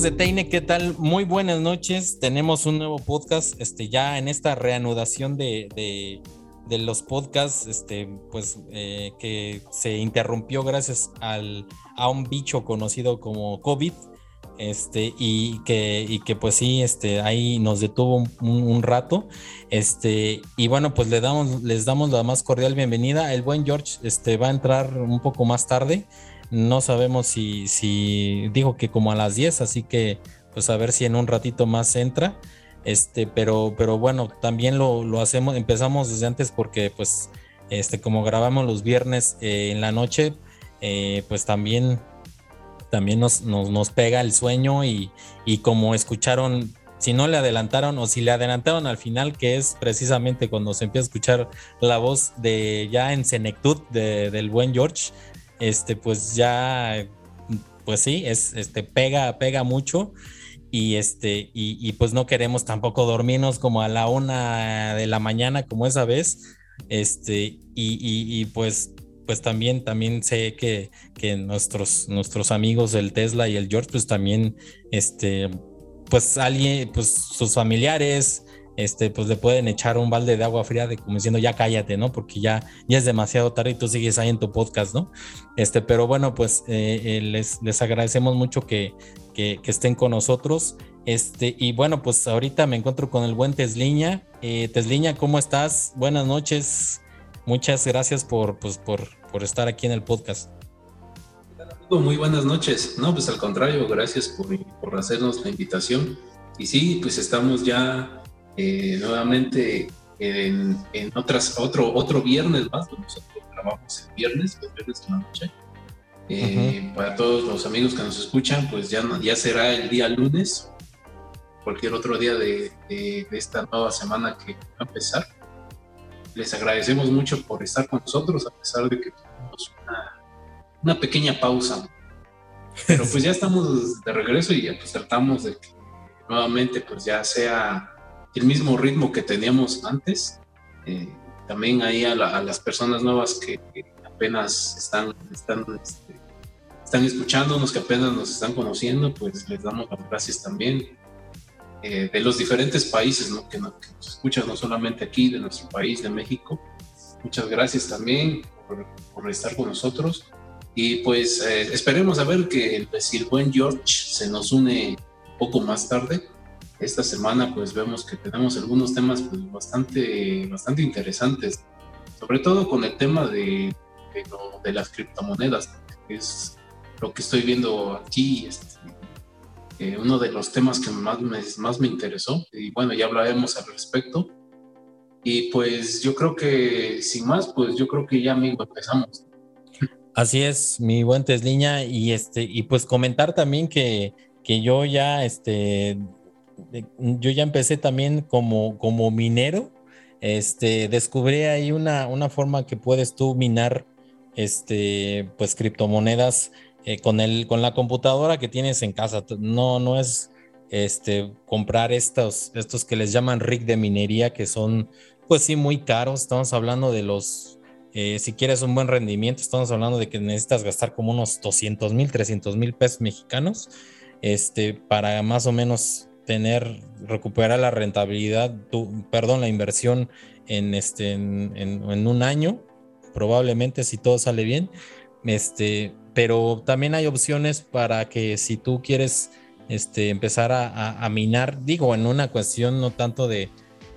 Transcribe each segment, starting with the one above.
De Teine, ¿qué tal? Muy buenas noches. Tenemos un nuevo podcast, este, ya en esta reanudación de, de, los podcasts, este, pues eh, que se interrumpió gracias al, a un bicho conocido como COVID, este, y que, y que pues sí, este, ahí nos detuvo un, rato, este, y bueno, pues le damos, les damos la más cordial bienvenida. El buen George, este, va a entrar un poco más tarde. No sabemos si, dijo que como a las 10, así que pues a ver si en un ratito más entra. Este, pero, pero bueno, también lo, hacemos, empezamos desde antes porque pues este, como grabamos los viernes eh, en la noche, eh, pues también, también nos, nos, pega el sueño y, y, como escucharon, si no le adelantaron o si le adelantaron al final, que es precisamente cuando se empieza a escuchar la voz de ya en senectud del buen George, este, pues ya, pues sí, es, este, pega, pega mucho y este, y, pues no queremos tampoco dormirnos como a la una de la mañana como esa vez, este, y, pues, pues también, también sé que, que nuestros, nuestros amigos del Tesla y el George, pues también, este, pues alguien, pues sus familiares, este, pues le pueden echar un balde de agua fría de como diciendo ya cállate, ¿no? Porque ya, ya es demasiado tarde y tú sigues ahí en tu podcast, ¿no? Este, pero bueno, pues eh, eh, les, les agradecemos mucho que, que, estén con nosotros. Este, y bueno, pues ahorita me encuentro con el buen Tesliña. Eh, Tesliña, ¿cómo estás? Buenas noches. Muchas gracias por, pues, por, por estar aquí en el podcast. Muy buenas noches. No, pues al contrario, gracias por, por hacernos la invitación. Y sí, pues estamos ya eh, nuevamente en, otras, otro, otro viernes más, nosotros grabamos el viernes, los viernes en la noche. Eh, para todos los amigos que nos escuchan, pues ya, ya será el día lunes, cualquier otro día de, de, esta nueva semana que va a empezar. Les agradecemos mucho por estar con nosotros, a pesar de que tuvimos una, una pequeña pausa. Pero pues ya estamos de regreso y ya pues tratamos de que nuevamente pues ya sea el mismo ritmo que teníamos antes. Eh, también ahí a, las personas nuevas que, apenas están, están, este, están escuchándonos, que apenas nos están conociendo, pues les damos las gracias también. Eh, de los diferentes países ¿no? que, nos escuchan, no solamente aquí, de nuestro país, de México. Muchas gracias también por, estar con nosotros. Y pues eh, esperemos a ver que si el buen George se nos une un poco más tarde esta semana pues vemos que tenemos algunos temas pues, bastante, bastante interesantes, sobre todo con el tema de, de, las criptomonedas, que es lo que estoy viendo aquí, este, eh, uno de los temas que más me, más me interesó, y bueno, ya hablaremos al respecto. Y pues yo creo que, sin más, pues yo creo que ya, amigo, empezamos. Así es, mi buen Tesliña, y este, y pues comentar también que, que yo ya este yo ya empecé también como, como minero. Este, descubrí ahí una, una forma que puedes tú minar este, pues criptomonedas eh, con, el, con la computadora que tienes en casa. No, no es este, comprar estos, estos que les llaman rig de minería, que son, pues sí, muy caros. Estamos hablando de los, eh, si quieres un buen rendimiento, estamos hablando de que necesitas gastar como unos 200 mil, 300 mil pesos mexicanos, este, para más o menos tener, recuperar la rentabilidad, tu, perdón, la inversión en, este, en, un año, probablemente si todo sale bien. Este, pero también hay opciones para que si tú quieres este, empezar a, minar, digo, en una cuestión no tanto de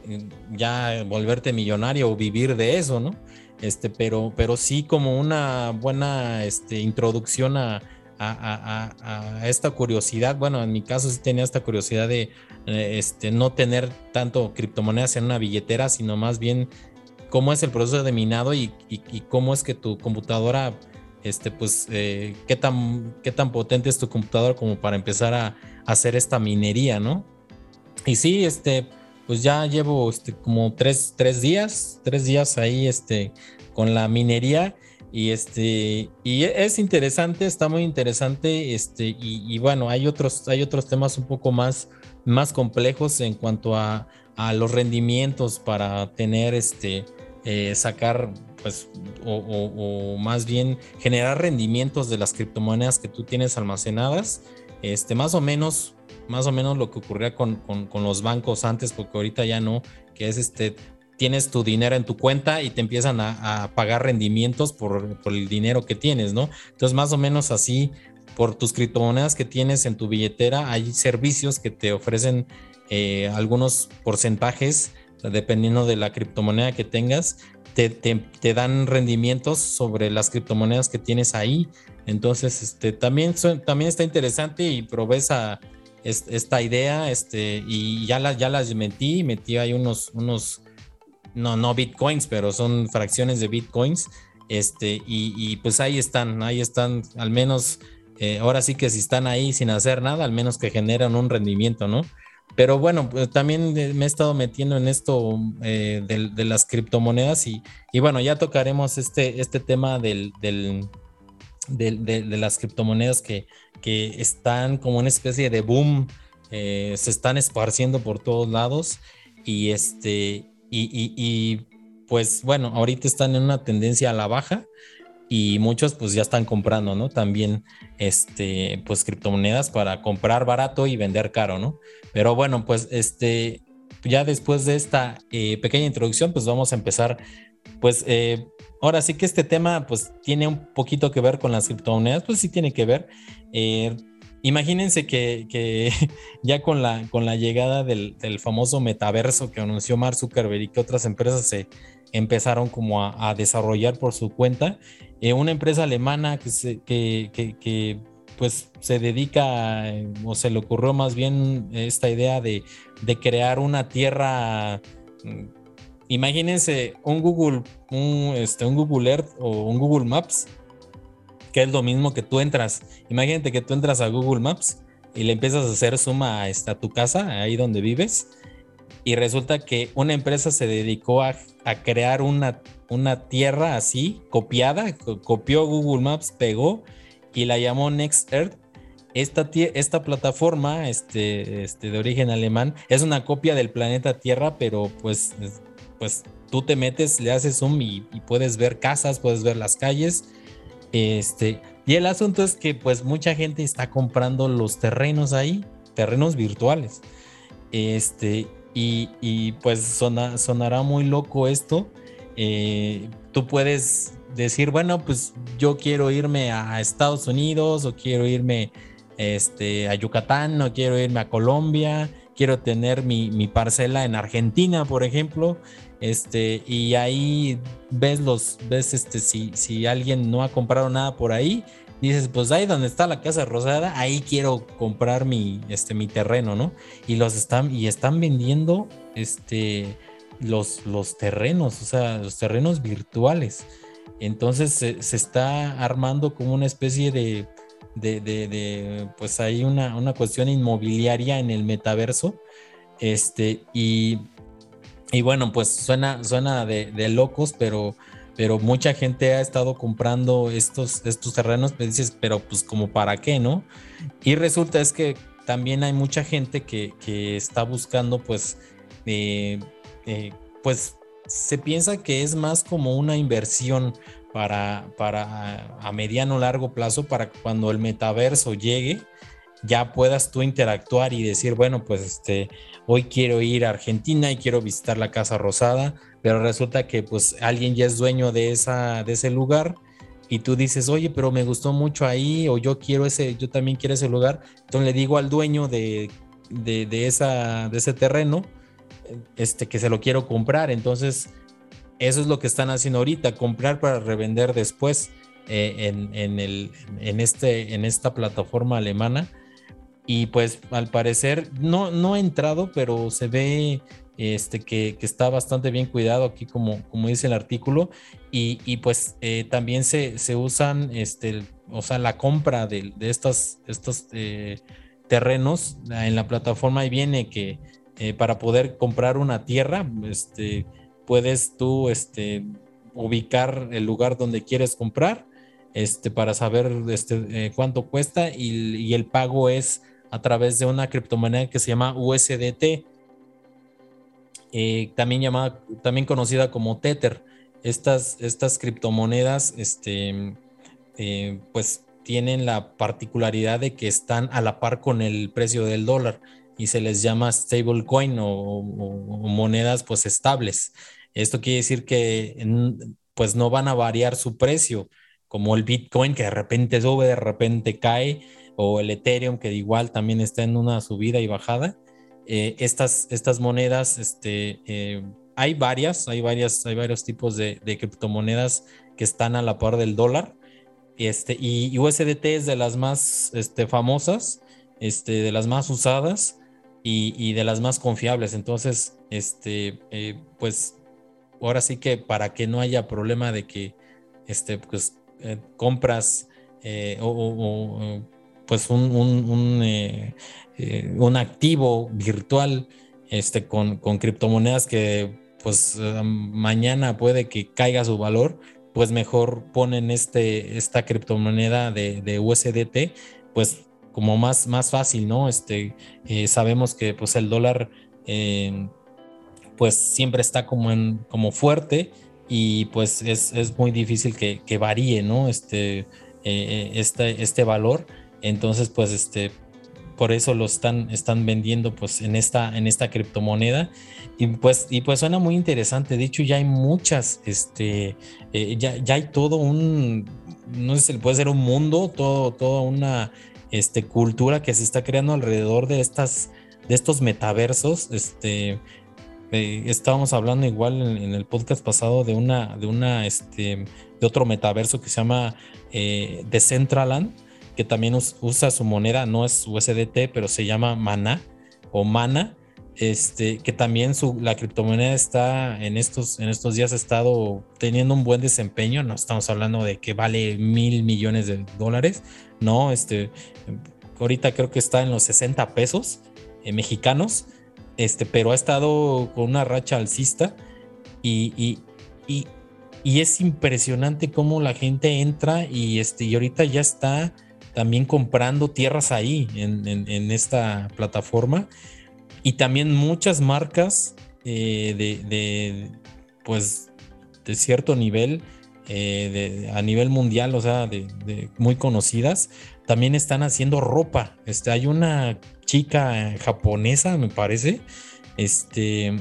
eh, ya volverte millonario o vivir de eso, ¿no? Este, pero, pero sí como una buena este, introducción a, a, esta curiosidad. Bueno, en mi caso sí tenía esta curiosidad de eh, este, no tener tanto criptomonedas en una billetera, sino más bien cómo es el proceso de minado y, cómo es que tu computadora, este, pues, eh, qué, tan, qué tan potente es tu computadora como para empezar a, hacer esta minería, ¿no? Y sí, este, pues ya llevo este, como tres, tres días, tres días ahí este, con la minería y este, y es interesante, está muy interesante, este, y, bueno, hay otros, hay otros temas un poco más, más complejos en cuanto a, los rendimientos para tener este, eh, sacar, pues, o, más bien generar rendimientos de las criptomonedas que tú tienes almacenadas. este, más o menos, más o menos lo que ocurría con, los bancos antes, porque ahorita ya no, que es este, tienes tu dinero en tu cuenta y te empiezan a, pagar rendimientos por, el dinero que tienes, ¿no? Entonces, más o menos así, por tus criptomonedas que tienes en tu billetera, hay servicios que te ofrecen eh, algunos porcentajes, dependiendo de la criptomoneda que tengas, te, dan rendimientos sobre las criptomonedas que tienes ahí. Entonces, este, también, también está interesante y probé esa, esta idea este, y ya, la, ya las metí, metí ahí unos, unos, no, no bitcoins, pero son fracciones de bitcoins. Este, y, pues ahí están, ahí están, al menos, eh, ahora sí que si están ahí sin hacer nada, al menos que generan un rendimiento, ¿no? Pero bueno, pues también me he estado metiendo en esto eh, de, las criptomonedas y, bueno, ya tocaremos este, este tema del, de, las criptomonedas que, que, están como una especie de boom, eh, se están esparciendo por todos lados y este, y, y pues bueno, ahorita están en una tendencia a la baja y muchos pues ya están comprando, ¿no? También, este, pues criptomonedas para comprar barato y vender caro, ¿no? Pero bueno, pues este, ya después de esta eh, pequeña introducción, pues vamos a empezar, pues eh, ahora sí que este tema pues tiene un poquito que ver con las criptomonedas, pues sí tiene que ver. Eh, imagínense que, ya con la, con la llegada del, famoso metaverso que anunció Mark Zuckerberg y que otras empresas se empezaron como a, desarrollar por su cuenta, eh, una empresa alemana que, se, que, pues se dedica o se le ocurrió más bien esta idea de, crear una tierra. Mm, imagínense un Google, un, este, un Google Earth o un Google Maps, que es lo mismo que tú entras. Imagínate que tú entras a Google Maps y le empiezas a hacer suma a, a tu casa, ahí donde vives, y resulta que una empresa se dedicó a, a crear una una tierra así, copiada, copió Google Maps, pegó y la llamó Next Earth. Esta, esta plataforma este, este, de origen alemán es una copia del planeta Tierra, pero pues, pues tú te metes, le haces zoom y, puedes ver casas, puedes ver las calles. Este, y el asunto es que pues mucha gente está comprando los terrenos ahí, terrenos virtuales. Este, y, y pues sonará muy loco esto, eh, tú puedes decir, bueno, pues yo quiero irme a Estados Unidos o quiero irme este, a Yucatán o quiero irme a Colombia, quiero tener mi, parcela en Argentina, por ejemplo, este, y ahí ves los, ves este, si, si alguien no ha comprado nada por ahí, dices, pues ahí donde está la casa rosada, ahí quiero comprar mi, este, mi terreno, ¿no? Y los están, y están vendiendo, este, los, los terrenos, o sea, los terrenos virtuales. Entonces se, está armando como una especie de, de, pues hay una, una, cuestión inmobiliaria en el metaverso. Este, y, y bueno, pues suena, suena de, locos, pero, pero mucha gente ha estado comprando estos, estos terrenos, pues dices, pero pues como para qué, ¿no? Y resulta es que también hay mucha gente que, que está buscando pues eh, eh, pues se piensa que es más como una inversión para, para a mediano largo plazo, para cuando el metaverso llegue, ya puedas tú interactuar y decir, bueno, pues este, hoy quiero ir a Argentina y quiero visitar la Casa Rosada, pero resulta que pues alguien ya es dueño de, esa, de ese lugar y tú dices, oye, pero me gustó mucho ahí o yo quiero ese, yo también quiero ese lugar, entonces le digo al dueño de, de, esa, de ese terreno, este, que se lo quiero comprar. Entonces, eso es lo que están haciendo ahorita, comprar para revender después eh, en, el, en, este, en esta plataforma alemana. Y pues al parecer no, no ha entrado, pero se ve este, que, está bastante bien cuidado aquí, como, como dice el artículo. Y, pues eh, también se, se, usan, este, o sea, la compra de, de estas, estos eh, terrenos en la plataforma y viene que eh, para poder comprar una tierra, este, puedes tú este, ubicar el lugar donde quieres comprar este, para saber este, cuánto cuesta y, el pago es a través de una criptomoneda que se llama USDT, eh, también, llamada, también conocida como Tether. Estas, estas criptomonedas, este, pues tienen la particularidad de que están a la par con el precio del dólar y se les llama stablecoin o, o, monedas pues estables. Esto quiere decir que pues no van a variar su precio, como el Bitcoin que de repente sube, de repente cae, o el Ethereum que igual también está en una subida y bajada. Eh, estas, estas monedas, este, eh, hay varias, hay varias, hay varios tipos de, criptomonedas que están a la par del dólar. Este, y, USDT es de las más este, famosas, este, de las más usadas y, de las más confiables. Entonces, este, eh, pues ahora sí que para que no haya problema de que este, pues, eh, compras eh, o, pues un, un, activo virtual este, con, con criptomonedas que pues mañana puede que caiga su valor, pues mejor ponen este, esta criptomoneda de, de USDT, pues como más, más fácil, ¿no? Este, eh, sabemos que pues el dólar eh, pues siempre está como, en, como fuerte y pues es, muy difícil que, varíe, ¿no? Este, eh, este, este valor. Entonces, pues este, por eso lo están, están vendiendo pues en esta, en esta criptomoneda. Y pues, y pues suena muy interesante. De hecho, ya hay muchas, este, ya, ya, hay todo un, no sé si puede ser un mundo, todo, toda una este, cultura que se está creando alrededor de, estas, de estos metaversos. Este, eh, estábamos hablando igual en, el podcast pasado de una, de una, este, de otro metaverso que se llama eh, Decentraland, que también usa su moneda, no es USDT, pero se llama Mana o Mana. Este, que también su, la criptomoneda está en estos, en estos días ha estado teniendo un buen desempeño, no estamos hablando de que vale mil millones de dólares, no, este, ahorita creo que está en los 60 pesos eh, mexicanos, este, pero ha estado con una racha alcista y, y, y, es impresionante cómo la gente entra y, este, y ahorita ya está también comprando tierras ahí en, en, esta plataforma y también muchas marcas eh, de, de, pues, de cierto nivel eh, a nivel mundial, o sea, de, muy conocidas, también están haciendo ropa. Este, hay una chica japonesa, me parece, este,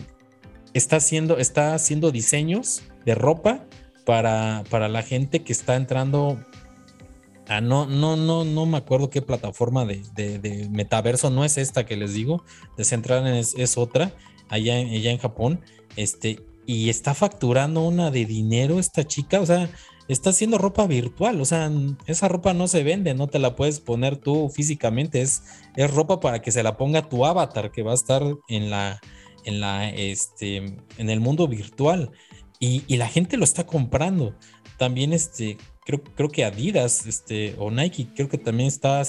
está haciendo, está haciendo diseños de ropa para, para la gente que está entrando no, no, no, no me acuerdo qué plataforma de, metaverso, no es esta que les digo, de es, es otra, allá, allá en Japón, este, y está facturando una de dinero esta chica, o sea, está haciendo ropa virtual, o sea, esa ropa no se vende, no te la puedes poner tú físicamente, es, es ropa para que se la ponga tu avatar que va a estar en la, en la, este, en el mundo virtual y, la gente lo está comprando. También, este, creo, creo que Adidas, este, o Nike, creo que también estaba,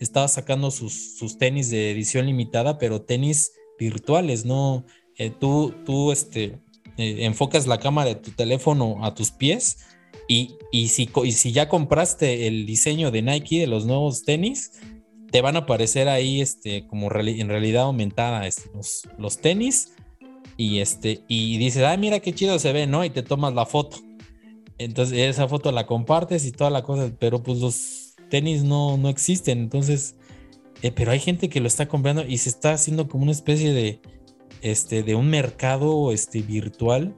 estaba sacando sus, sus tenis de edición limitada, pero tenis virtuales, ¿no? Eh, tú, tú, este, eh, enfocas la cámara de tu teléfono a tus pies y, si, si ya compraste el diseño de Nike de los nuevos tenis, te van a aparecer ahí este, como en realidad aumentada este, los, tenis y, este, y dices, ah, mira qué chido se ve, ¿no? Y te tomas la foto. Entonces esa foto la compartes y toda la cosa, pero pues los tenis no, no existen. Entonces, eh, pero hay gente que lo está comprando y se está haciendo como una especie de, este, de un mercado este, virtual,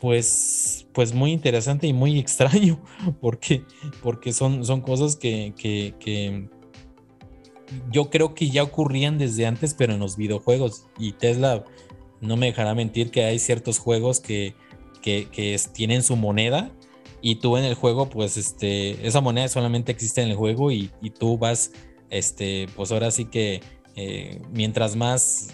pues, pues muy interesante y muy extraño, porque, porque son, son cosas que, que, yo creo que ya ocurrían desde antes, pero en los videojuegos. Y Tesla no me dejará mentir que hay ciertos juegos que, que, tienen su moneda y tú en el juego, pues este, esa moneda solamente existe en el juego y, tú vas, este, pues ahora sí que eh, mientras más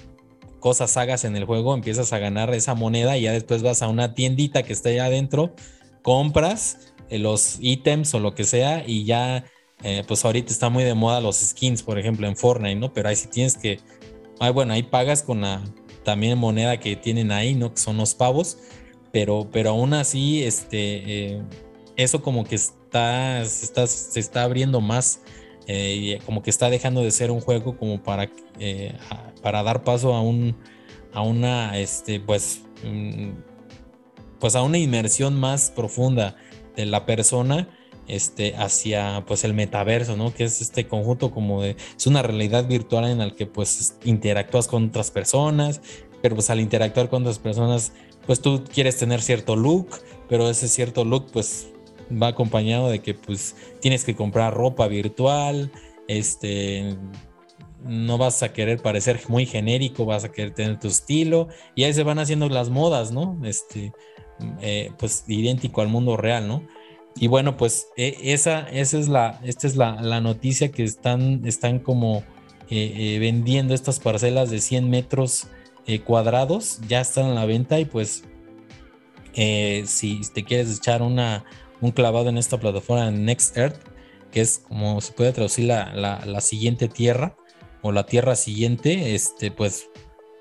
cosas hagas en el juego, empiezas a ganar esa moneda y ya después vas a una tiendita que está allá adentro, compras eh, los ítems o lo que sea y ya, eh, pues ahorita está muy de moda los skins, por ejemplo, en Fortnite, ¿no? Pero ahí sí tienes que, ay, bueno, ahí pagas con la también moneda que tienen ahí, ¿no? Que son los pavos, pero, pero aún así, este, eh, eso como que está, se está, se está abriendo más. como que está dejando de ser un juego como para para dar paso a un a una este pues mm, pues a una inmersión más profunda de la persona este, hacia pues el metaverso, ¿no? Que es este conjunto como de, es una realidad virtual en la que pues interactúas con otras personas, pero pues al interactuar con otras personas, pues tú quieres tener cierto look, pero ese cierto look pues va acompañado de que pues tienes que comprar ropa virtual, este, no vas a querer parecer muy genérico, vas a querer tener tu estilo y ahí se van haciendo las modas, ¿no? Este, eh, pues idéntico al mundo real, ¿no? Y bueno, pues e, esa, esa es la, esta es la, noticia que están, están como eh, eh, vendiendo estas parcelas de 100 metros cuadrados, ya están en la venta y pues si te quieres echar una, un clavado en esta plataforma Next Earth, que es como se puede traducir la, la siguiente tierra, o la tierra siguiente, este, pues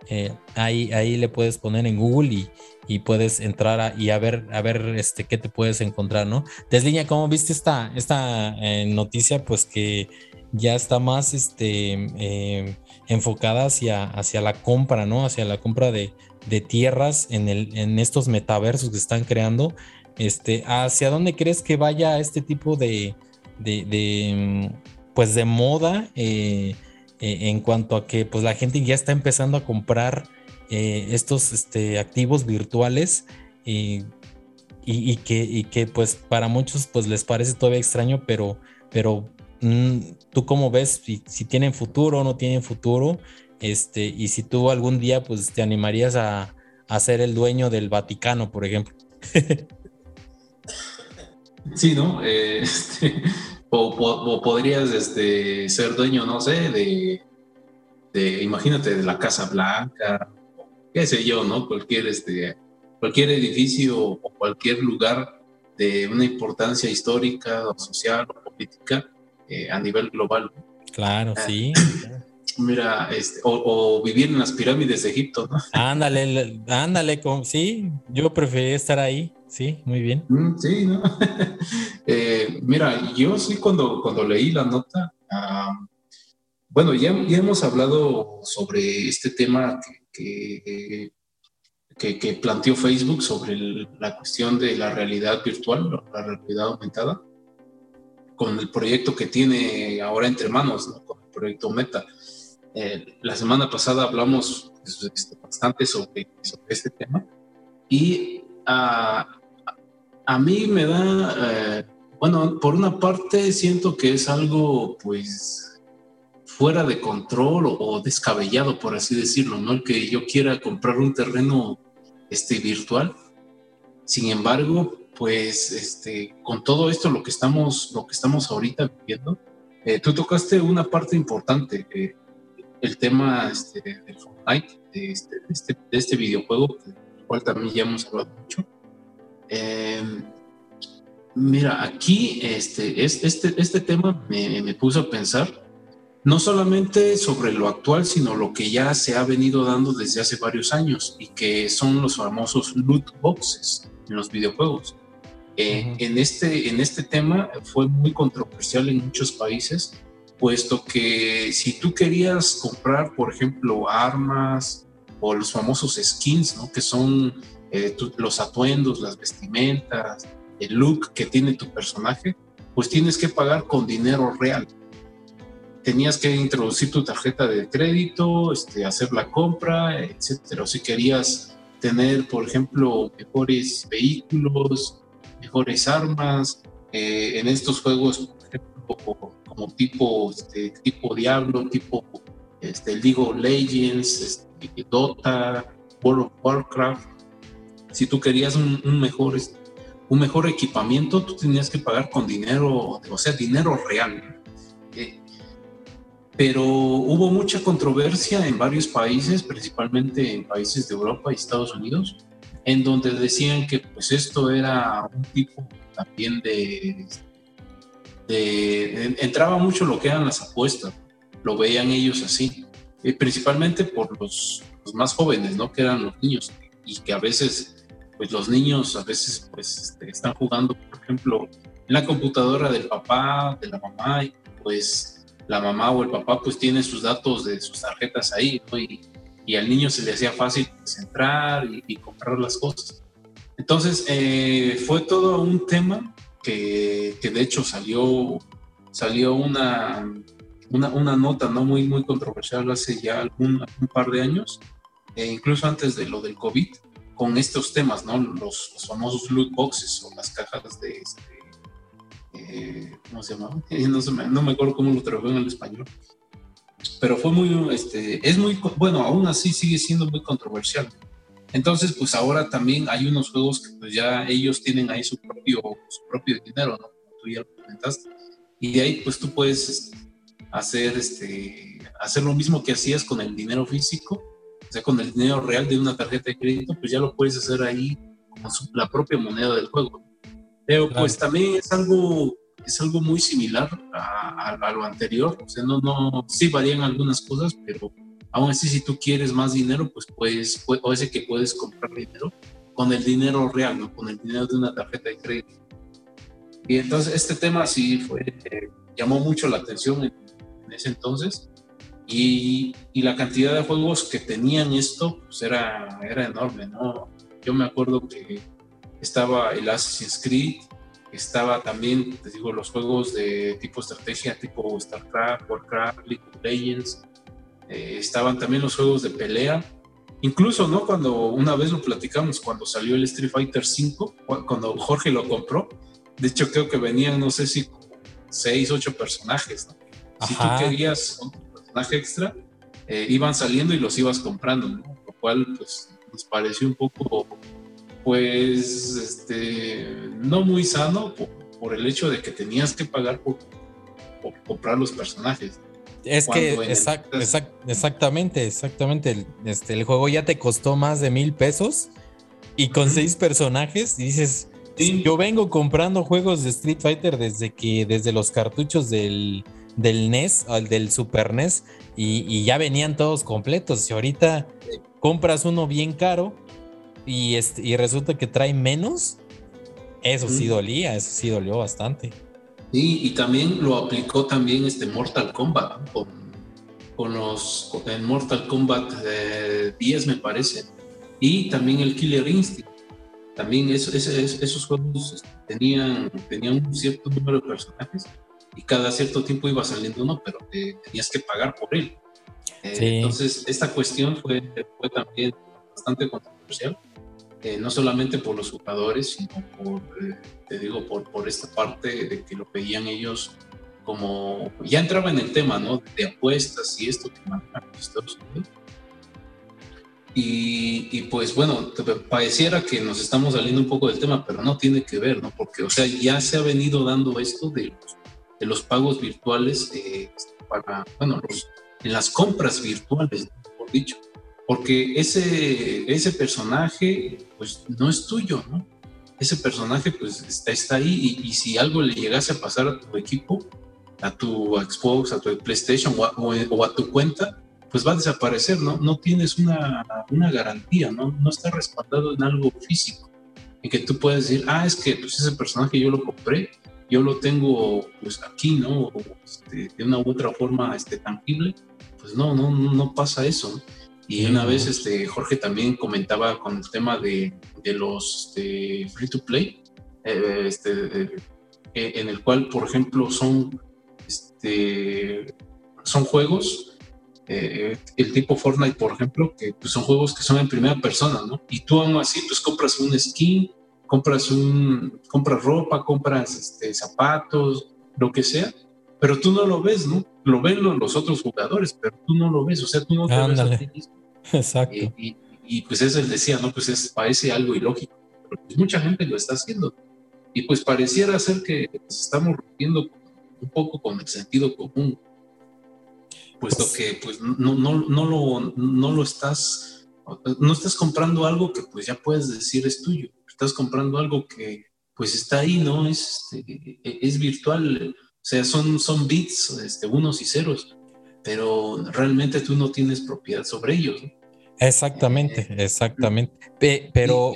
eh, ahí, ahí le puedes poner en Google y, y puedes entrar y a ver, a ver este, qué te puedes encontrar, ¿no? Desliña, ¿cómo viste esta, esta eh, noticia? Pues que ya está más este, eh, enfocada hacia, hacia la compra, ¿no? Hacia la compra de, de tierras en, el, en estos metaversos que están creando. Este, ¿Hacia dónde crees que vaya este tipo de, de, de pues de moda? Eh, eh, en cuanto a que pues la gente ya está empezando a comprar eh, estos este, activos virtuales y, que, que, pues para muchos pues les parece todavía extraño, pero, pero mm, tú cómo ves si, tienen futuro o no tienen futuro, este, y si tú algún día pues te animarías a, ser el dueño del Vaticano, por ejemplo. Sí, ¿no? Eh, este, o, podrías este, ser dueño, no sé, de, imagínate, de la Casa Blanca, qué sé yo, ¿no? Cualquier, este, cualquier edificio o cualquier lugar de una importancia histórica social o política eh, a nivel global. Claro, ah, sí. Mira, este, o, vivir en las pirámides de Egipto, ¿no? Ándale, ándale, sí, yo preferí estar ahí. Sí, muy bien. Mm, sí, ¿no? Eh, mira, yo sí cuando, cuando leí la nota, bueno, ya, ya, hemos hablado sobre este tema que, que, planteó Facebook sobre la cuestión de la realidad virtual, la realidad aumentada, con el proyecto que tiene ahora entre manos, ¿no? con el proyecto Meta. Eh, la semana pasada hablamos pues, este, bastante sobre, sobre este tema y uh, a mí me da, eh, bueno, por una parte siento que es algo pues fuera de control o, descabellado, por así decirlo, ¿no? El que yo quiera comprar un terreno este, virtual. Sin embargo, pues este, con todo esto, lo que estamos, lo que estamos ahorita viviendo, eh, tú tocaste una parte importante, eh, el tema este, del Fortnite, de este, este, este videojuego, del cual también ya hemos hablado mucho. Em, mira, aquí este, este, este tema me, puso a pensar no solamente sobre lo actual, sino lo que ya se ha venido dando desde hace varios años y que son los famosos loot boxes en los videojuegos. Eh, en, este, en este tema fue muy controversial en muchos países, puesto que si tú querías comprar, por ejemplo, armas o los famosos skins, ¿no? que son eh, los atuendos, las vestimentas, el look que tiene tu personaje, pues tienes que pagar con dinero real. Tenías que introducir tu tarjeta de crédito, este, hacer la compra, etcétera. Si querías tener, por ejemplo, mejores vehículos, mejores armas, eh, en estos juegos, ejemplo, como tipo, este, tipo Diablo, tipo este, League of Legends, este, Dota, World of Warcraft, si tú querías un, mejor, un mejor equipamiento, tú tenías que pagar con dinero, o sea, dinero real. Eh, pero hubo mucha controversia en varios países, principalmente en países de Europa y Estados Unidos, en donde decían que pues esto era un tipo también de, de entraba mucho lo que eran las apuestas, lo veían ellos así, eh, principalmente por los, los, más jóvenes, ¿no? Que eran los niños y que a veces pues los niños a veces pues este, están jugando, por ejemplo, en la computadora del papá, de la mamá, y pues la mamá o el papá pues tiene sus datos de sus tarjetas ahí, y, al niño se le hacía fácil entrar y, comprar las cosas. Entonces, eh, fue todo un tema que, de hecho salió, salió una, una, nota no muy, muy controversial hace ya algún, par de años, e incluso antes de lo del COVID, con estos temas, ¿no? Los, famosos loot boxes o las cajas de, este, eh, ¿cómo se llama? no, me, acuerdo cómo lo tradujo en el español. Pero fue muy, este, es muy, bueno, aún así sigue siendo muy controversial. Entonces, pues ahora también hay unos juegos que pues ya ellos tienen ahí su propio, su propio dinero, ¿no? Como tú ya lo comentaste. Y de ahí, pues tú puedes este, hacer, este, hacer lo mismo que hacías con el dinero físico, o sea, con el dinero real de una tarjeta de crédito, pues ya lo puedes hacer ahí con la propia moneda del juego. Pero pues también es algo, es algo muy similar a, a, lo anterior, o sea, no, no, sí varían algunas cosas, pero Aún así, si tú quieres más dinero, pues puedes, o ese que puedes comprar dinero con el dinero real, ¿no? Con el dinero de una tarjeta de crédito. Y entonces este tema sí fue, eh, llamó mucho la atención en, ese entonces. Y, y, la cantidad de juegos que tenían esto, pues era, era enorme, ¿no? Yo me acuerdo que estaba el Assassin's Creed, estaba también, te digo, los juegos de tipo estrategia, tipo StarCraft, Warcraft, League of Legends, eh, estaban también los juegos de pelea. Incluso, ¿no? Cuando una vez lo platicamos, cuando salió el Street Fighter V, cuando Jorge lo compró, de hecho creo que venían, no sé si seis, ocho personajes, ¿no? Si tú querías un personaje extra, eh, iban saliendo y los ibas comprando, ¿no? Lo cual, pues, nos pareció un poco, pues, este, no muy sano por, el hecho de que tenías que pagar por, por comprar los personajes. Es que exactamente, exactamente. El, este, el juego ya te costó más de mil pesos y con seis personajes dices, yo vengo comprando juegos de Street Fighter desde que, desde los cartuchos del, del NES al del Super NES y, ya venían todos completos. Y ahorita compras uno bien caro y, este, y resulta que trae menos, eso sí dolía, eso sí dolió bastante. Sí, y también lo aplicó también este Mortal Kombat, con, con, los en Mortal Kombat 10 me parece, y también el Killer Instinct. También esos juegos este, tenían, tenían un cierto número de personajes y cada cierto tiempo iba saliendo uno, pero tenías que pagar por él. Eh, entonces, esta cuestión fue, fue también bastante controversial eh, no solamente por los jugadores, sino por, eh, te digo, por, por esta parte de que lo veían ellos como, ya entraba en el tema, ¿no? De apuestas y esto que manejan los Estados Unidos. Y, y, pues bueno, pareciera que nos estamos saliendo un poco del tema, pero no tiene que ver, ¿no? Porque, o sea, ya se ha venido dando esto de los, de los pagos virtuales eh, para, bueno, los, en las compras virtuales, por dicho porque ese, ese personaje pues no es tuyo, ¿no? Ese personaje pues está, está ahí y, si algo le llegase a pasar a tu equipo, a tu Xbox, a tu PlayStation o a, tu cuenta, pues va a desaparecer, ¿no? No tienes una, una, garantía, ¿no? No está respaldado en algo físico, en que tú puedes decir, ah, es que pues ese personaje yo lo compré, yo lo tengo pues aquí, ¿no? Este, de una u otra forma este, tangible, pues no, no, no pasa eso, ¿no? Y una vez este, Jorge también comentaba con el tema de, de los free to play, eh, este, eh, en el cual, por ejemplo, son, este, son juegos, eh, el tipo Fortnite, por ejemplo, que pues, son juegos que son en primera persona, ¿no? Y tú aún así, pues compras un skin, compras, un, compras ropa, compras este, zapatos, lo que sea, pero tú no lo ves, ¿no? Lo ven los, otros jugadores, pero tú no lo ves, o sea, tú no te ves a ti mismo. Exacto. Y, pues eso él decía, ¿no? Pues es, parece algo ilógico, pero pues mucha gente lo está haciendo. Y pues pareciera ser que estamos rompiendo un poco con el sentido común, puesto pues que pues no, no, no, lo, no lo estás, no estás comprando algo que pues ya puedes decir es tuyo, estás comprando algo que pues está ahí, ¿no? Es, este, es virtual, o sea, son, son bits, este, unos y ceros, pero realmente tú no tienes propiedad sobre ellos. ¿no? Exactamente, eh, exactamente. pero,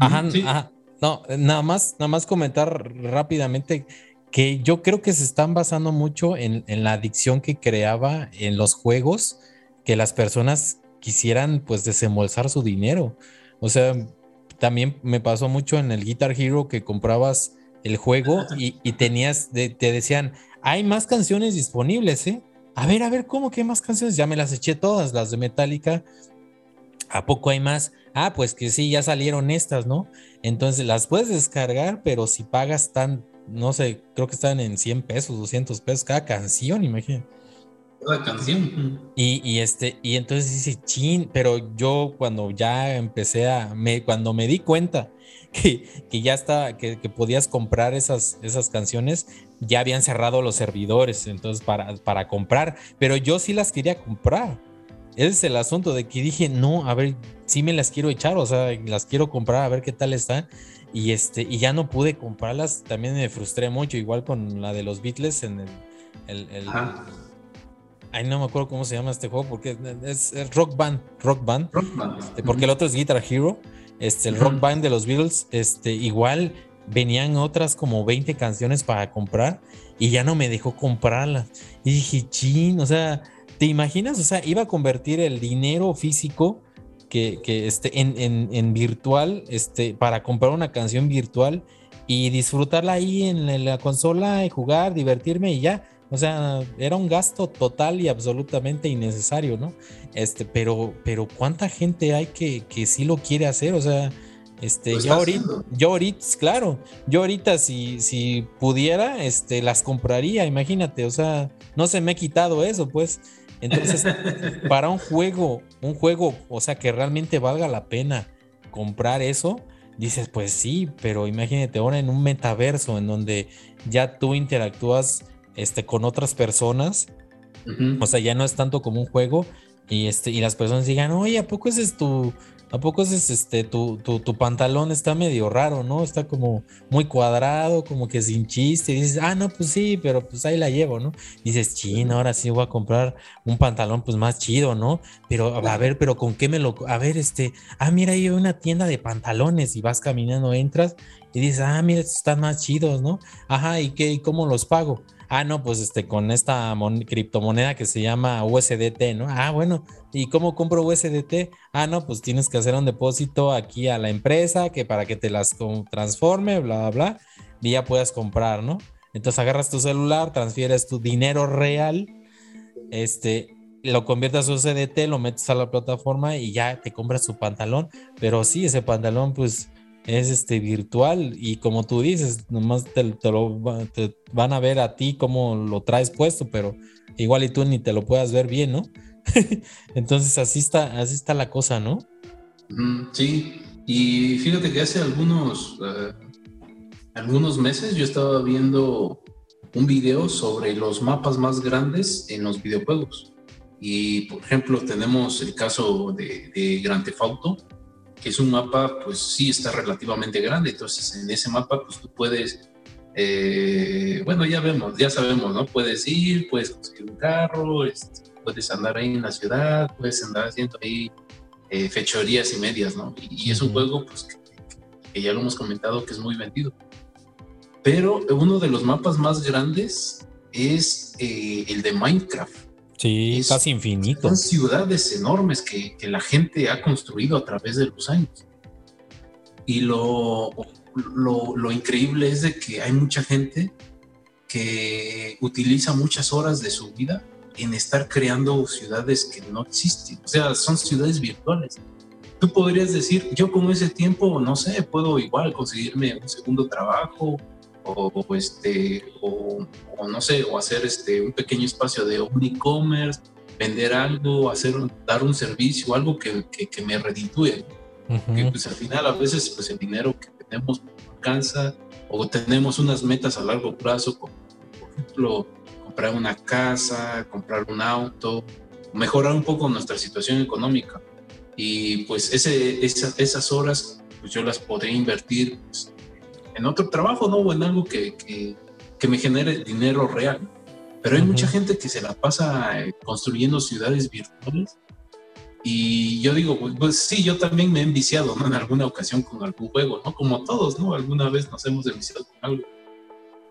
ajá, no, nada más, nada más comentar rápidamente que yo creo que se están basando mucho en, la adicción que creaba en los juegos, que las personas quisieran pues desembolsar su dinero. O sea, también me pasó mucho en el Guitar Hero que comprabas el juego y, tenías, te decían, hay más canciones disponibles, ¿eh? A ver, a ver, ¿cómo que más canciones? Ya me las eché todas, las de Metallica. ¿A poco hay más? Ah, pues que sí, ya salieron estas, ¿no? Entonces las puedes descargar, pero si pagas tan, no sé, creo que están en 100 pesos, 200 pesos cada canción, imagínate. Cada canción. Y, y, este, y entonces dice, chin, pero yo cuando ya empecé a, me, cuando me di cuenta que, que ya está, que, que, podías comprar esas, esas canciones, ya habían cerrado los servidores, entonces para, para comprar, pero yo sí las quería comprar. Ese es el asunto de que dije, no, a ver, sí me las quiero echar, o sea, las quiero comprar a ver qué tal están. Y este, y ya no pude comprarlas, también me frustré mucho, igual con la de los Beatles en el, el, Ay, no me acuerdo cómo se llama este juego, porque es, Rock Band, Rock Band. Este, porque el otro es Guitar Hero. Este, el Rock Band de los Beatles, este, igual venían otras como 20 canciones para comprar y ya no me dejó comprarlas. Y dije, chin, o sea, ¿Te imaginas? O sea, iba a convertir el dinero físico que, que este, en, en, virtual este, para comprar una canción virtual y disfrutarla ahí en la consola y jugar, divertirme y ya. O sea, era un gasto total y absolutamente innecesario, ¿no? Este, pero, pero ¿cuánta gente hay que, que sí lo quiere hacer? O sea, este, yo ahorita, yo ahorita, claro, yo ahorita si, si pudiera, este, las compraría, imagínate, o sea, no se me ha quitado eso, pues. Entonces, para un juego, un juego, o sea, que realmente valga la pena comprar eso, dices, pues sí, pero imagínate ahora en un metaverso en donde ya tú interactúas este, con otras personas, o sea, ya no es tanto como un juego y, este, y las personas digan, oye, ¿a poco ese es tu, ¿A poco es este, tu, tu, tu, pantalón está medio raro, ¿no? Está como muy cuadrado, como que sin chiste. Y dices, ah, no, pues sí, pero pues ahí la llevo, ¿no? dices, chin, ahora sí voy a comprar un pantalón pues más chido, ¿no? Pero a ver, pero con qué me lo. A ver, este, ah, mira, hay una tienda de pantalones y vas caminando, entras y dices, ah, mira, estos están más chidos, ¿no? Ajá, ¿y qué? ¿Y cómo los pago? Ah, no, pues este, con esta criptomoneda que se llama USDT, ¿no? Ah, bueno, ¿y cómo compro USDT? Ah, no, pues tienes que hacer un depósito aquí a la empresa que para que te las transforme, bla, bla, bla, y ya puedas comprar, ¿no? Entonces agarras tu celular, transfieres tu dinero real, este, lo conviertes a USDT, lo metes a la plataforma y ya te compras tu pantalón. Pero sí, ese pantalón, pues es este virtual y como tú dices, nomás te, lo van a ver a ti cómo lo traes puesto, pero igual y tú ni te lo puedas ver bien, ¿no? Entonces así está, así está la cosa, ¿no? Sí, y fíjate que hace algunos, eh, algunos meses yo estaba viendo un video sobre los mapas más grandes en los videojuegos. Y por ejemplo, tenemos el caso de, de Grand Theft Auto, que es un mapa, pues sí está relativamente grande, entonces en ese mapa, pues tú puedes, eh, bueno, ya vemos, ya sabemos, ¿no? Puedes ir, puedes conseguir un carro, este, puedes andar ahí en la ciudad, puedes andar haciendo ahí eh, fechorías y medias, ¿no? Y, es un juego, pues, que, ya lo hemos comentado, que es muy vendido. Pero uno de los mapas más grandes es eh, el de Minecraft. Sí, casi infinito. Son ciudades enormes que, que, la gente ha construido a través de los años. Y lo, lo, lo, increíble es de que hay mucha gente que utiliza muchas horas de su vida en estar creando ciudades que no existen. O sea, son ciudades virtuales. Tú podrías decir, yo con ese tiempo, no sé, puedo igual conseguirme un segundo trabajo o, este, o, no sé, o hacer este, un pequeño espacio de un e-commerce, vender algo, hacer, dar un servicio, algo que, que, me reditúe. Que pues al final a veces pues el dinero que tenemos alcanza o tenemos unas metas a largo plazo, como por ejemplo comprar una casa, comprar un auto, mejorar un poco nuestra situación económica. Y pues ese, esas horas pues yo las podría invertir pues, en otro trabajo, ¿no? O en algo que, que, me genere dinero real. Pero hay mucha gente que se la pasa eh, construyendo ciudades virtuales. Y yo digo, pues, pues, sí, yo también me he enviciado, ¿no? En alguna ocasión con algún juego, ¿no? Como todos, ¿no? Alguna vez nos hemos enviciado con algo.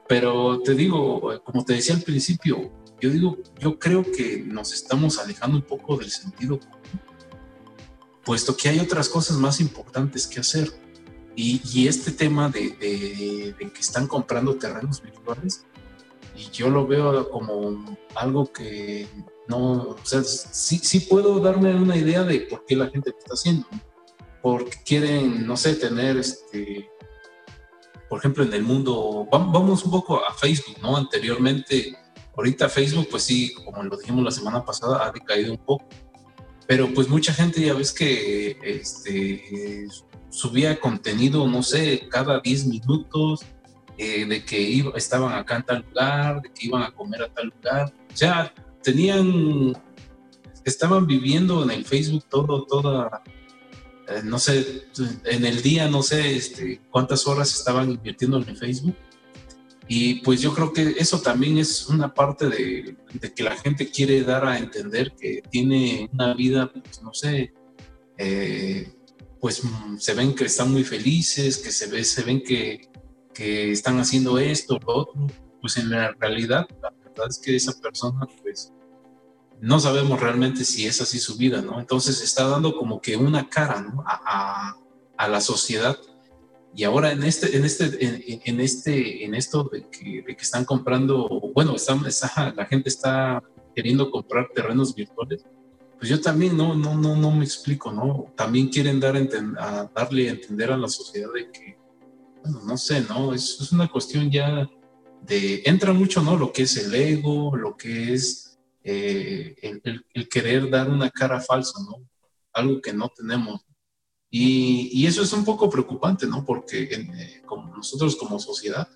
Pero te digo, como te decía al principio, yo digo, yo creo que nos estamos alejando un poco del sentido común, puesto que hay otras cosas más importantes que hacer y, este tema de, que están comprando terrenos virtuales, y yo lo veo como algo que no, o sea, sí, sí puedo darme una idea de por qué la gente lo está haciendo. Porque quieren, no sé, tener este, por ejemplo, en el mundo, vamos un poco a Facebook, ¿no? Anteriormente, ahorita Facebook, pues sí, como lo dijimos la semana pasada, ha decaído un poco. Pero pues mucha gente ya ves que este, subía contenido, no sé, cada 10 minutos, eh, de que iba, estaban acá en tal lugar, de que iban a comer a tal lugar. Sea, tenían, estaban viviendo en el Facebook todo, toda, eh, no sé, en el día, no sé este, cuántas horas estaban invirtiendo en el Facebook. Y pues yo creo que eso también es una parte de, que la gente quiere dar a entender que tiene una vida, pues no sé, eh, pues se ven que están muy felices, que se, ve, se ven que, que están haciendo esto, lo otro. Pues en la realidad, la verdad es que esa persona, pues no sabemos realmente si es así su vida, ¿no? Entonces está dando como que una cara, ¿no? A, a, la sociedad. Y ahora en este, en este, en, este, en esto de que, de que, están comprando, bueno, está, la gente está queriendo comprar terrenos virtuales, pues yo también no, no, no, no me explico, ¿no? También quieren dar a, darle a entender a la sociedad de que, bueno, no sé, ¿no? Es, es una cuestión ya de, entra mucho, ¿no? Lo que es el ego, lo que es eh, el, querer dar una cara falsa, ¿no? Algo que no tenemos. Y, eso es un poco preocupante, ¿no? Porque eh, como nosotros como sociedad,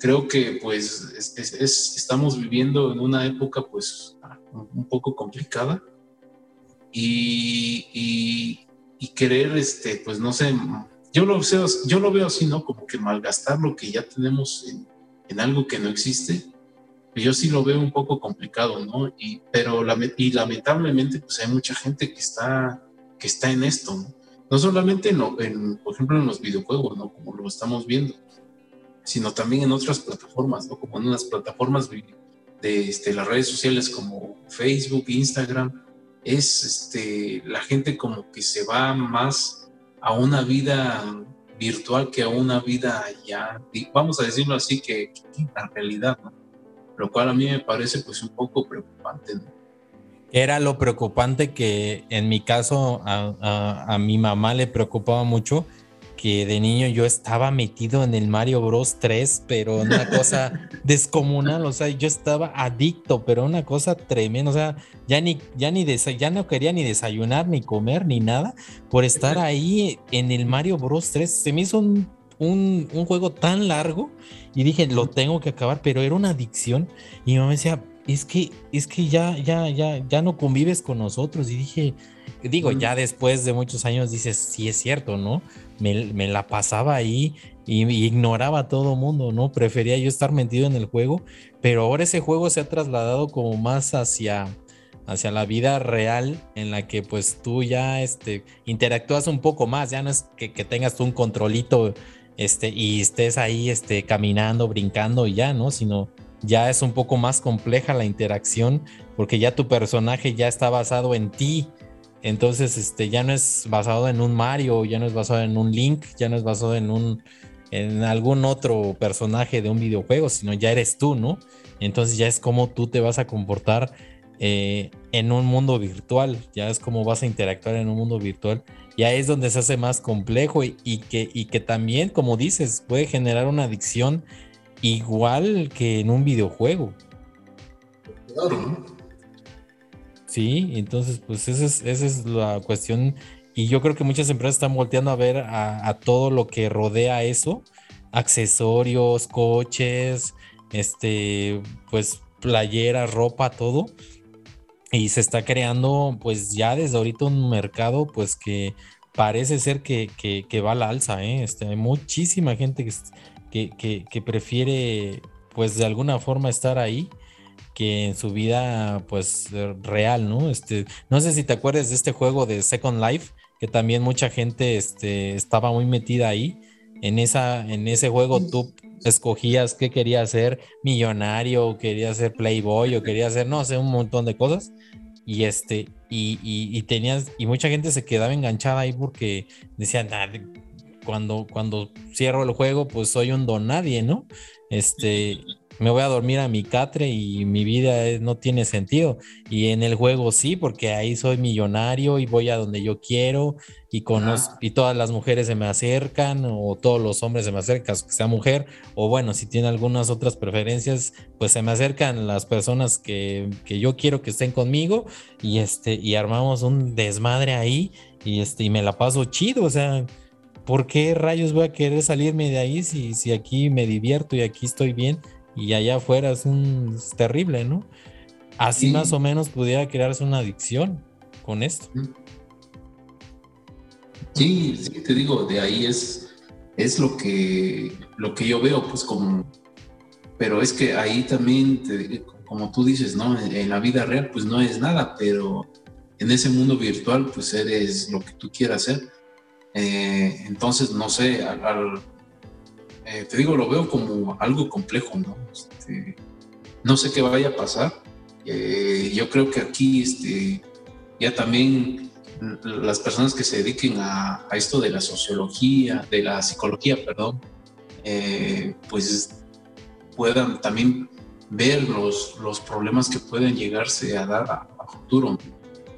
creo que pues estamos viviendo en una época pues un poco complicada y, y, querer, este, pues no sé, yo lo, veo, yo lo veo así, ¿no? Como que malgastar lo que ya tenemos en, en algo que no existe yo sí lo veo un poco complicado, ¿no? Y, pero y lamentablemente, pues hay mucha gente que está, que está en esto, ¿no? No solamente, en, por ejemplo, en los videojuegos, ¿no? Como lo estamos viendo, sino también en otras plataformas, ¿no? Como en unas plataformas de, este, las redes sociales como Facebook, Instagram, es este, la gente como que se va más a una vida virtual que a una vida ya, vamos a decirlo así, que, que la realidad, ¿no? lo cual a mí me parece pues un poco preocupante. Era lo preocupante que en mi caso a, a, mi mamá le preocupaba mucho que de niño yo estaba metido en el Mario Bros 3, pero una cosa descomunal, o sea, yo estaba adicto, pero una cosa tremenda, o sea, ya ni ya ni ya no quería ni desayunar ni comer ni nada por estar ahí en el Mario Bros 3. Se me hizo un un, juego tan largo y dije, lo tengo que acabar, pero era una adicción. Y mi mamá decía, es que, es que ya, ya, ya, ya no convives con nosotros. Y dije, digo, ya después de muchos años dices, sí es cierto, ¿no? Me, me la pasaba ahí y, ignoraba a todo mundo, ¿no? Prefería yo estar metido en el juego, pero ahora ese juego se ha trasladado como más hacia hacia la vida real en la que pues tú ya este, interactúas un poco más, ya no es que, que tengas tú un controlito este, y estés ahí este, caminando, brincando y ya, ¿no? Sino ya es un poco más compleja la interacción porque ya tu personaje ya está basado en ti. Entonces, este, ya no es basado en un Mario, ya no es basado en un Link, ya no es basado en un en algún otro personaje de un videojuego, sino ya eres tú, ¿no? Entonces ya es como tú te vas a comportar eh, en un mundo virtual, ya es como vas a interactuar en un mundo virtual y ahí es donde se hace más complejo y, que, y que también, como dices, puede generar una adicción igual que en un videojuego. Claro. Sí, entonces pues esa es, esa es la cuestión. Y yo creo que muchas empresas están volteando a ver a, todo lo que rodea eso, accesorios, coches, este, pues playera, ropa, todo. Y se está creando pues ya desde ahorita un mercado pues que parece ser que, va a la alza, ¿eh? Este, hay muchísima gente que, que, prefiere pues de alguna forma estar ahí que en su vida pues real, ¿no? Este, no sé si te acuerdas de este juego de Second Life, que también mucha gente este, estaba muy metida ahí. En, esa, en ese juego tú escogías qué quería ser, millonario, quería ser playboy o quería ser, no sé, un montón de cosas. Y este, y, y, tenías, y mucha gente se quedaba enganchada ahí porque decían, cuando, cuando cierro el juego, pues soy un don nadie, ¿no? Este, me voy a dormir a mi catre y mi vida no tiene sentido. Y en el juego sí, porque ahí soy millonario y voy a donde yo quiero y, conozco, y todas las mujeres se me acercan o todos los hombres se me acercan, que sea mujer, o bueno, si tiene algunas otras preferencias, pues se me acercan las personas que, que yo quiero que estén conmigo y, este, y armamos un desmadre ahí y, este, y me la paso chido, o sea... ¿Por qué rayos voy a querer salirme de ahí si, si aquí me divierto y aquí estoy bien? Y allá afuera es un terrible, ¿no? Así más o menos pudiera crearse una adicción con esto. Sí, sí, te digo, de ahí es, es lo que lo que yo veo, pues como, pero es que ahí también, como tú dices, ¿no? En, la vida real, pues no es nada, pero en ese mundo virtual, pues eres lo que tú quieras ser. Eh, entonces, no sé, al eh, te digo, lo veo como algo complejo, ¿no? Este, no sé qué vaya a pasar. Eh, yo creo que aquí este, ya también las personas que se dediquen a, esto de la sociología, de la psicología, perdón, eh, pues puedan también ver los, los problemas que pueden llegarse a dar a, futuro,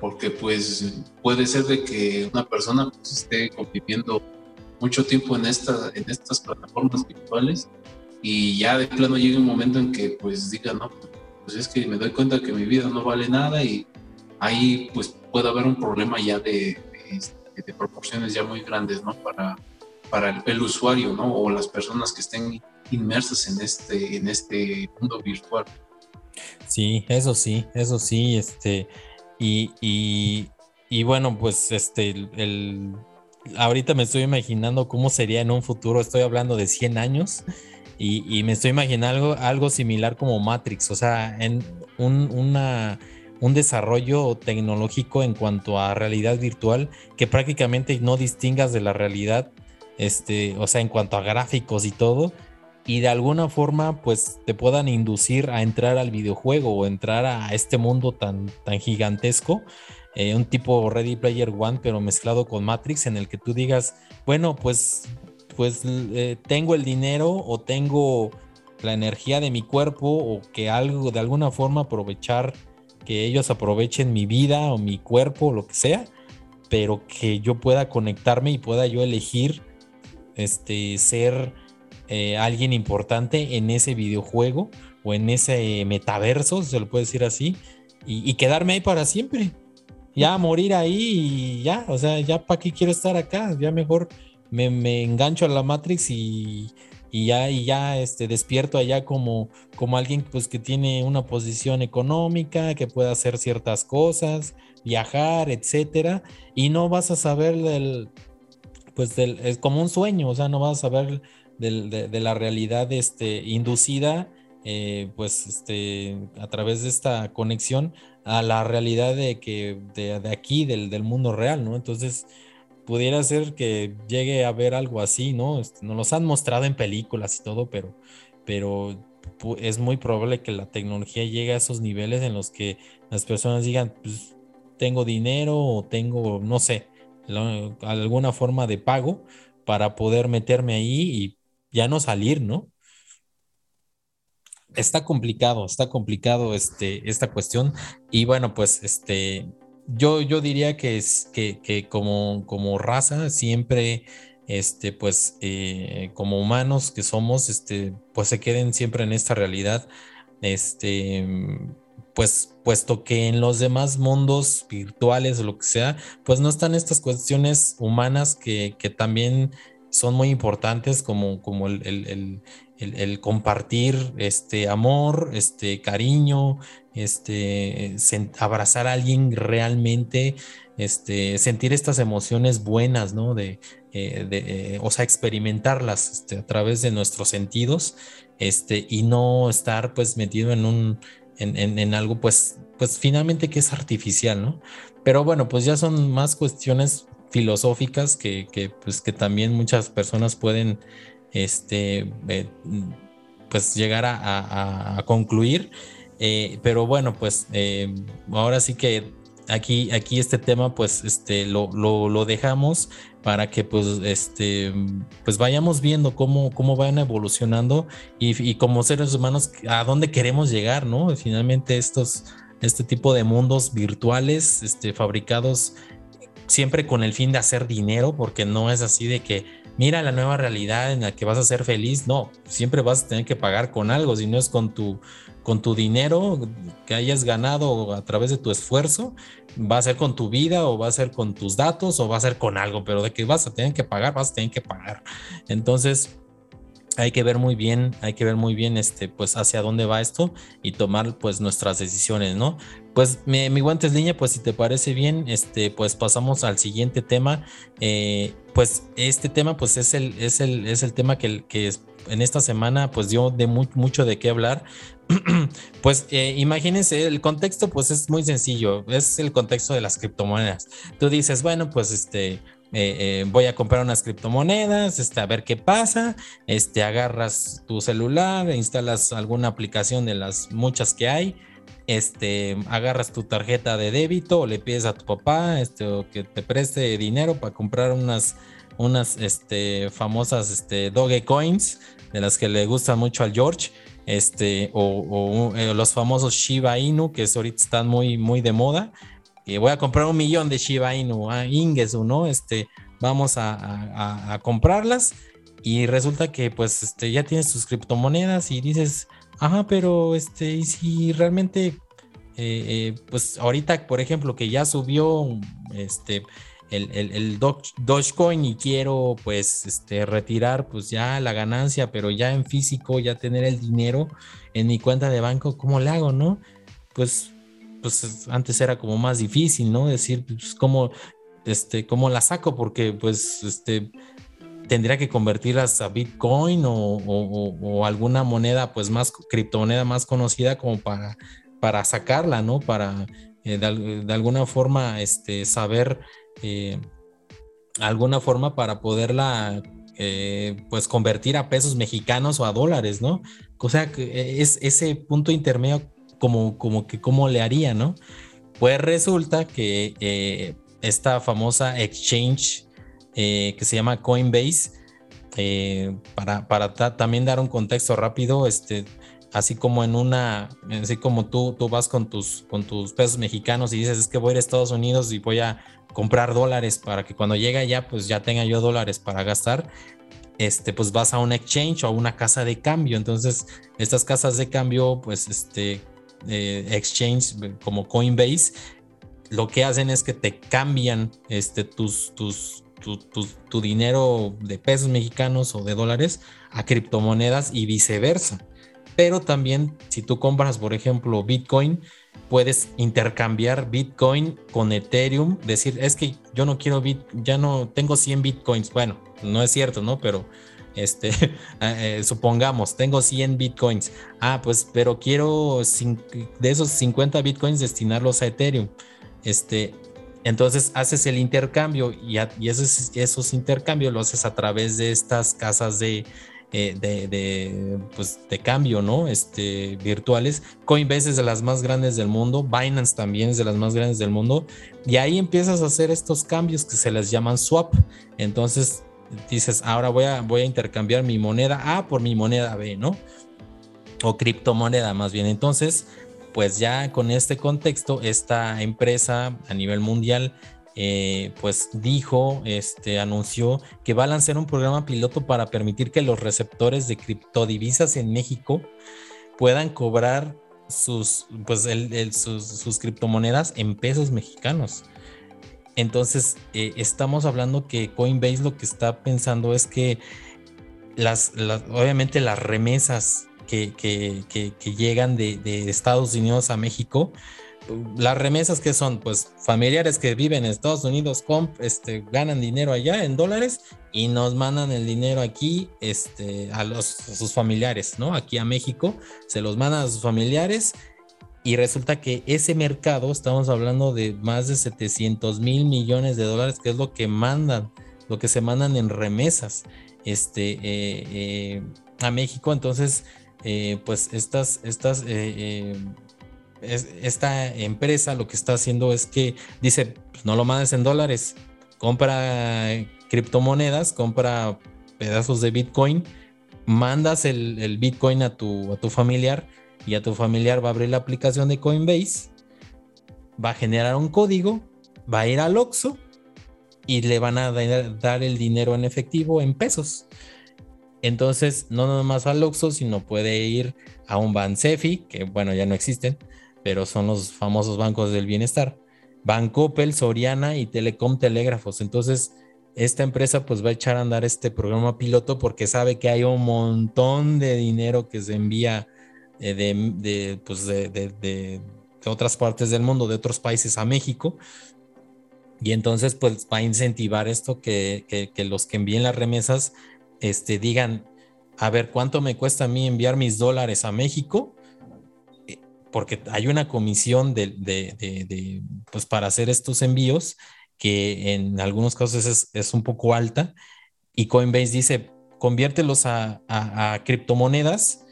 porque pues puede ser de que una persona pues, esté conviviendo mucho tiempo en, esta, en estas plataformas virtuales y ya de plano llega un momento en que pues diga, no, pues es que me doy cuenta que mi vida no vale nada y ahí pues puede haber un problema ya de, de, proporciones ya muy grandes, ¿no? Para, para el, usuario, ¿no? O las personas que estén inmersas en este, en este mundo virtual. Sí, eso sí, eso sí, este, y, y, y bueno, pues este, el, ahorita me estoy imaginando cómo sería en un futuro, estoy hablando de 100 años, y, me estoy imaginando algo, algo, similar como Matrix, o sea, en un, una, un desarrollo tecnológico en cuanto a realidad virtual que prácticamente no distingas de la realidad, este, o sea, en cuanto a gráficos y todo, y de alguna forma pues te puedan inducir a entrar al videojuego o entrar a este mundo tan, tan gigantesco eh, un tipo Ready Player One, pero mezclado con Matrix, en el que tú digas, bueno, pues, pues eh, tengo el dinero o tengo la energía de mi cuerpo o que algo de alguna forma aprovechar, que ellos aprovechen mi vida o mi cuerpo o lo que sea, pero que yo pueda conectarme y pueda yo elegir este, ser eh, alguien importante en ese videojuego o en ese metaverso, se lo puede decir así, y quedarme ahí para siempre ya morir ahí y ya, o sea, ya para qué quiero estar acá, ya mejor me, engancho a la Matrix y, ya, y ya este, despierto allá como, como alguien pues, que tiene una posición económica, que puede hacer ciertas cosas, viajar, etcétera, y no vas a saber del, pues del, es como un sueño, o sea, no vas a saber de, de, la realidad este, inducida, eh, pues este, a través de esta conexión a la realidad de que de, aquí, del, del, mundo real, ¿no? Entonces, pudiera ser que llegue a ver algo así, ¿no? Este, nos los han mostrado en películas y todo, pero, pero es muy probable que la tecnología llegue a esos niveles en los que las personas digan, pues tengo dinero o tengo, no sé, alguna forma de pago para poder meterme ahí y ya no salir, ¿no? Está complicado, está complicado este, esta cuestión. Y bueno, pues este, yo, yo diría que es que, como, como raza siempre, este, pues eh, como humanos que somos, este, pues se queden siempre en esta realidad. Este, pues puesto que en los demás mundos virtuales o lo que sea, pues no están estas cuestiones humanas que, que también son muy importantes como, como el, el, compartir este amor, este cariño, este abrazar a alguien realmente, este sentir estas emociones buenas, ¿no? De, eh, eh, o sea, experimentarlas este, a través de nuestros sentidos, este, y no estar pues metido en un, en, algo pues, pues finalmente que es artificial, ¿no? Pero bueno, pues ya son más cuestiones filosóficas que, que, pues, que también muchas personas pueden este, eh, pues llegar a, concluir. Eh, pero bueno, pues eh, ahora sí que aquí, aquí este tema, pues, este, lo, lo, dejamos para que, pues, este, pues vayamos viendo cómo, cómo van evolucionando y, y como seres humanos, a dónde queremos llegar, ¿no? Finalmente estos, este tipo de mundos virtuales, este, fabricados siempre con el fin de hacer dinero, porque no es así de que mira la nueva realidad en la que vas a ser feliz. No, siempre vas a tener que pagar con algo, si no es con tu, con tu dinero que hayas ganado a través de tu esfuerzo, va a ser con tu vida o va a ser con tus datos o va a ser con algo, pero de que vas a tener que pagar, vas a tener que pagar. Entonces, hay que ver muy bien, hay que ver muy bien este, pues hacia dónde va esto y tomar pues nuestras decisiones, ¿no? Pues mi, mi guantes línea, pues si te parece bien, este, pues pasamos al siguiente tema. Eh, pues este tema, pues es el, es el, es el tema que, que en esta semana pues dio de mucho de qué hablar. pues eh, imagínense, el contexto pues es muy sencillo, es el contexto de las criptomonedas. Tú dices, bueno, pues este, eh, eh, voy a comprar unas criptomonedas, este, a ver qué pasa, este, agarras tu celular, instalas alguna aplicación de las muchas que hay, este, agarras tu tarjeta de débito o le pides a tu papá este, que te preste dinero para comprar unas, unas este, famosas este, Dogecoins de las que le gustan mucho al George. Este, o, eh, los famosos Shiba Inu, que ahorita están muy, muy de moda voy a comprar un millón de Shiba Inu, a Ingesu, ¿no? Este, vamos a, comprarlas y resulta que pues este, ya tienes tus criptomonedas y dices, ajá, pero este, y si realmente, eh, eh, pues ahorita, por ejemplo, que ya subió este, el, el, Dogecoin y quiero pues este, retirar pues ya la ganancia, pero ya en físico, ya tener el dinero en mi cuenta de banco, ¿cómo le hago, no? Pues pues antes era como más difícil, ¿no? Decir, pues, ¿cómo, este, cómo la saco? Porque, pues, este, tendría que convertirlas a Bitcoin o, alguna moneda, pues, más, criptomoneda más conocida como para, para sacarla, ¿no? Para, eh, de, alguna forma, este, saber, eh, alguna forma para poderla eh, pues convertir a pesos mexicanos o a dólares, ¿no? O sea, es ese punto intermedio como, como que cómo le haría, ¿no? Pues resulta que esta famosa exchange eh, que se llama Coinbase, eh, para, para también dar un contexto rápido, este, así como en una, así como tú, tú vas con tus, con tus pesos mexicanos y dices, es que voy a ir a Estados Unidos y voy a comprar dólares para que cuando llegue allá, pues ya tenga yo dólares para gastar. Este, pues vas a un exchange o a una casa de cambio. Entonces, estas casas de cambio, pues, este, eh, exchange como Coinbase, lo que hacen es que te cambian este, tus, tus, tu, dinero de pesos mexicanos o de dólares a criptomonedas y viceversa. Pero también si tú compras, por ejemplo, Bitcoin, puedes intercambiar Bitcoin con Ethereum, decir, es que yo no quiero Bit, ya no tengo 100 Bitcoins. Bueno, no es cierto, ¿no? Pero este, eh, supongamos, tengo 100 bitcoins. Ah, pues, pero quiero de esos 50 bitcoins destinarlos a Ethereum. Este, entonces haces el intercambio y, esos, esos, intercambios los haces a través de estas casas de, eh, pues, cambio, ¿no? Este, virtuales. Coinbase es de las más grandes del mundo, Binance también es de las más grandes del mundo, y ahí empiezas a hacer estos cambios que se les llaman swap. Entonces dices, ahora voy a, voy a intercambiar mi moneda A por mi moneda B, ¿no? O criptomoneda más bien. Entonces, pues ya con este contexto, esta empresa a nivel mundial, eh, pues dijo, este, anunció que va a lanzar un programa piloto para permitir que los receptores de criptodivisas en México puedan cobrar sus, pues sus, sus criptomonedas en pesos mexicanos. Entonces, eh, estamos hablando que Coinbase lo que está pensando es que las, obviamente las remesas que, llegan de, Estados Unidos a México, las remesas que son, pues familiares que viven en Estados Unidos, este, ganan dinero allá en dólares y nos mandan el dinero aquí este, a, los, a sus familiares, ¿no? Aquí a México, se los mandan a sus familiares y resulta que ese mercado, estamos hablando de más de 700 mil millones de dólares, que es lo que mandan, lo que se mandan en remesas este, eh, eh, a México. Entonces, eh, pues estas, estas esta empresa lo que está haciendo es que dice, pues no lo mandes en dólares, compra criptomonedas, compra pedazos de Bitcoin, mandas el, Bitcoin a tu, a tu familiar y a tu familiar va a abrir la aplicación de Coinbase, va a generar un código, va a ir al Oxxo y le van a dar el dinero en efectivo en pesos. Entonces, no nomás al Oxxo, sino puede ir a un Bansefi, que bueno, ya no existen, pero son los famosos bancos del bienestar. Bancopel, Soriana y Telecom Telégrafos. Entonces, esta empresa pues va a echar a andar este programa piloto porque sabe que hay un montón de dinero que se envía eh, de, pues de, otras partes del mundo, de otros países a México. Y entonces pues va a incentivar esto que, que los que envíen las remesas este, digan, a ver, ¿cuánto me cuesta a mí enviar mis dólares a México? Eh, porque hay una comisión de, pues para hacer estos envíos que en algunos casos es, un poco alta y Coinbase dice, conviértelos a, a, criptomonedas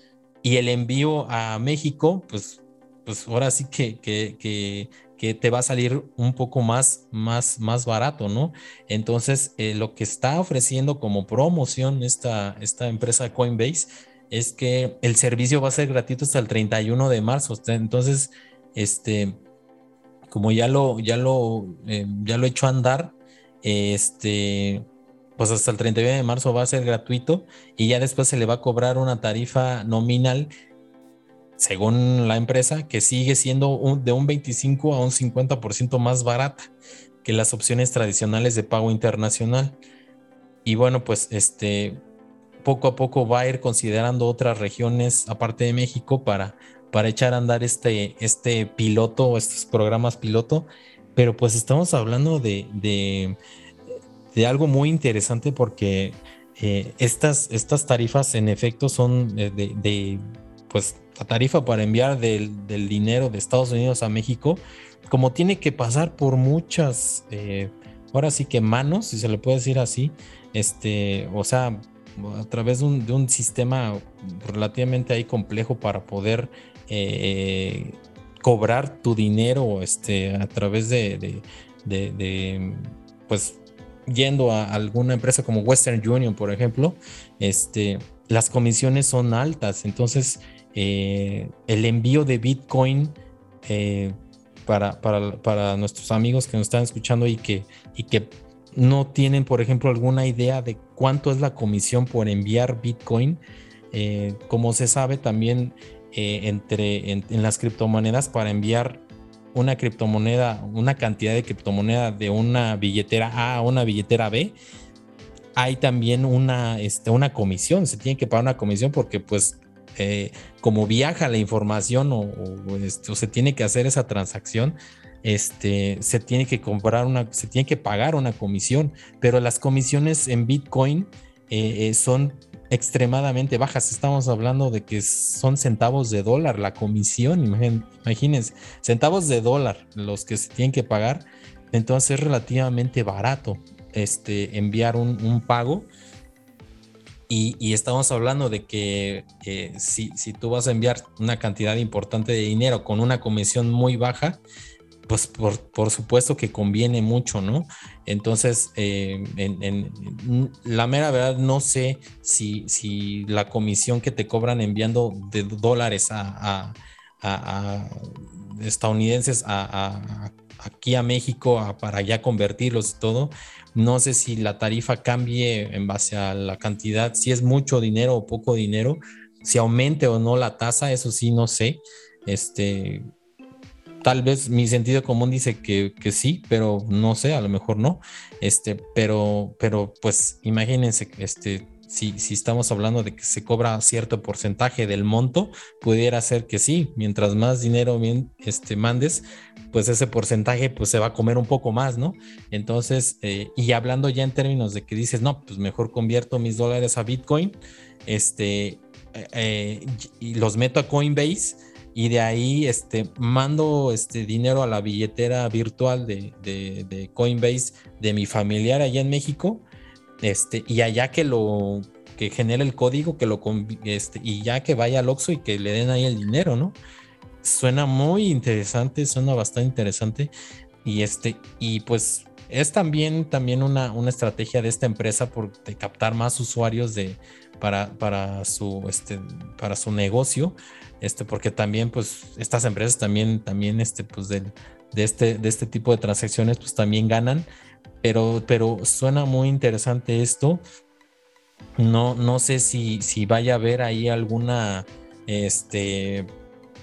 y el envío a México, pues, pues ahora sí que que te va a salir un poco más, más, más barato, ¿no? Entonces, eh, lo que está ofreciendo como promoción esta, esta empresa Coinbase es que el servicio va a ser gratuito hasta el 31 de marzo. Entonces, este, como ya lo, ya lo, eh, ya lo he hecho andar, este, pues hasta el 31 de marzo va a ser gratuito y ya después se le va a cobrar una tarifa nominal según la empresa, que sigue siendo de un 25 a un 50% más barata que las opciones tradicionales de pago internacional. Y bueno, pues este poco a poco va a ir considerando otras regiones aparte de México para, para echar a andar este, este piloto estos programas piloto. Pero pues estamos hablando de, de, algo muy interesante porque eh, estas, estas tarifas en efecto son de, de pues la tarifa para enviar del, dinero de Estados Unidos a México, como tiene que pasar por muchas, eh, ahora sí que manos, si se le puede decir así, este, o sea, a través de un, sistema relativamente ahí complejo para poder eh, cobrar tu dinero este, a través de, pues, yendo a alguna empresa como Western Union, por ejemplo, este, las comisiones son altas, entonces eh, el envío de Bitcoin eh, para, para, nuestros amigos que nos están escuchando y que, y que no tienen, por ejemplo, alguna idea de cuánto es la comisión por enviar Bitcoin. Eh, como se sabe también entre, en, las criptomonedas para enviar una criptomoneda, una cantidad de criptomoneda de una billetera A a una billetera B, hay también una, este, una comisión, se tiene que pagar una comisión porque pues eh, como viaja la información este, o, se tiene que hacer esa transacción, este, se tiene que comprar una, se tiene que pagar una comisión, pero las comisiones en Bitcoin eh, eh, son extremadamente bajas. Estamos hablando de que son centavos de dólar la comisión, imagínense, centavos de dólar los que se tienen que pagar. Entonces es relativamente barato este, enviar un, un pago y, estamos hablando de que si, tú vas a enviar una cantidad importante de dinero con una comisión muy baja, pues por, supuesto que conviene mucho, ¿no? Entonces, eh, en, la mera verdad, no sé si, si, la comisión que te cobran enviando de dólares a, estadounidenses a, aquí a México para ya convertirlos y todo, no sé si la tarifa cambie en base a la cantidad, si es mucho dinero o poco dinero, si aumente o no la tasa, eso sí, no sé. Este, tal vez mi sentido común dice que, sí, pero no sé, a lo mejor no. Este, pero, pero pues imagínense, este, si, si, estamos hablando de que se cobra cierto porcentaje del monto, pudiera ser que sí, mientras más dinero este, mandes, pues ese porcentaje pues se va a comer un poco más, ¿no? Entonces, eh, y hablando ya en términos de que dices, no, pues mejor convierto mis dólares a Bitcoin, este, eh, y los meto a Coinbase y de ahí este, mando este dinero a la billetera virtual de, de, Coinbase de mi familiar allá en México, este, y allá que lo que genere el código, que lo este, y ya que vaya al Oxxo y que le den ahí el dinero, ¿no? suena muy interesante, suena bastante interesante. Y este, y pues es también, también una, una estrategia de esta empresa por de captar más usuarios de, para, para, su, este, para su negocio, este, porque también, pues, estas empresas también, también, este, pues, de, este, de este tipo de transacciones, pues, también ganan, pero, pero suena muy interesante esto. No, no sé si, si vaya a haber ahí alguna, este,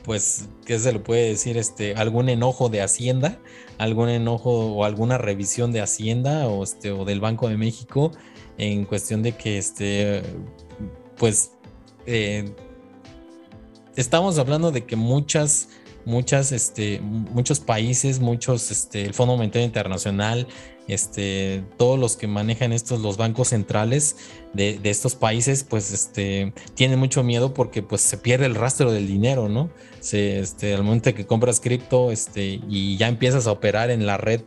pues, ¿qué se le puede decir? Este, algún enojo de Hacienda, algún enojo o alguna revisión de Hacienda o, este, o del Banco de México en cuestión de que, este, pues, eh, estamos hablando de que muchas muchas, este, muchos países, muchos, este, el Fondo Monetario Internacional, este, todos los que manejan estos, los bancos centrales de, estos países, pues, este, tienen mucho miedo porque, pues, se pierde el rastro del dinero, ¿no? Este, al momento que compras cripto, este, y ya empiezas a operar en la red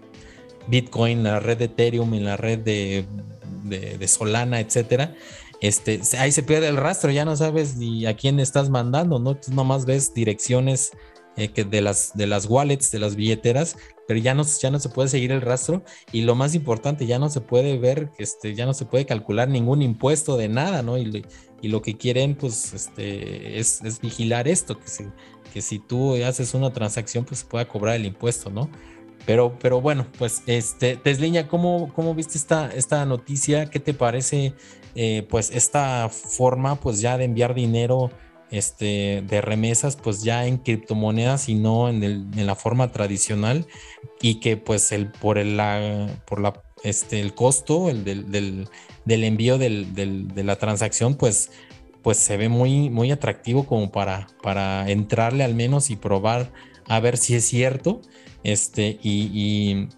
Bitcoin, en la red de Ethereum, en la red de, Solana, etcétera, este, ahí se pierde el rastro, ya no sabes ni a quién estás mandando, ¿no? Tú nomás ves direcciones eh, de, las, de las wallets, de las billeteras, pero ya no, ya no se puede seguir el rastro y lo más importante, ya no se puede ver, este, ya no se puede calcular ningún impuesto de nada, ¿no? Y, y lo que quieren, pues, este, es, es vigilar esto, que si, que si tú haces una transacción, pues se pueda cobrar el impuesto, ¿no? Pero, pero bueno, pues, este, Tesliña, ¿cómo, cómo viste esta, esta noticia? ¿Qué te parece, eh, pues, esta forma, pues, ya de enviar dinero este, de remesas pues ya en criptomonedas y no en, el, en la forma tradicional y que pues el, por, el, la, por la, este, el costo el del, del, del envío del, de la transacción pues, pues se ve muy, muy atractivo como para, para entrarle al menos y probar a ver si es cierto este, y, y,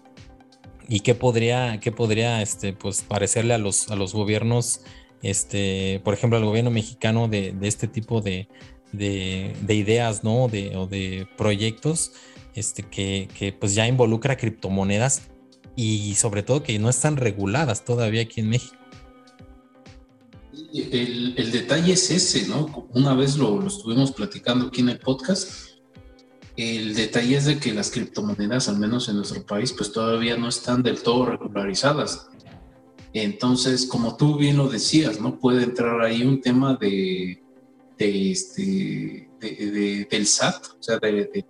y qué podría, qué podría este, pues, parecerle a los, a los gobiernos este, por ejemplo, al gobierno mexicano de, este tipo de, ideas, ¿no? De, o de proyectos este, que, pues ya involucra criptomonedas y sobre todo que no están reguladas todavía aquí en México. El, detalle es ese, ¿no? Una vez lo, lo, estuvimos platicando aquí en el podcast. El detalle es de que las criptomonedas, al menos en nuestro país, pues todavía no están del todo regularizadas. Entonces, como tú bien lo decías, ¿no? Puede entrar ahí un tema de, este, del SAT, o sea, de,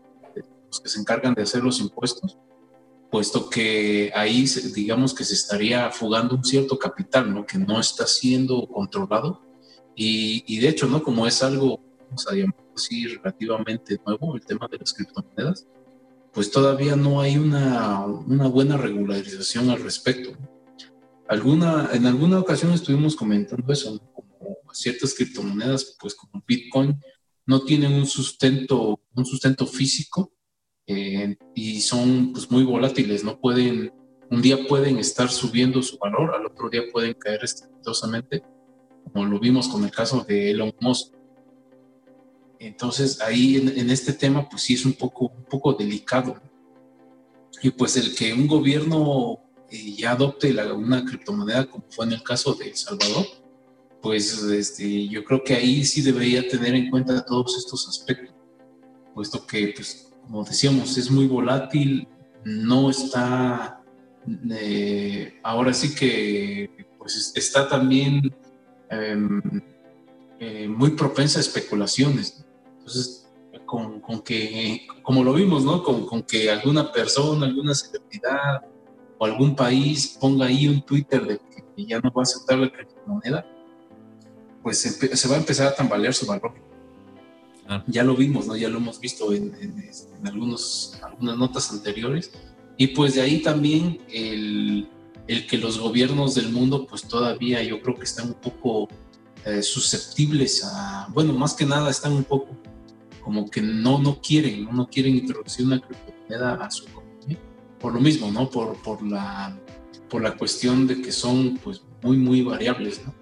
los que se encargan de hacer los impuestos, puesto que ahí, digamos que se estaría fugando un cierto capital, ¿no? Que no está siendo controlado. Y, de hecho, ¿no? Como es algo, vamos a así, relativamente nuevo, el tema de las criptomonedas, pues todavía no hay una, una buena regularización al respecto. Alguna, en alguna ocasión estuvimos comentando eso, como ciertas criptomonedas, pues como Bitcoin, no tienen un sustento, un sustento físico eh, y son pues, muy volátiles, no pueden, un día pueden estar subiendo su valor, al otro día pueden caer estrepitosamente, como lo vimos con el caso de Elon Musk. Entonces ahí en, en, este tema pues sí es un poco, un poco delicado. Y pues el que un gobierno ya adopte una criptomoneda como fue en el caso de El Salvador, pues este, yo creo que ahí sí debería tener en cuenta todos estos aspectos, puesto que, pues, como decíamos, es muy volátil, no está, eh, ahora sí que, pues, está también em, eh, muy propensa a especulaciones. Entonces, con, con, que, como lo vimos, ¿no? Con, con que alguna persona, alguna celebridad, o algún país ponga ahí un Twitter de que ya no va a aceptar la criptomoneda, pues se va a empezar a tambalear su valor. Ah. Ya lo vimos, ¿no? Ya lo hemos visto en, algunos, algunas notas anteriores. Y pues de ahí también el, el, que los gobiernos del mundo pues todavía yo creo que están un poco eh, susceptibles a, bueno, más que nada están un poco como que no, no quieren, ¿no? no quieren introducir una criptomoneda a su por lo mismo, ¿no? Por, por, la, por la cuestión de que son pues muy, muy variables, ¿no?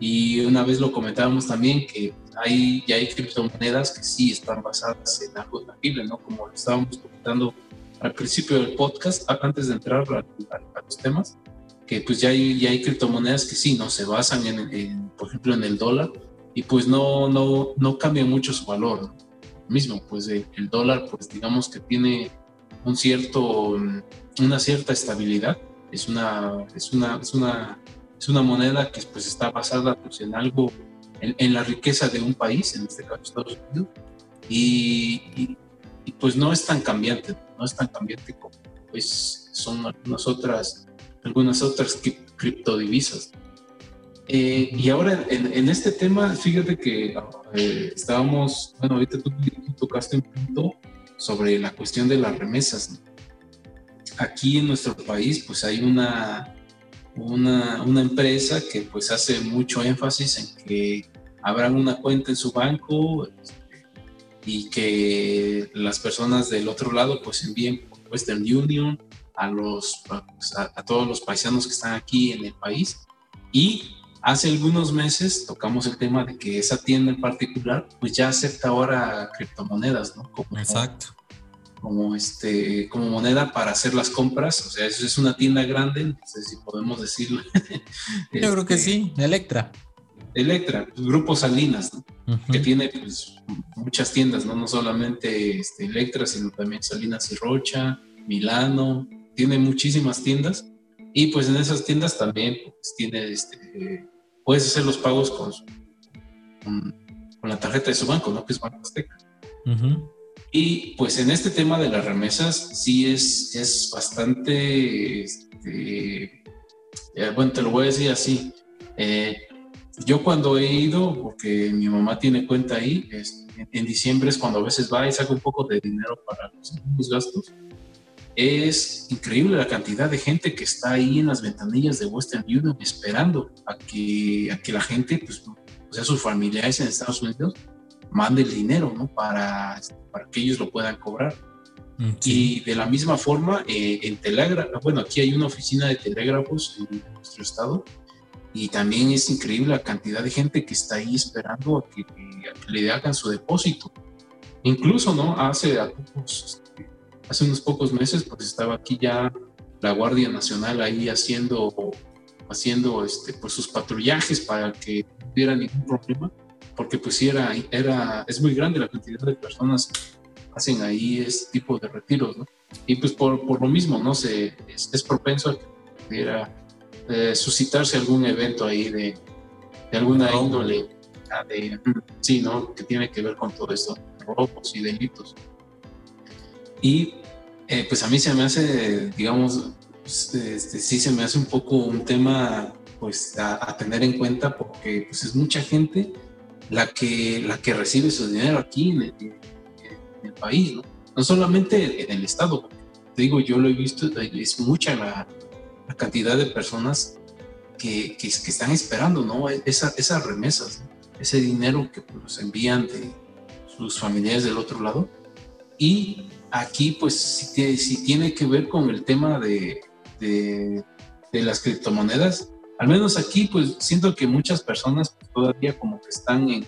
Y una vez lo comentábamos también que hay, ya hay criptomonedas que sí están basadas en algo tangible, ¿no? Como estábamos comentando al principio del podcast, antes de entrar a, los temas, que pues ya hay, ya hay criptomonedas que sí, ¿no? Se basan en, por ejemplo, en el dólar y pues no, no, no cambia mucho su valor, ¿no? mismo, pues el, dólar, pues digamos que tiene un cierto, una cierta estabilidad, es una, es una, es una, es una moneda que pues está basada pues, en algo, en, la riqueza de un país, en este caso Estados Unidos, y, pues no es tan cambiante, no es tan cambiante como pues son algunas otras, algunas otras criptodivisas. Eh, y ahora en, este tema, fíjate que eh, estábamos, bueno, ahorita tú, tocaste un punto sobre la cuestión de las remesas. Aquí en nuestro país, pues hay una, una, empresa que pues hace mucho énfasis en que abran una cuenta en su banco y que las personas del otro lado pues envíen Western Union a, los, a todos los paisanos que están aquí en el país y Hace algunos meses tocamos el tema de que esa tienda en particular pues ya acepta ahora criptomonedas, ¿no? Como, Exacto. Como, este, como moneda para hacer las compras, o sea, eso es una tienda grande, no sé si podemos decirlo. Yo creo que este, sí, Electra. Electra, pues, Grupo Salinas, ¿no? que tiene pues, muchas tiendas, ¿no? no solamente este, Electra, sino también Salinas y Rocha, Milano, tiene muchísimas tiendas y pues en esas tiendas también pues, tiene este, puedes hacer los pagos con, con, la tarjeta de su banco, ¿no? Que es Banco Azteca. Y pues en este tema de las remesas sí es, es bastante, este, eh, bueno, te lo voy a decir así. Eh, yo cuando he ido, porque mi mamá tiene cuenta ahí, en, diciembre es cuando a veces va y saca un poco de dinero para los gastos es increíble la cantidad de gente que está ahí en las ventanillas de Western Union esperando a que, a que la gente, pues, o sea, sus familiares en Estados Unidos, mande el dinero, ¿no? Para, para que ellos lo puedan cobrar. Mm, y de la misma forma, eh, en telégrafo, bueno, aquí hay una oficina de telégrafos en nuestro estado, y también es increíble la cantidad de gente que está ahí esperando a que, le hagan su depósito. Incluso, ¿no? Hace a pocos, hace unos pocos meses, pues estaba aquí ya la Guardia Nacional ahí haciendo, haciendo este, pues sus patrullajes para que no hubiera ningún problema, porque pues sí era, era, es muy grande la cantidad de personas que hacen ahí este tipo de retiros, ¿no? Y pues por, por lo mismo, ¿no? Se, es, propenso a que pudiera eh, suscitarse algún evento ahí de, de alguna índole, ah, de, sí, ¿no? Que tiene que ver con todo esto, robos y delitos. Y eh, pues a mí se me hace, digamos, este, sí se me hace un poco un tema pues a, tener en cuenta porque pues es mucha gente la que, la que recibe su dinero aquí en el, país, ¿no? no solamente en el Estado, te digo, yo lo he visto, es mucha la, cantidad de personas que, que, están esperando, ¿no? Esa, esas remesas, ese dinero que pues, envían de sus familiares del otro lado. Y aquí pues sí, tiene que ver con el tema de, de, las criptomonedas. Al menos aquí pues siento que muchas personas todavía como que están en,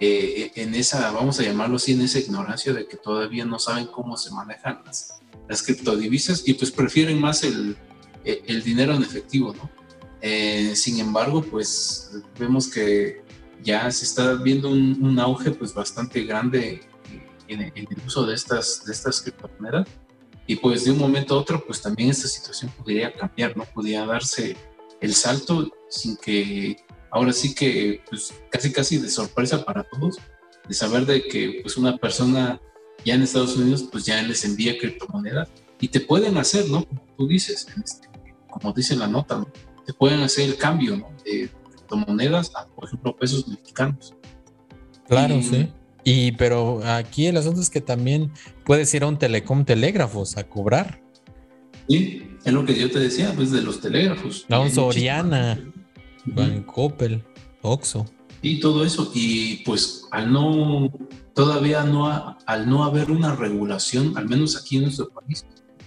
eh, en esa, vamos a llamarlo así, en esa ignorancia de que todavía no saben cómo se manejan las, las criptodivisas y pues prefieren más el, el dinero en efectivo, ¿no? Eh, sin embargo, pues vemos que ya se está viendo un, un auge pues bastante grande en, el uso de estas, de estas criptomonedas. Y pues de un momento a otro, pues también esta situación podría cambiar, ¿no? Podría darse el salto sin que, ahora sí que, pues casi casi de sorpresa para todos, de saber de que pues una persona ya en Estados Unidos, pues ya les envía criptomonedas y te pueden hacer, ¿no? Como tú dices, este, como dice la nota, ¿no? Te pueden hacer el cambio, ¿no? De criptomonedas a, por ejemplo, pesos mexicanos. Claro, sí. Y pero aquí el asunto es que también puedes ir a un telecom telégrafos a cobrar. Sí, es lo que yo te decía, pues de los telégrafos. A un Soriana, Van Coppel, Oxo. Y todo eso. Y pues al no, todavía no, al no haber una regulación, al menos aquí en nuestro país,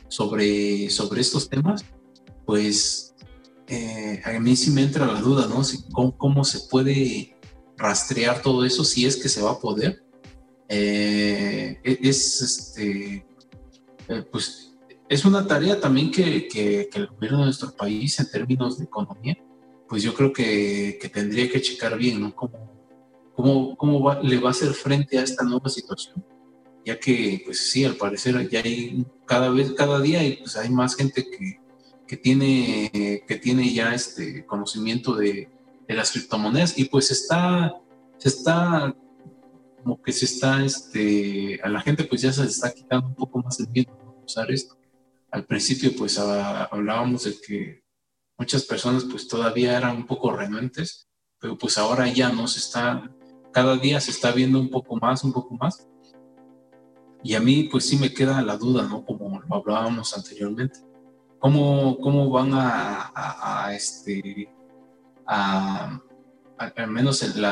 sobre, sobre estos temas, pues eh, a mí sí me entra la duda, ¿no? Si, cómo, cómo se puede rastrear todo eso si es que se va a poder eh, e-, es, este, eh, pues, es una tarea también que, que, el gobierno de nuestro país en términos de economía, pues yo creo que, que tendría que checar bien, ¿no? ¿Cómo, cómo, cómo le va a hacer frente a esta nueva situación? ya que pues sí, al parecer ya hay cada vez, cada día hay, pues, hay más gente que, que, tiene, que tiene ya este conocimiento de, de las criptomonedas y pues está, se está como que se está, este, a la gente pues ya se está quitando un poco más el miedo de usar esto. Al principio pues hablábamos de que muchas personas pues todavía eran un poco renuentes, pero pues ahora ya no se está, cada día se está viendo un poco más, un poco más. Y a mí pues sí me queda la duda, ¿no? Como lo hablábamos anteriormente. ¿Cómo, cómo van a, a, este, a, al menos el,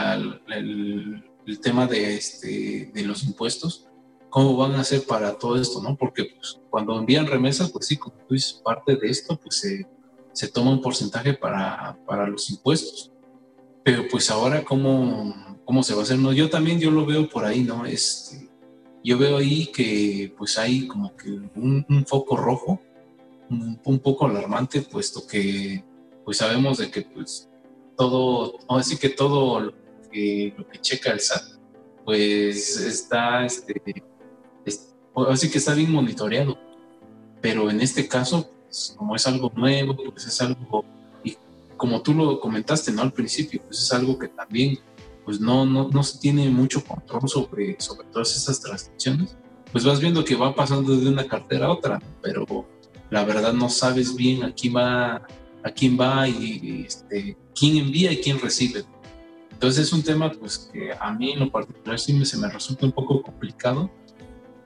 el, el tema de, este, de los impuestos, cómo van a hacer para todo esto, ¿no? Porque pues, cuando envían remesas, pues sí, como tú dices, parte de esto, pues se, se toma un porcentaje para, para, los impuestos. Pero pues ahora, ¿cómo, ¿cómo se va a hacer? No, yo también, yo lo veo por ahí, ¿no? Este, yo veo ahí que pues hay como que un, un foco rojo, un, un, poco alarmante, puesto que pues sabemos de que pues todo, así que todo lo que checa el SAT, pues está, este, así que está bien monitoreado. Pero en este caso, pues, como es algo nuevo, pues es algo, y como tú lo comentaste, ¿no? Al principio, pues es algo que también, pues no, no, no se tiene mucho control sobre, sobre todas esas transacciones. Pues vas viendo que va pasando de una cartera a otra, pero la verdad no sabes bien a quién va, a quién va y este, quién envía y quién recibe. Entonces es un tema pues que a mí en lo particular sí se me resulta un poco complicado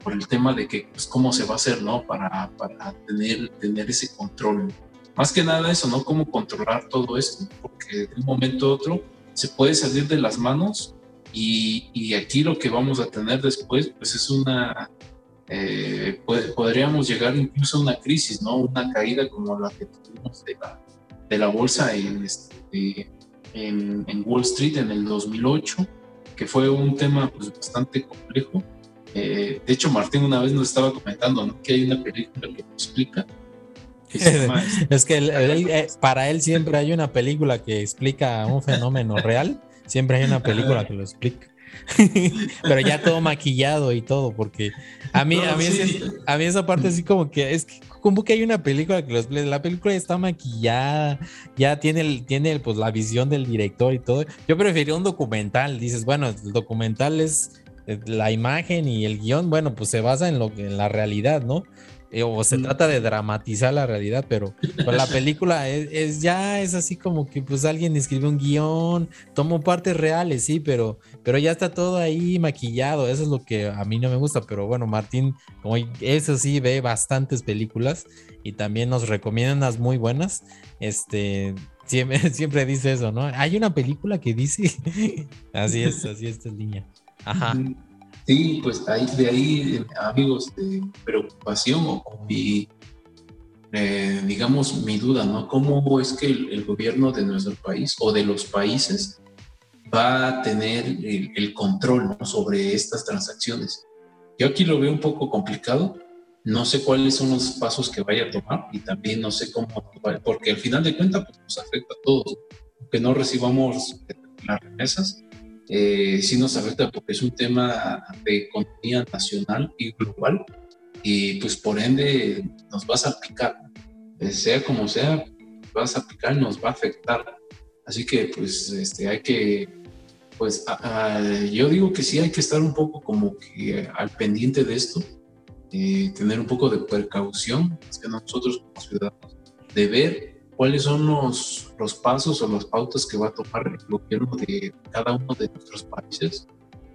por el tema de que pues cómo se va a hacer, ¿no? Para, para tener, tener ese control. Más que nada eso, ¿no? Cómo controlar todo esto, porque de un momento a otro se puede salir de las manos y, y aquí lo que vamos a tener después pues es una, eh, podríamos llegar incluso a una crisis, ¿no? Una caída como la que tuvimos de la, de la bolsa en, este, en, Wall Street en el 2008, que fue un tema pues, bastante complejo. Eh, de hecho, Martín una vez nos estaba comentando ¿no? que hay una película que lo explica. es que eh, para él siempre hay una película que explica un fenómeno real, siempre hay una película que lo explica. pero ya todo maquillado y todo, porque a mí, a, mí a mí esa parte así como que es que como que hay una película que los, la película está maquillada, ya tiene, el, tiene pues la visión del director y todo. Yo prefería un documental, dices, bueno, el documental es eh, la imagen y el guion, bueno, pues se basa en lo en la realidad, ¿no? Eh, o se trata de dramatizar la realidad, pero la película es, ya es así como que pues alguien escribe un guion, tomó partes reales, sí, pero, pero ya está todo ahí maquillado, eso es lo que a mí no me gusta, pero bueno, Martín, como eso sí, ve bastantes películas y también nos recomienda unas muy buenas, este, siempre, siempre dice eso, ¿no? Hay una película que dice, así es, así es esta niña. Ajá. Sí, pues de ahí, amigos, de preocupación o, mi, eh, digamos, mi duda, ¿no? ¿Cómo es que el, gobierno de nuestro país o de los países va a tener el, control sobre estas transacciones? Yo aquí lo veo un poco complicado. No sé cuáles son los pasos que vaya a tomar y también no sé cómo, porque al final de cuentas pues, nos afecta a todos. Que no recibamos las remesas, eh, sí nos afecta porque es un tema de economía nacional y global y pues por ende nos va a salpicar, eh, sea como sea, va a salpicar y nos va a afectar. Así que pues este, hay que, pues yo digo que sí hay que estar un poco como que al pendiente de esto, eh, tener un poco de precaución, es que nosotros como ciudadanos, de ver cuáles son los, los pasos o las pautas que va a tomar el gobierno de cada uno de nuestros países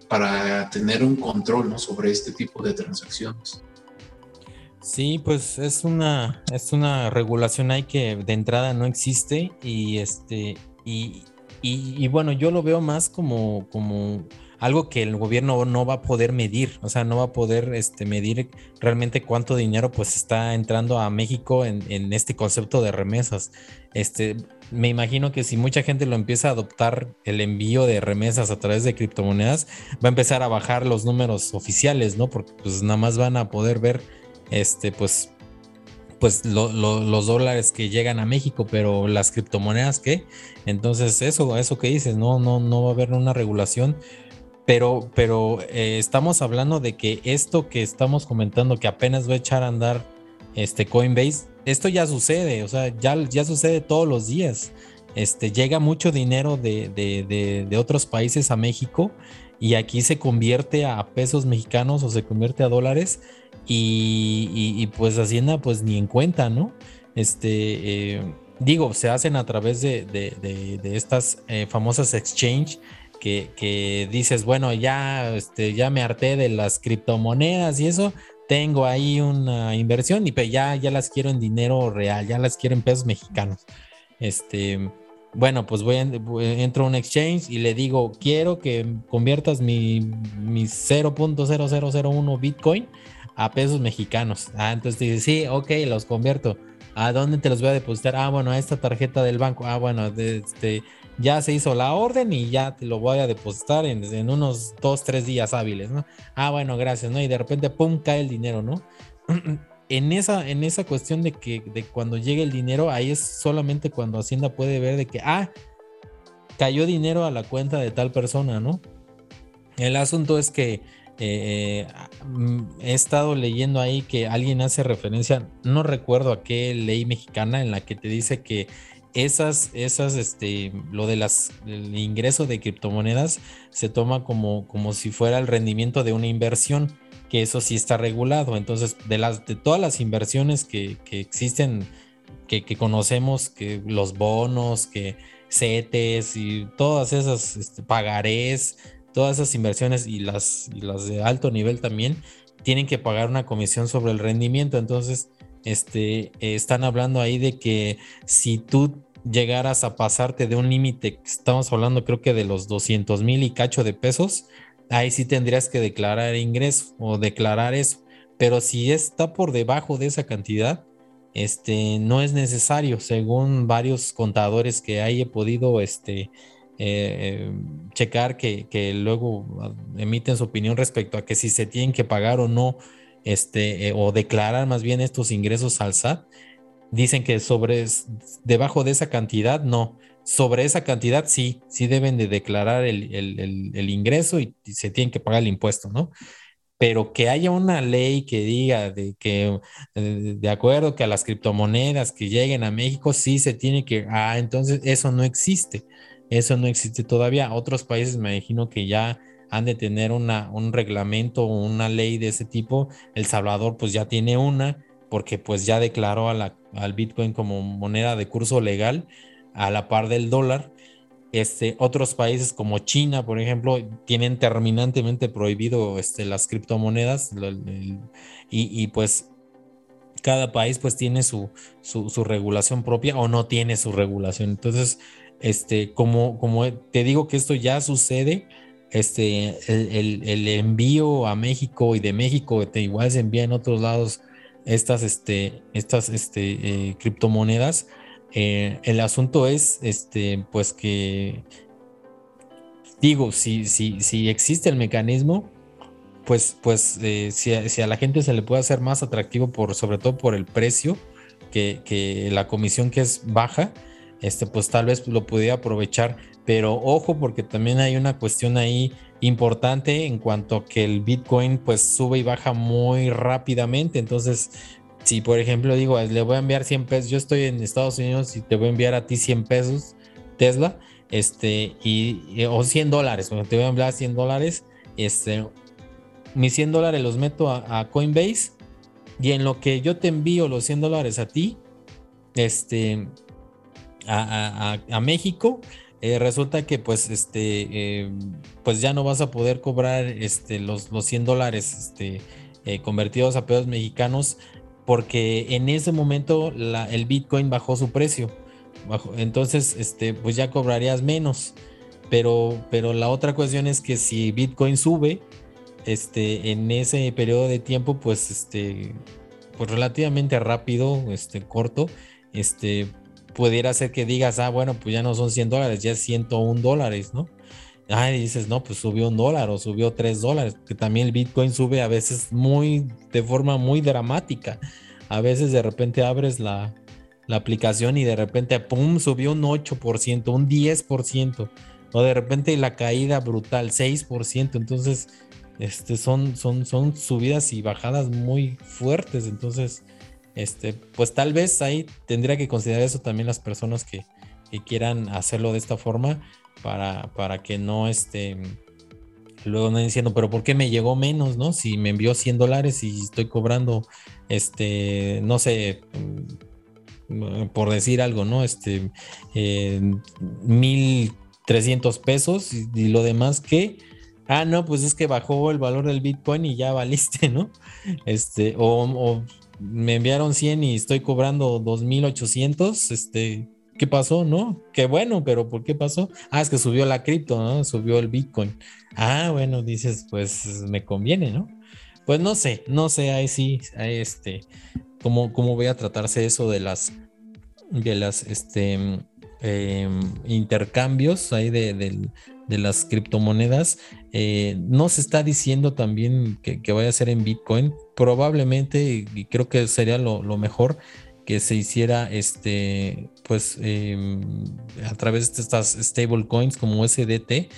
para tener un control sobre este tipo de transacciones. Sí, pues es una, es una regulación ahí que de entrada no existe y este y, y, y bueno, yo lo veo más como, como algo que el gobierno no va a poder medir, o sea, no va a poder este, medir realmente cuánto dinero pues está entrando a México en, este concepto de remesas. Este, me imagino que si mucha gente lo empieza a adoptar el envío de remesas a través de criptomonedas, va a empezar a bajar los números oficiales, ¿no? Porque pues nada más van a poder ver, este, pues, pues los dólares que llegan a México, pero las criptomonedas, ¿qué? Entonces eso, eso que dices, no, no, no va a haber una regulación pero, pero eh, estamos hablando de que esto que estamos comentando, que apenas va a echar a andar este Coinbase, esto ya sucede, o sea, ya, ya sucede todos los días. Este, llega mucho dinero de, de, de, otros países a México y aquí se convierte a pesos mexicanos o se convierte a dólares y, pues Hacienda pues ni en cuenta, ¿no? Este, eh, digo, se hacen a través de, estas eh, famosas exchange que, dices, bueno, ya, este, ya me harté de las criptomonedas y eso, tengo ahí una inversión y ya, ya las quiero en dinero real, ya las quiero en pesos mexicanos. Este, bueno, pues voy, entro a un exchange y le digo, quiero que conviertas mi, mi 0.0001 Bitcoin a pesos mexicanos. Ah, entonces dice, sí, ok, los convierto. ¿A dónde te los voy a depositar? Ah, bueno, a esta tarjeta del banco. Ah, bueno, este, ya se hizo la orden y ya te lo voy a depositar en, unos dos, tres días hábiles, ¿no? Ah, bueno, gracias, ¿no? Y de repente, pum, cae el dinero, ¿no? en esa, en esa cuestión de que de cuando llegue el dinero, ahí es solamente cuando Hacienda puede ver de que, ah, cayó dinero a la cuenta de tal persona, ¿no? El asunto es que eh, mm, he estado leyendo ahí que alguien hace referencia, no recuerdo a qué ley mexicana en la que te dice que esas, esas, este, lo de las, el ingreso de criptomonedas se toma como, como si fuera el rendimiento de una inversión, que eso sí está regulado. Entonces, de las, de todas las inversiones que, existen, que, conocemos, que los bonos, que CETES y todas esas este, pagarés, todas esas inversiones y las, las de alto nivel también tienen que pagar una comisión sobre el rendimiento. Entonces, este, están hablando ahí de que si tú llegaras a pasarte de un límite, estamos hablando creo que de los 200 mil y cacho de pesos, ahí sí tendrías que declarar ingreso o declarar eso. Pero si está por debajo de esa cantidad, este, no es necesario, según varios contadores que haya podido este, eh, checar que, luego emiten su opinión respecto a que si se tienen que pagar o no, este, eh, o declarar más bien estos ingresos al SAT, dicen que sobre debajo de esa cantidad no, sobre esa cantidad sí, sí deben de declarar el, ingreso y, se tienen que pagar el impuesto, ¿no? Pero que haya una ley que diga de que eh, de acuerdo que a las criptomonedas que lleguen a México sí se tiene que, ah, entonces eso no existe. Eso no existe todavía. Otros países me imagino que ya han de tener una, un reglamento o una ley de ese tipo. El Salvador pues ya tiene una porque pues ya declaró al Bitcoin como moneda de curso legal a la par del dólar. Este, otros países como China, por ejemplo, tienen terminantemente prohibido este, las criptomonedas y, pues cada país pues tiene su, su, su, regulación propia o no tiene su regulación. Entonces, este, como, como te digo que esto ya sucede, este, el, envío a México y de México igual se envía en otros lados estas, este, estas este, eh, criptomonedas. Eh, el asunto es, este, pues que, digo, si, si, si existe el mecanismo, pues, pues eh, si, a, la gente se le puede hacer más atractivo, por, sobre todo por el precio, que, que la comisión que es baja, este, pues tal vez lo pudiera aprovechar. Pero ojo, porque también hay una cuestión ahí importante en cuanto a que el Bitcoin pues sube y baja muy rápidamente. Entonces, si por ejemplo digo, le voy a enviar 100 pesos, yo estoy en Estados Unidos y te voy a enviar a ti 100 pesos Tesla, este, y, o 100 dólares, te voy a enviar 100 dólares, este, mis 100 dólares los meto a, a Coinbase y en lo que yo te envío los 100 dólares a ti, este, a, México, eh, resulta que pues este eh, pues ya no vas a poder cobrar este los, los 100 dólares este, eh, convertidos a pesos mexicanos porque en ese momento el bitcoin bajó su precio. Entonces este pues ya cobrarías menos. Pero pero la otra cuestión es que si bitcoin sube este en ese periodo de tiempo pues este pues relativamente rápido este corto este pudiera ser que digas, ah, bueno, pues ya no son 100 dólares, ya es 101 dólares, ¿no? Ah, y dices, no, pues subió un dólar o subió tres dólares, que también el Bitcoin sube a veces muy, de forma muy dramática. A veces de repente abres la, la aplicación y de repente, ¡pum!, subió un 8%, un 10%. o de repente la caída brutal, 6%, entonces este, son, son, son subidas y bajadas muy fuertes, entonces, este, pues tal vez ahí tendría que considerar eso también las personas que, quieran hacerlo de esta forma para, para que no, este, luego no diciendo, pero ¿por qué me llegó menos, no? Si me envió 100 dólares y estoy cobrando, este, no sé, mm, por decir algo, ¿no? Este, eh, 1300 pesos y, lo demás que, ah, no, pues es que bajó el valor del Bitcoin y ya valiste, ¿no? Este, o, o me enviaron 100 y estoy cobrando 2800, este, ¿qué pasó? No, qué bueno, pero ¿por qué pasó? Ah, es que subió la cripto, ¿no? Subió el Bitcoin. Ah, bueno, dices, pues me conviene, ¿no? Pues no sé, no sé, ahí sí, ahí este, cómo, cómo voy a tratarse eso de las, de las, este, em, intercambios ahí de, las criptomonedas. Eh, no se está diciendo también que, vaya a ser en Bitcoin. Probablemente, y creo que sería lo, mejor, que se hiciera este, pues em, a través de estas stable coins como SDT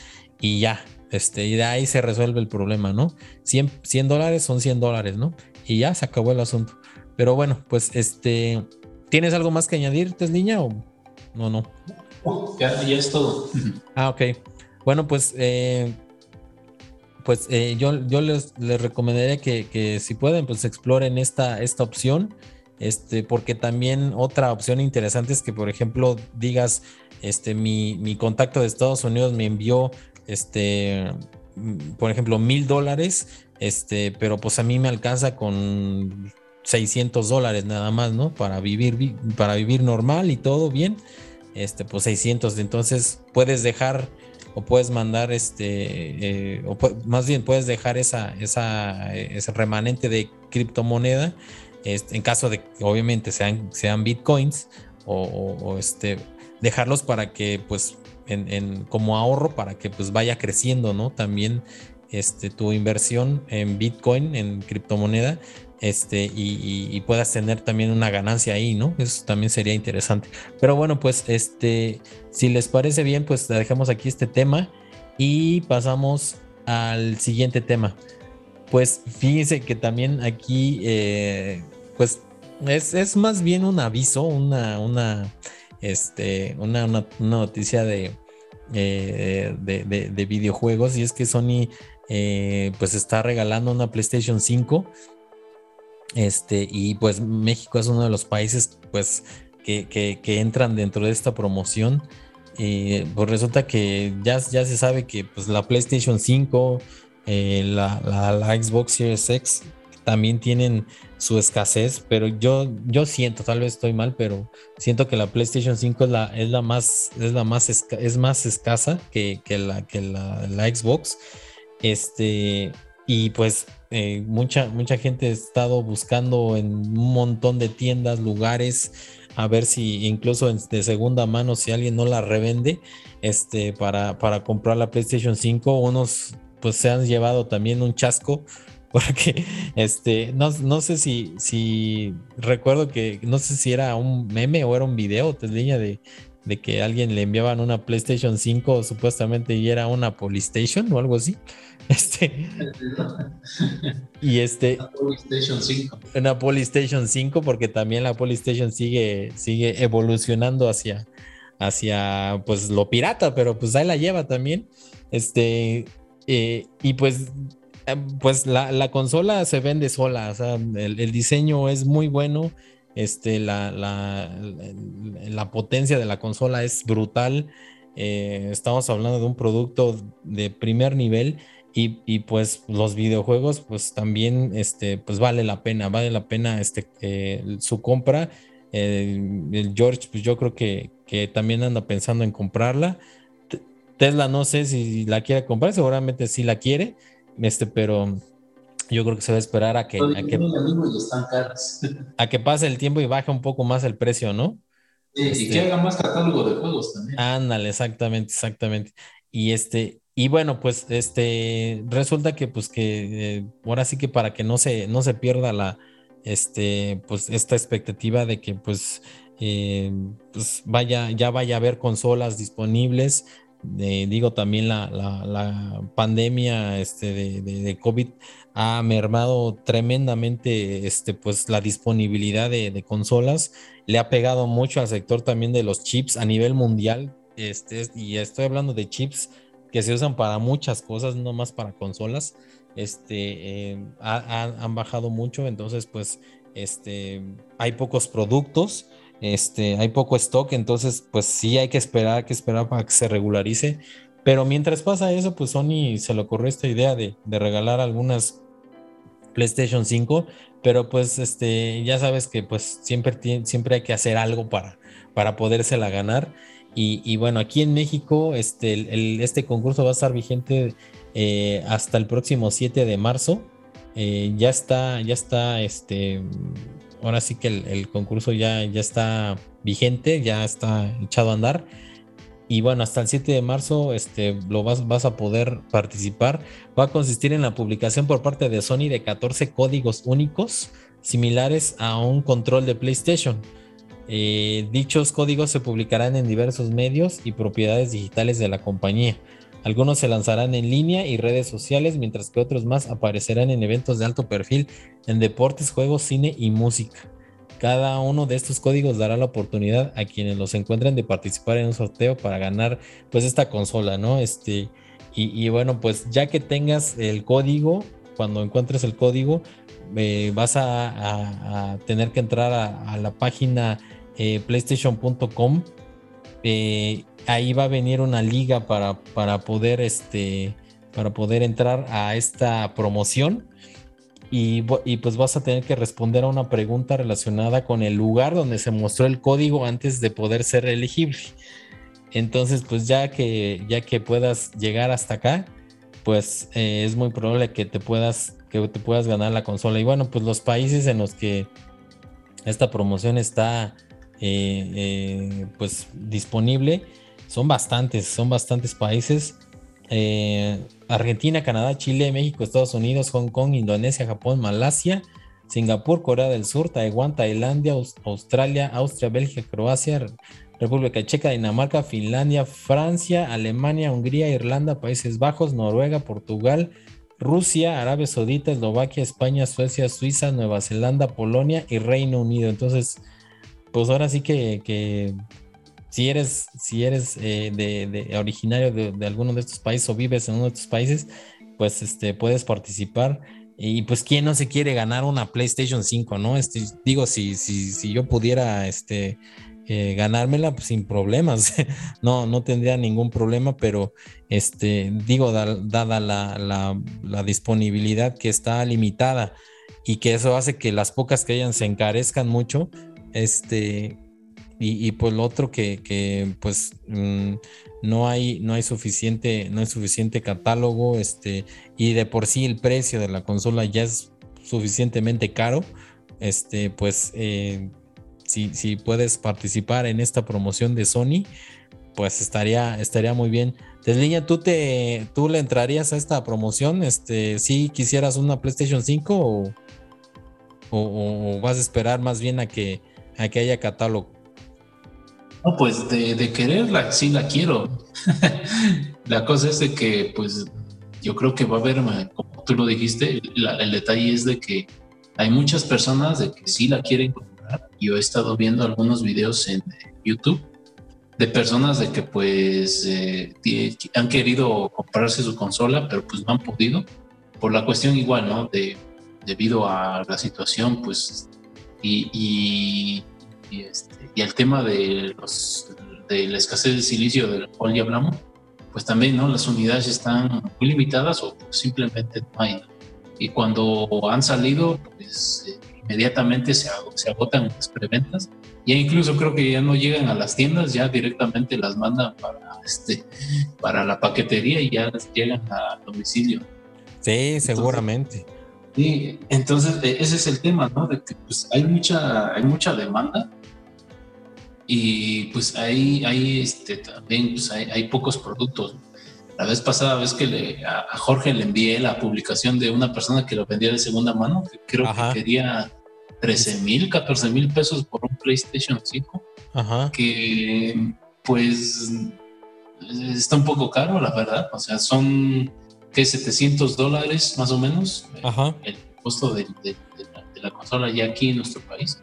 y ya, este, y de ahí se resuelve el problema, ¿no? 100, 100 dólares son 100 dólares, ¿no? Y ya se acabó el asunto. Pero bueno, pues este, ¿tienes algo más que añadir, niña o no, no? Ya, ya es todo. Ah, ok. Bueno, pues eh, pues eh, yo, yo les, les recomendaría que, que, si pueden, pues exploren esta, esta opción. Este, porque también otra opción interesante es que, por ejemplo, digas, este, mi, contacto de Estados Unidos me envió, este, por ejemplo, mil dólares, este, pero pues a mí me alcanza con 600 dólares nada más, ¿no? Para vivir, para vivir normal y todo bien, este, pues 600. Entonces puedes dejar o puedes mandar este, eh, o más bien puedes dejar esa, esa, ese remanente de criptomoneda este, en caso de que obviamente sean, sean bitcoins o, este, dejarlos para que pues en, como ahorro para que pues vaya creciendo, ¿no? También este, tu inversión en bitcoin, en criptomoneda, este, y, puedas tener también una ganancia ahí, ¿no? Eso también sería interesante. Pero bueno, pues este, si les parece bien, pues dejamos aquí este tema y pasamos al siguiente tema. Pues fíjense que también aquí eh, pues es, más bien un aviso, una, una, este, una, noticia de, eh, de, videojuegos y es que Sony eh, pues está regalando una PlayStation 5 este, y pues México es uno de los países pues que, entran dentro de esta promoción. Y pues resulta que ya, ya se sabe que pues la PlayStation 5, eh, la, la, Xbox Series X también tienen su escasez, pero yo, yo siento, tal vez estoy mal, pero siento que la PlayStation 5 es la, es la más, es la más, es más escasa que, la, que la, Xbox. Este, y pues eh, mucha, mucha gente ha estado buscando en un montón de tiendas, lugares, a ver si incluso de segunda mano, si alguien no la revende, este, para, para comprar la PlayStation 5, unos pues se han llevado también un chasco porque este, no, no sé si, si recuerdo que, no sé si era un meme o era un video, línea de, de que alguien le enviaban una PlayStation 5 supuestamente y era una Polystation o algo así. Este. y este. Una Polystation 5. Una Polystation 5, porque también la Polystation sigue, sigue evolucionando hacia, hacia pues lo pirata, pero pues ahí la lleva también. Este. Eh, y pues eh, pues la, consola se vende sola, o sea, el, diseño es muy bueno, este, la, la, potencia de la consola es brutal, eh, estamos hablando de un producto de primer nivel y, pues los videojuegos pues también este, pues vale la pena, vale la pena este, eh, su compra. el George pues yo creo que, que también anda pensando en comprarla. Tesla no sé si la quiere comprar, seguramente sí la quiere este, pero yo creo que se va a esperar a que, a que, pase el tiempo y baje un poco más el precio, ¿no? y que este, haga más catálogo de juegos también. Ándale, exactamente, exactamente. Y este, y bueno, pues este, resulta que pues que eh, ahora sí que para que no se, no se pierda la, este, pues esta expectativa de que pues, eh, pues vaya, ya vaya a haber consolas disponibles digo, también la, pandemia este, de, COVID ha mermado tremendamente este, pues, la disponibilidad de, consolas. Le ha pegado mucho al sector también de los chips a nivel mundial. Este, y estoy hablando de chips que se usan para muchas cosas, no más para consolas. Este, eh, han bajado mucho, entonces pues este, hay pocos productos este, hay poco stock, entonces pues sí hay que esperar, hay que esperar para que se regularice. Pero mientras pasa eso, pues Sony se le ocurrió esta idea de, regalar algunas PlayStation 5, pero pues este, ya sabes que pues siempre, siempre hay que hacer algo para, para podérsela ganar. Y, bueno, aquí en México este, este concurso va a estar vigente eh, hasta el próximo 7 de marzo. Eh, ya está, ya está este, ahora sí que el, concurso ya, ya está vigente, ya está echado a andar. Y bueno, hasta el 7 de marzo este, lo vas, vas a poder participar. Va a consistir en la publicación por parte de Sony de 14 códigos únicos similares a un control de PlayStation. Eh, dichos códigos se publicarán en diversos medios y propiedades digitales de la compañía. Algunos se lanzarán en línea y redes sociales, mientras que otros más aparecerán en eventos de alto perfil en deportes, juegos, cine y música. Cada uno de estos códigos dará la oportunidad a quienes los encuentren de participar en un sorteo para ganar pues esta consola, ¿no? Este, y, bueno, pues ya que tengas el código, cuando encuentres el código, eh, vas a, tener que entrar a, la página eh, playstation.com eh, ahí va a venir una liga para, para poder este para poder entrar a esta promoción y, pues vas a tener que responder a una pregunta relacionada con el lugar donde se mostró el código antes de poder ser elegible. Entonces, pues ya que ya que puedas llegar hasta acá, pues eh, es muy probable que te puedas que te puedas ganar la consola. Y bueno, pues los países en los que esta promoción está eh, eh, pues disponible son bastantes, son bastantes países. Eh, Argentina, Canadá, Chile, México, Estados Unidos, Hong Kong, Indonesia, Japón, Malasia, Singapur, Corea del Sur, Taiwán, Tailandia, Australia, Austria, Bélgica, Croacia, República Checa, Dinamarca, Finlandia, Francia, Alemania, Hungría, Irlanda, Países Bajos, Noruega, Portugal, Rusia, Arabia Saudita, Eslovaquia, España, Suecia, Suiza, Nueva Zelanda, Polonia y Reino Unido. Entonces, pues ahora sí que si eres, si eres eh, de, originario de, alguno de estos países o vives en uno de estos países, pues este, puedes participar. Y pues, ¿quién no se quiere ganar una PlayStation 5, no? Este, digo, si, si, si yo pudiera este, eh, ganármela, pues sin problemas, no, no tendría ningún problema, pero este, digo, dada la, la, disponibilidad que está limitada y que eso hace que las pocas que hayan se encarezcan mucho, este, y, pues lo otro que, pues mm, no hay, no hay suficiente, no hay suficiente catálogo, este, y de por sí el precio de la consola ya es suficientemente caro, este, pues eh, si, si, puedes participar en esta promoción de Sony, pues estaría, estaría muy bien. Desliña, ¿tú te, tú le entrarías a esta promoción? Este, si quisieras una PlayStation 5 o, o, vas a esperar más bien a que, a que haya catálogo? No, pues de, quererla, sí la quiero. la cosa es de que, pues, yo creo que va a haber, como tú lo dijiste, el detalle es de que hay muchas personas de que sí la quieren comprar. Yo he estado viendo algunos videos en YouTube de personas de que pues eh, han querido comprarse su consola, pero pues no han podido por la cuestión igual, ¿no? De, debido a la situación, pues, y, y, este, y el tema de, los, de la escasez de silicio del cual ya hablamos, pues también ¿no? las unidades están muy limitadas o simplemente no hay. Y cuando han salido, pues eh, inmediatamente se, se agotan las preventas. Ya incluso creo que ya no llegan a las tiendas, ya directamente las mandan para, este, para la paquetería y ya llegan a domicilio. Sí, seguramente. sí, entonces e, ese es el tema, ¿no? De que pues, hay, mucha, hay mucha demanda y pues ahí, ahí este, también pues hay, pocos productos. La vez pasada, vez que le, a, Jorge le envié la publicación de una persona que lo vendía de segunda mano, que creo que quería 13 mil, 14 mil pesos por un PlayStation 5, Ajá. que pues está un poco caro, la verdad. O sea, son, ¿qué? 700 dólares más o menos. Ajá. El costo de, de, la, consola ya aquí en nuestro país.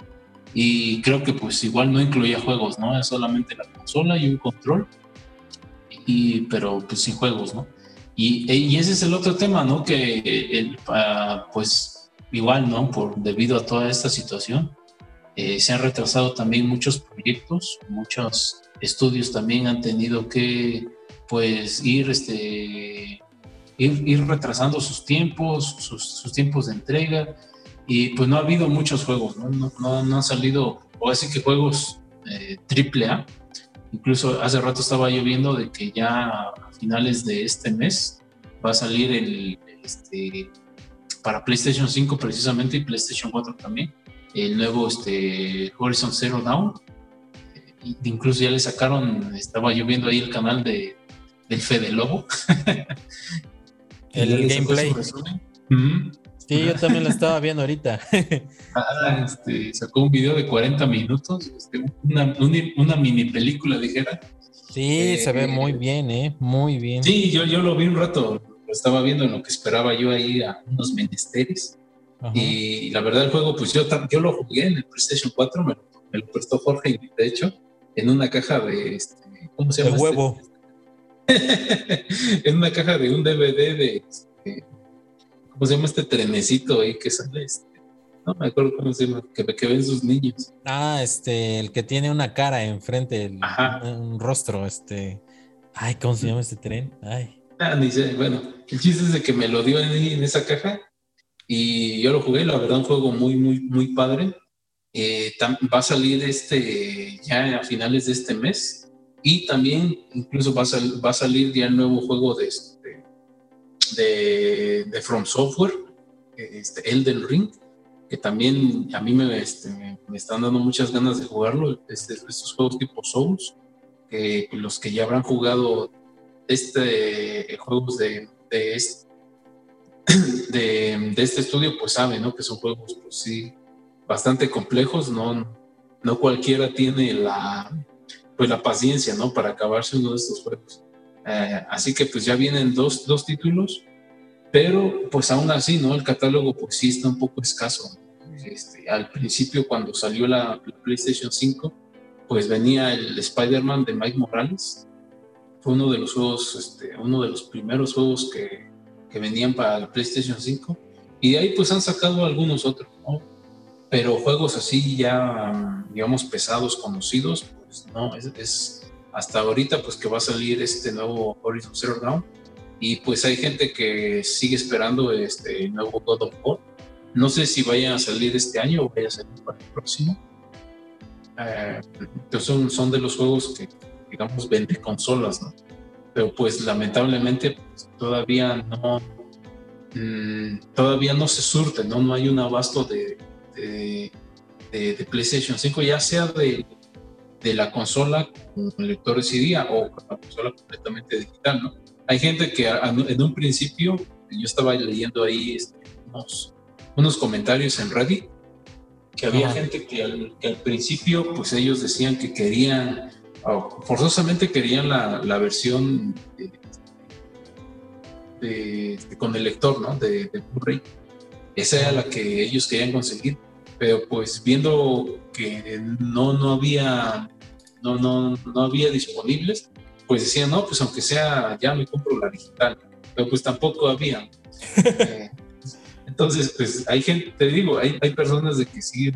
Y creo que pues igual no incluía juegos, ¿no? Es solamente la consola y un control. Y, pero pues sin juegos, ¿no? Y, y ese es el otro tema, ¿no? Que el, ah, pues igual, ¿no? Por, debido a toda esta situación, eh, se han retrasado también muchos proyectos, muchos estudios también han tenido que pues ir, este, ir, retrasando sus tiempos, sus, tiempos de entrega y pues no ha habido muchos juegos, no, no, no, han salido, o así que juegos eh, triple A. Incluso hace rato estaba yo viendo de que ya a finales de este mes va a salir el, este, para PlayStation 5 precisamente y PlayStation 4 también, el nuevo este, Horizon Zero Dawn. Incluso ya le sacaron, estaba yo viendo ahí el canal de, del Fede Lobo. el gameplay. Sí, yo también lo estaba viendo ahorita. ah, este, sacó un video de 40 minutos, este, una, una, mini película, dijera. Sí, se ve muy bien, ¿eh? Muy bien. Sí, yo, yo lo vi un rato, lo estaba viendo en lo que esperaba yo ahí a unos menesteres. Y la verdad el juego, pues yo, yo lo jugué en el PlayStation 4, me, lo prestó Jorge, de hecho, en una caja de, este, ¿cómo se llama? De huevo. Este? en una caja de un DVD de, ¿cómo se llama este trenecito ahí que sale? Este? No me acuerdo cómo se llama, que, que ven sus niños. Ah, este, el que tiene una cara enfrente, un rostro, este. Ay, ¿cómo se llama este tren? Ay. Ah, ni sé, bueno, el chiste es de que me lo dio en esa caja y yo lo jugué, la verdad, un juego muy, muy, muy padre. Eh, va a salir este ya a finales de este mes y también incluso va a, va a salir ya el nuevo juego de, de, de, From Software, este, Elden Ring, que también a mí me, este, están dando muchas ganas de jugarlo, este, estos juegos tipo Souls, que los que ya habrán jugado este juegos de, de, este, estudio, pues sabe, ¿no? Que son juegos, pues sí, bastante complejos, ¿no? No cualquiera tiene la, pues la paciencia, ¿no? Para acabarse uno de estos juegos. Eh, así que pues ya vienen dos, dos, títulos, pero pues aún así, ¿no? El catálogo pues sí está un poco escaso. Este, al principio cuando salió la, PlayStation 5, pues venía el Spider-Man de Mike Morales. Fue uno de los juegos, este, uno de los primeros juegos que, que venían para la PlayStation 5. Y de ahí pues han sacado algunos otros, ¿no? Pero juegos así ya, digamos, pesados, conocidos, pues no, es, hasta ahorita pues que va a salir este nuevo Horizon Zero Dawn. Y pues hay gente que sigue esperando este nuevo God of War. No sé si vaya a salir este año o vaya a salir para el próximo. Eh, pues son, son de los juegos que, digamos, vende consolas, ¿no? pero pues lamentablemente pues, todavía no mm, todavía no se surte, ¿no? No hay un abasto de, de, PlayStation 5, ya sea de, de la consola con lectores CD o con la consola completamente digital, ¿no? Hay gente que en un principio, yo estaba leyendo ahí este, unos, unos comentarios en Reddit, que había gente que al, que al, principio, pues ellos decían que querían forzosamente querían la, la versión de, con el lector, ¿no? De, de Blu-ray. Esa era la que ellos querían conseguir, pero pues viendo que no, no había, no, no, no había disponibles, pues decían, no, pues aunque sea, ya me compro la digital, pero pues tampoco había. Eh, entonces, pues hay gente, te digo, hay, hay personas de que sí,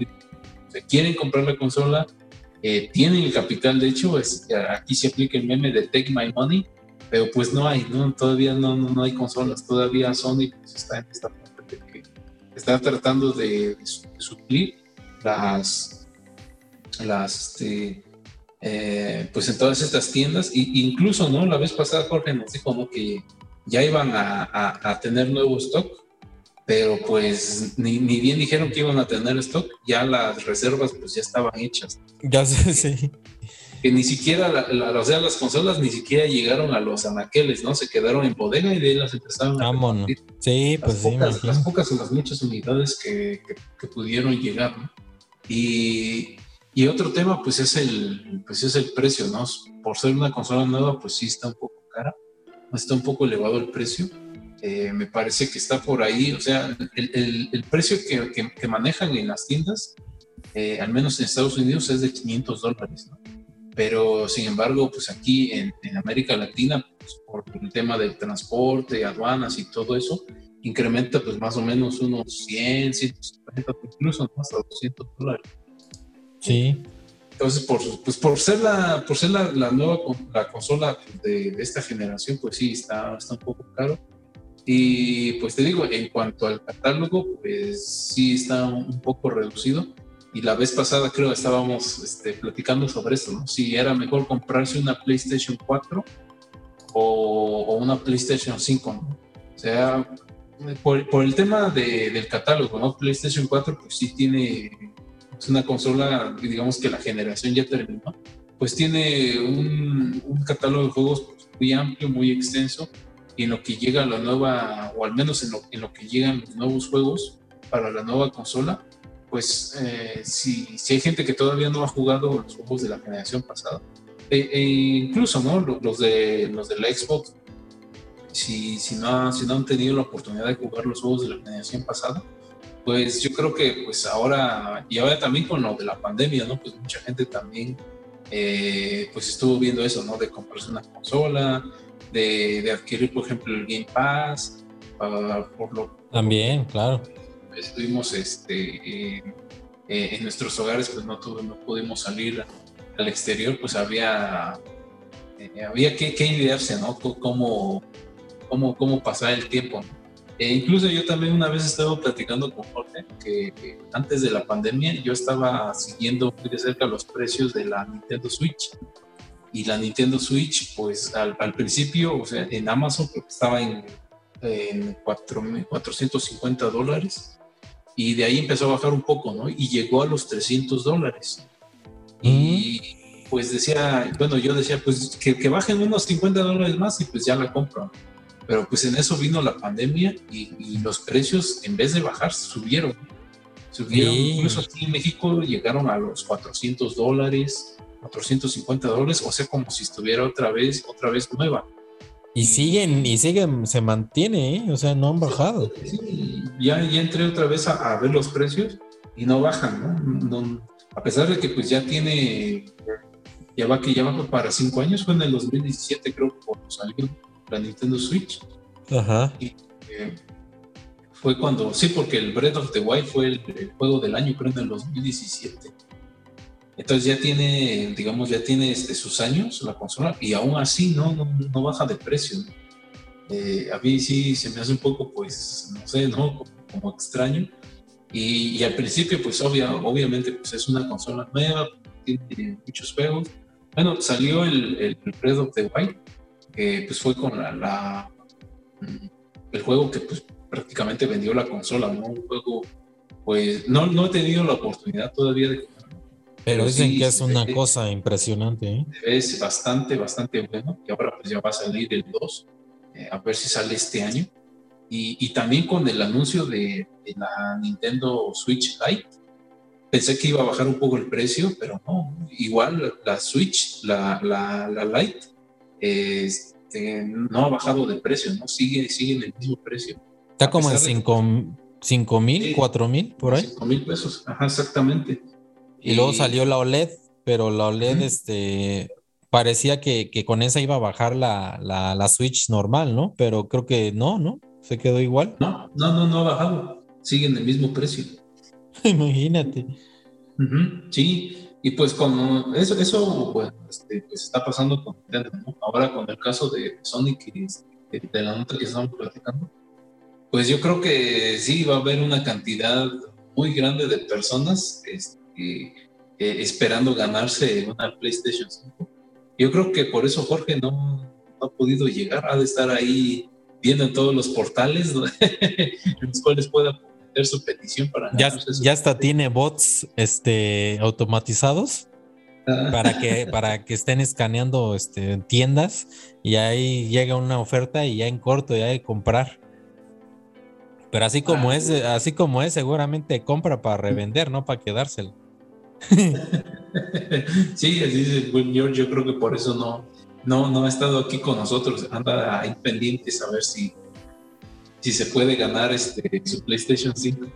quieren comprar la consola, eh, tienen el capital, de hecho, es, aquí se aplica el meme de Take My Money, pero pues no hay, ¿no? todavía no, no, hay consolas, todavía Sony pues, está en esta está tratando de, suplir las, las este, eh, pues en todas estas tiendas, e incluso, ¿no? La vez pasada Jorge nos dijo, ¿no? Que ya iban a, a tener nuevo stock pero pues ni, ni, bien dijeron que iban a tener stock, ya las reservas pues ya estaban hechas. Ya sé, sí. Que ni siquiera, la, o sea, las consolas ni siquiera llegaron a los anaqueles, ¿no? Se quedaron en bodega y de ahí las empezaron a Vámonos. Sí, pues sí. las pocas o las muchas unidades que, que, pudieron llegar, ¿no? Y, y, otro tema pues es el, pues es el precio, ¿no? por ser una consola nueva, pues sí está un poco cara, está un poco elevado el precio. Eh, me parece que está por ahí, o sea, el, el, precio que, que, manejan en las tiendas, eh, al menos en Estados Unidos, es de 500 dólares, ¿no? Pero, sin embargo, pues aquí en, en América Latina, pues por el tema del transporte, aduanas y todo eso, incrementa pues más o menos unos 100, 150, incluso hasta 200 dólares. Sí. Entonces, por, pues por ser la, por ser la, la nueva la consola de, de, esta generación, pues sí, está, está un poco caro. Y pues te digo, en cuanto al catálogo, pues sí está un poco reducido. Y la vez pasada creo estábamos este, platicando sobre eso, ¿no? Si era mejor comprarse una PlayStation 4 o, o una PlayStation 5, ¿no? O sea, por, por el tema de, del catálogo, ¿no? PlayStation 4 pues sí tiene, es una consola, digamos que la generación ya terminó, pues tiene un, un catálogo de juegos pues, muy amplio, muy extenso, y en lo que llega la nueva, o al menos en lo, en lo que llegan los nuevos juegos para la nueva consola, pues eh, si, si, hay gente que todavía no ha jugado los juegos de la generación pasada, e, incluso ¿no? los, de, los de la Xbox si, si, no, si no han tenido la oportunidad de jugar los juegos de la generación pasada, pues yo creo que pues ahora, y ahora también con lo de la pandemia, ¿no? Pues mucha gente también pues estuvo viendo eso, ¿no? De comprarse una consola, de, adquirir, por ejemplo, el Game Pass, uh, por lo... También, claro. Estuvimos este, eh, en nuestros hogares, pues no, tuve, no pudimos salir al exterior, pues había, eh, había que, que idearse, ¿no? Cómo cómo, cómo pasar el tiempo. E incluso yo también una vez estaba platicando con Jorge que, antes de la pandemia yo estaba siguiendo muy de cerca los precios de la Nintendo Switch. Y la Nintendo Switch, pues al, al principio, o sea, en Amazon estaba en, en 4, 450 dólares y de ahí empezó a bajar un poco, ¿no? Y llegó a los 300 dólares. Y pues decía, bueno, yo decía, pues que, que, bajen unos 50 dólares más y pues ya la compro. Pero pues en eso vino la pandemia y, los precios, en vez de bajar, subieron. Subieron, incluso aquí en México llegaron a los 400 dólares, 450 dólares, o sea, como si estuviera otra vez, otra vez nueva. Y siguen, y siguen, se mantiene, ¿eh? o sea, no han bajado. Sí, ya, ya entré otra vez a, ver los precios y no bajan, ¿no? A pesar de que pues ya tiene, ya va que ya va para cinco años, fue en el 2017 creo cuando salió la Nintendo Switch. Ajá. Y, eh, fue cuando, sí, porque el Breath of the Wild fue el, juego del año, creo, en el 2017. Entonces ya tiene, digamos, ya tiene este, sus años la consola y aún así no, no, no baja de precio. Eh, a mí sí se me hace un poco, pues, no sé, ¿no? Como, extraño. Y, y, al principio, pues, obvia, obviamente, pues es una consola nueva, tiene muchos juegos. Bueno, salió el, el Breath of the que pues fue con la, el juego que pues prácticamente vendió la consola, ¿no? Un juego, pues no, no he tenido la oportunidad todavía de pero, dicen que es una cosa impresionante. ¿eh? Es bastante, bastante bueno. Y ahora pues ya va a salir el 2, eh, a ver si sale este año. Y, y también con el anuncio de, de, la Nintendo Switch Lite, pensé que iba a bajar un poco el precio, pero no. Igual la Switch, la, la, la Lite, este, no ha bajado de precio, ¿no? Sigue, sigue en el mismo precio. Está como en 5 mil, 4 mil, por ahí. 5 mil pesos, ajá, exactamente. Y, luego salió la OLED, pero la OLED, este, parecía que, que, con esa iba a bajar la, la, la, Switch normal, ¿no? Pero creo que no, ¿no? Se quedó igual. No, no, no, no ha bajado. Sigue en el mismo precio. Imagínate. Sí, y pues como eso, eso este, pues está pasando con Nintendo, Ahora con el caso de Sonic y de, la nota que estamos platicando, pues yo creo que sí va a haber una cantidad muy grande de personas este, eh, esperando ganarse una PlayStation 5. Yo creo que por eso Jorge no, no, ha podido llegar, ha de estar ahí viendo en todos los portales en los cuales pueda su petición para ya, ya hasta tiene bots este automatizados ah. para que para que estén escaneando este tiendas y ahí llega una oferta y ya en corto ya hay que comprar. Pero así como ah, es así como es seguramente compra para revender no para quedárselo sí, así es el buen George, yo creo que por eso no, no, no ha estado aquí con nosotros, anda ahí pendiente a ver si, si se puede ganar este, su PlayStation 5.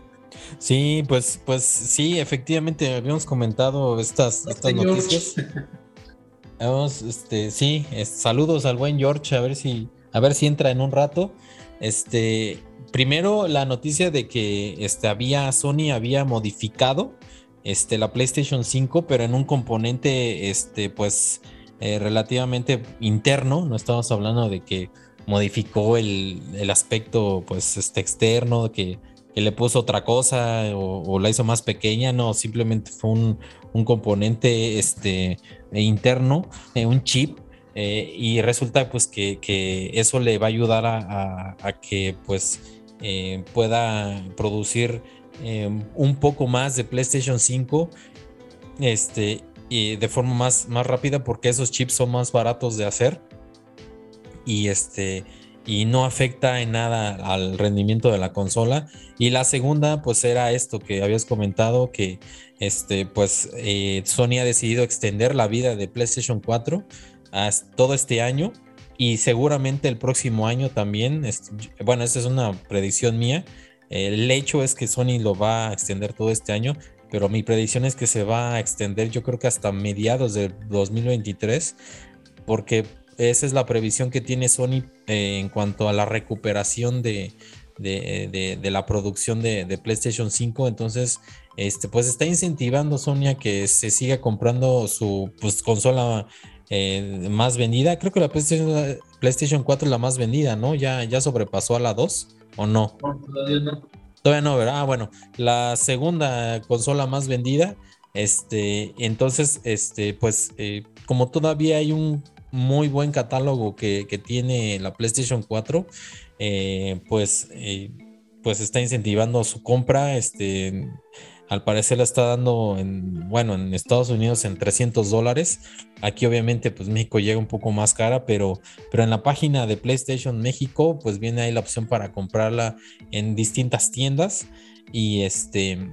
Sí, pues, pues sí, efectivamente habíamos comentado estas, estas noticias. Vamos, este, sí, saludos al buen George, a ver si, a ver si entra en un rato. Este, primero la noticia de que este, había, Sony había modificado este, la PlayStation 5, pero en un componente, este, pues, eh, relativamente interno. No estamos hablando de que modificó el, aspecto, pues, este, externo, que, que le puso otra cosa o, la hizo más pequeña. No, simplemente fue un, un componente, este, interno, eh, un chip eh, y resulta pues que, eso le va a ayudar a, que pues pueda producir em, un poco más de PlayStation 5 este, y de forma más, más rápida porque esos chips son más baratos de hacer y este y no afecta en nada al rendimiento de la consola. Y la segunda, pues era esto que habías comentado, que este, pues eh, Sony ha decidido extender la vida de PlayStation 4 todo este año y seguramente el próximo año también. bueno, esta es una predicción mía. El hecho es que Sony lo va a extender todo este año, pero mi predicción es que se va a extender yo creo que hasta mediados de 2023, porque esa es la previsión que tiene Sony eh, en cuanto a la recuperación de, de, la producción de, PlayStation 5. Entonces, este, pues está incentivando Sony a que se siga comprando su pues, consola eh, más vendida. Creo que la PlayStation, PlayStation 4 es la más vendida, ¿no? Ya, ya sobrepasó a la 2 o no. todavía no. Todavía no, ¿verdad? Ah, bueno, la segunda consola más vendida. Este, entonces, este, pues, eh, como todavía hay un muy buen catálogo que, tiene la PlayStation 4, eh, pues, pues está incentivando su compra. Este, al parecer la está dando en, bueno, en Estados Unidos en 300 dólares. Aquí obviamente pues México llega un poco más cara, pero, pero en la página de PlayStation México pues viene ahí la opción para comprarla en distintas tiendas y este...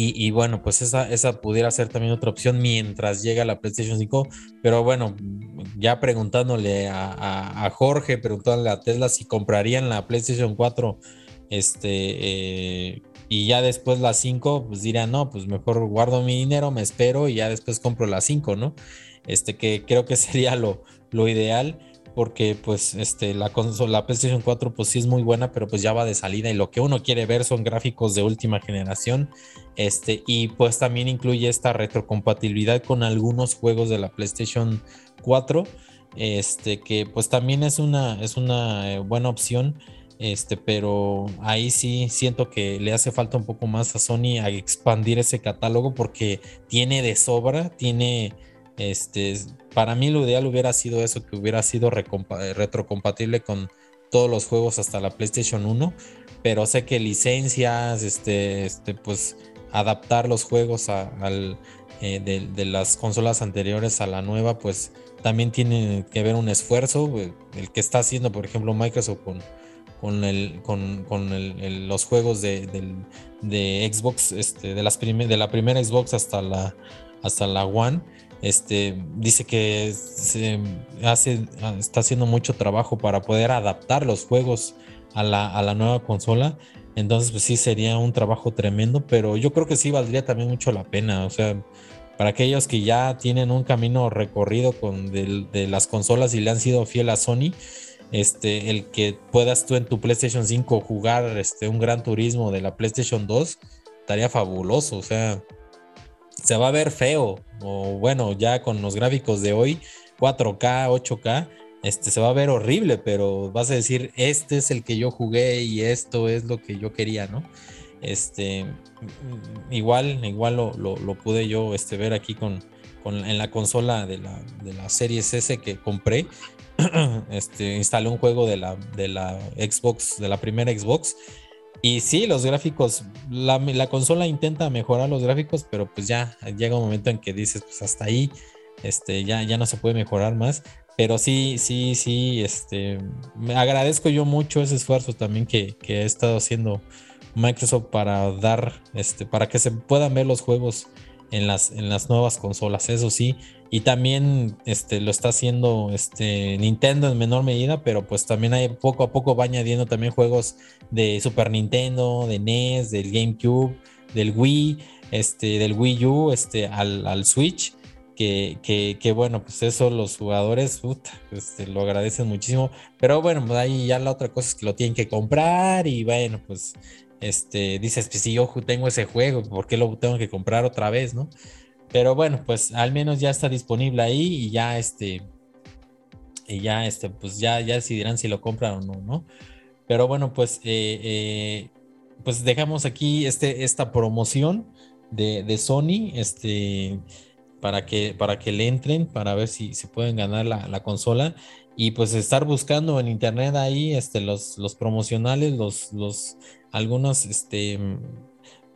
Y, bueno, pues esa, esa pudiera ser también otra opción mientras llega la PlayStation 5. Pero bueno, ya preguntándole a, Jorge, preguntándole a Tesla si comprarían la PlayStation 4 este, eh, y ya después las 5, pues dirán, no, pues mejor guardo mi dinero, me espero y ya después compro las 5, ¿no? Este que creo que sería lo, lo ideal porque pues este la consola la PlayStation 4 pues sí es muy buena, pero pues ya va de salida y lo que uno quiere ver son gráficos de última generación. Este y pues también incluye esta retrocompatibilidad con algunos juegos de la PlayStation 4, este que pues también es una es una eh, buena opción este, pero ahí sí siento que le hace falta un poco más a Sony a expandir ese catálogo porque tiene de sobra, tiene, este, para mí lo ideal hubiera sido eso, que hubiera sido retrocompatible con todos los juegos hasta la PlayStation 1, pero sé que licencias, este, este, pues adaptar los juegos al, eh, de, las consolas anteriores a la nueva, pues también tiene que ver un esfuerzo, el que está haciendo, por ejemplo, Microsoft con con, el, con, con el, los juegos de, de, Xbox, este, de, las de la primera Xbox hasta la, hasta la One. Este, dice que se hace, está haciendo mucho trabajo para poder adaptar los juegos a la, a la nueva consola. Entonces, pues sí, sería un trabajo tremendo, pero yo creo que sí valdría también mucho la pena. O sea, para aquellos que ya tienen un camino recorrido con de, de las consolas y le han sido fiel a Sony, este, el que puedas tú en tu PlayStation 5 jugar este, un gran turismo de la PlayStation 2, estaría fabuloso. O sea, se va a ver feo. O bueno, ya con los gráficos de hoy, 4K, 8K, este, se va a ver horrible, pero vas a decir, este es el que yo jugué y esto es lo que yo quería, ¿no? Este, igual, igual lo, lo, pude yo este, ver aquí con, con, en la consola de la, de la Series S que compré este, instalé un juego de la, de la Xbox, de la primera Xbox. Y sí, los gráficos, la, consola intenta mejorar los gráficos, pero pues ya llega un momento en que dices, pues hasta ahí, este, ya, ya no se puede mejorar más. Pero sí, sí, sí, este, me agradezco yo mucho ese esfuerzo también que, que, ha estado haciendo Microsoft para dar, este, para que se puedan ver los juegos en las, en las nuevas consolas, eso sí. Y también este, lo está haciendo este, Nintendo en menor medida, pero pues también hay, poco a poco va añadiendo también juegos de Super Nintendo, de NES, del GameCube, del Wii, este, del Wii U este, al, al Switch. Que, que, bueno, pues eso los jugadores este, lo agradecen muchísimo. Pero bueno, pues ahí ya la otra cosa es que lo tienen que comprar y bueno, pues este, dices, pues si yo tengo ese juego, ¿por qué lo tengo que comprar otra vez, no? Pero bueno, pues al menos ya está disponible ahí y ya este, y ya este, pues ya, ya decidirán si lo compran o no, ¿no? Pero bueno, pues, eh, eh, pues dejamos aquí este, esta promoción de, de, Sony, este, para que, para que le entren, para ver si se pueden ganar la, la consola y pues estar buscando en internet ahí este, los, los promocionales, los, los algunos este,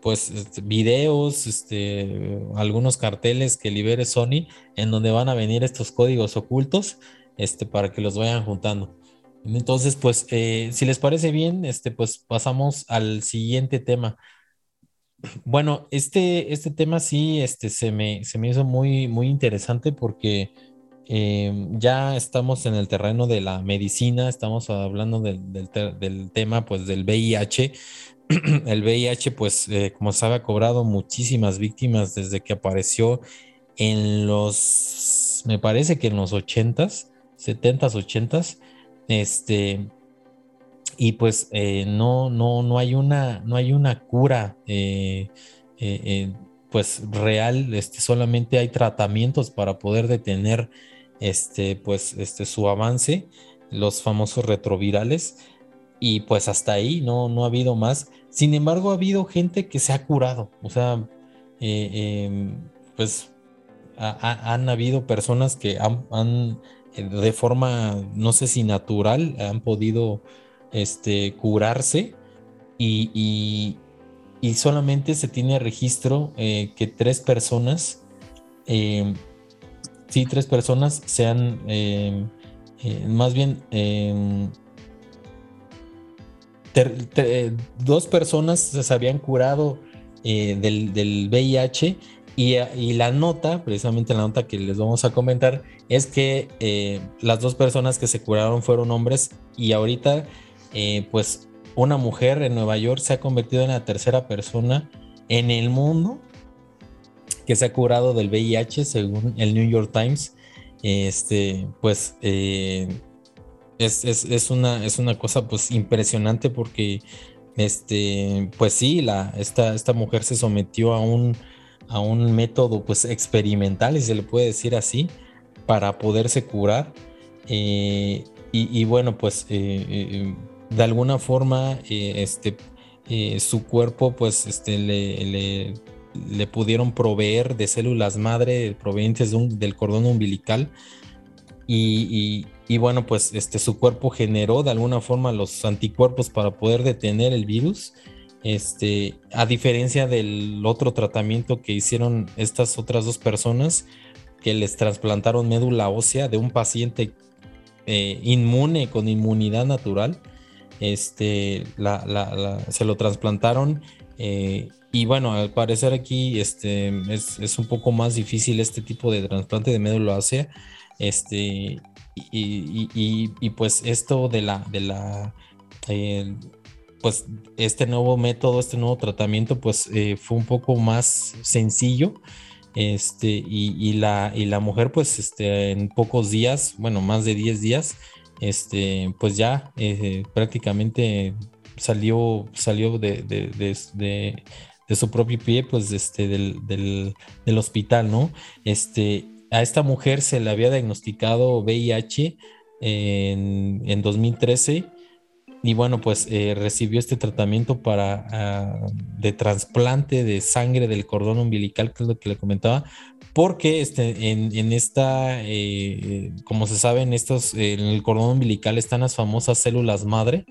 pues este, videos, este, algunos carteles que libere Sony en donde van a venir estos códigos ocultos este, para que los vayan juntando. Entonces, pues, eh, si les parece bien, este, pues pasamos al siguiente tema. Bueno, este, este tema sí este, se, me, se me hizo muy, muy interesante porque eh, ya estamos en el terreno de la medicina, estamos hablando del, tema pues del VIH. el VIH pues eh, como sabe ha cobrado muchísimas víctimas desde que apareció en los, me parece que en los 80s, 70s, 80s, este, y pues eh, no, no, no hay una, no hay una cura pues real, este, solamente hay tratamientos para poder detener este, pues, este, su avance, los famosos retrovirales, y pues hasta ahí no, no ha habido más. Sin embargo, ha habido gente que se ha curado, o sea, eh, em, pues han habido personas que han, eh, de forma, no sé si natural, han podido este, curarse y, y, solamente se tiene registro eh, que tres personas em, sí, tres personas sean, em, eh, más bien, em, dos personas se habían curado eh, del, VIH y, la nota, precisamente la nota que les vamos a comentar, es que eh, las dos personas que se curaron fueron hombres y ahorita, pues, una mujer en Nueva York se ha convertido en la tercera persona en el mundo que se ha curado del VIH, según el New York Times. Este, pues eh, es, una, es una cosa pues impresionante porque este, pues sí, la, esta, esta mujer se sometió a un, a un método pues experimental, si se le puede decir así, para poderse curar. Eh, y, bueno, pues eh, de alguna forma este, su cuerpo pues este, le pudieron proveer de células madre provenientes del cordón umbilical y, bueno, pues este, su cuerpo generó de alguna forma los anticuerpos para poder detener el virus. Este, a diferencia del otro tratamiento que hicieron estas otras dos personas que les trasplantaron médula ósea de un paciente eh, inmune con inmunidad natural, este, se lo trasplantaron eh, y bueno, al parecer aquí este, es, un poco más difícil este tipo de trasplante de médula ósea. Este, y, pues esto de la, de la eh, pues este nuevo método, este nuevo tratamiento, pues eh, fue un poco más sencillo. Este, y, la, y la mujer, pues este, en pocos días, bueno, más de 10 días, este, pues ya prácticamente salió, salió de, de de su propio pie, pues, este, del, hospital, ¿no? Este, a esta mujer se le había diagnosticado VIH en, en 2013 y bueno, pues eh, recibió este tratamiento para ah, de trasplante de sangre del cordón umbilical, que es lo que le comentaba, porque este, en, esta, eh, como se sabe, en estos, en el cordón umbilical están las famosas células madre,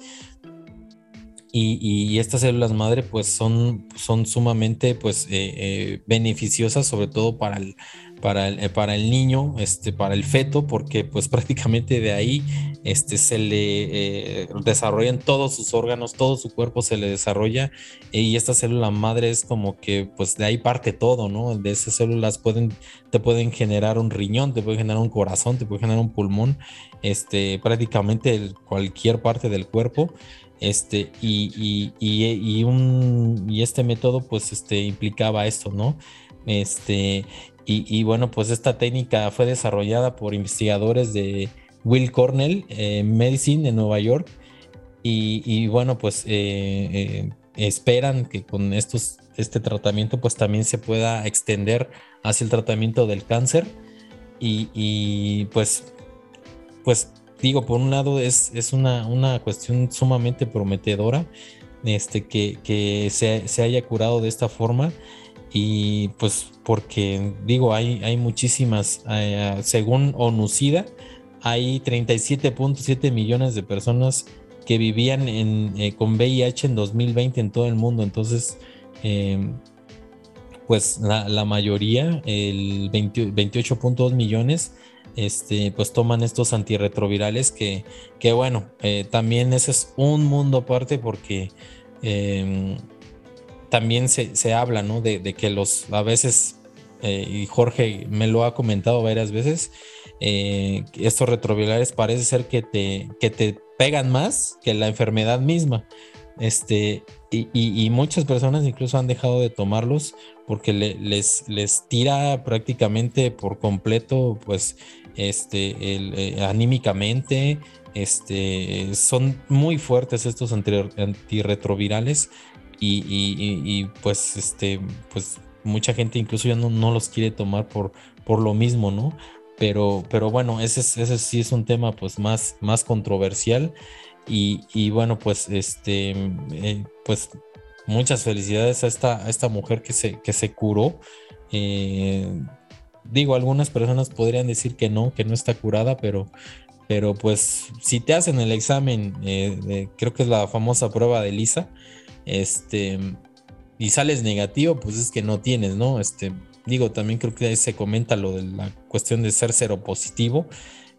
y, estas células madre pues son, son sumamente pues eh, eh, beneficiosas sobre todo para el, para el, eh, para el niño, este, para el feto, porque pues prácticamente de ahí este, se le desarrollan todos sus órganos, todo su cuerpo se le desarrolla y esta célula madre es como que pues de ahí parte todo, ¿no? De esas células pueden, te pueden generar un riñón, te pueden generar un corazón, te pueden generar un pulmón, este, prácticamente cualquier parte del cuerpo. Este, y, y, un, y este método pues este, implicaba esto, ¿no? Este, y, bueno, pues esta técnica fue desarrollada por investigadores de Will Cornell eh, Medicine en Nueva York. Y, bueno, pues eh, eh, esperan que con estos, este tratamiento pues también se pueda extender hacia el tratamiento del cáncer. Y, pues, pues digo, por un lado es, es una, una, cuestión sumamente prometedora este, que, que se, se, haya curado de esta forma y pues porque digo, hay, hay muchísimas, eh, según ONUCIDA, hay 37.7 millones de personas que vivían en, eh, con VIH en 2020 en todo el mundo, entonces... Em, pues la, la, mayoría, el 28.2 millones, este, pues toman estos antirretrovirales que, que bueno, eh, también ese es un mundo aparte porque em, también se, habla, ¿no? De, que los, a veces, eh, y Jorge me lo ha comentado varias veces, eh, estos retrovirales parece ser que te, que te pegan más que la enfermedad misma. Este, y, muchas personas incluso han dejado de tomarlos porque les, les tira prácticamente por completo, pues, este, eh, anímicamente, este, son muy fuertes estos antirretrovirales y, y, pues, este, pues, mucha gente incluso ya no, no, los quiere tomar por, por lo mismo, ¿no? Pero, pero bueno, ese, ese sí es un tema pues más, más controversial y, y bueno, pues, este, eh, pues muchas felicidades a esta, a esta mujer que se, que se curó. Eh, digo, algunas personas podrían decir que no, que no está curada, pero, pero pues si te hacen el examen, eh, creo que es la famosa prueba de Lisa, este, y sales negativo, pues es que no tienes, ¿no? Este, digo, también creo que ahí se comenta lo de la cuestión de ser cero positivo,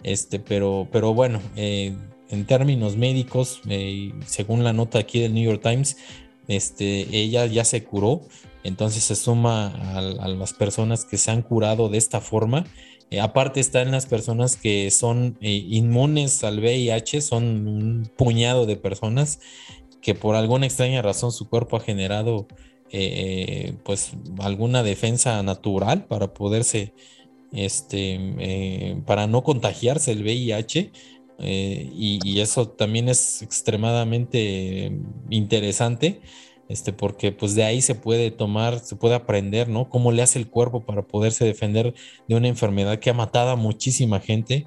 este, pero, pero bueno, eh, en términos médicos, eh, según la nota aquí del New York Times, este, ella ya se curó, entonces se suma a, las personas que se han curado de esta forma. Eh, aparte están las personas que son eh, inmunes al VIH, son un puñado de personas que por alguna extraña razón su cuerpo ha generado eh, pues alguna defensa natural para poderse, este, para no contagiarse el VIH. y, y, eso también es extremadamente interesante este, porque pues de ahí se puede tomar, se puede aprender, ¿no? Cómo le hace el cuerpo para poderse defender de una enfermedad que ha matado a muchísima gente.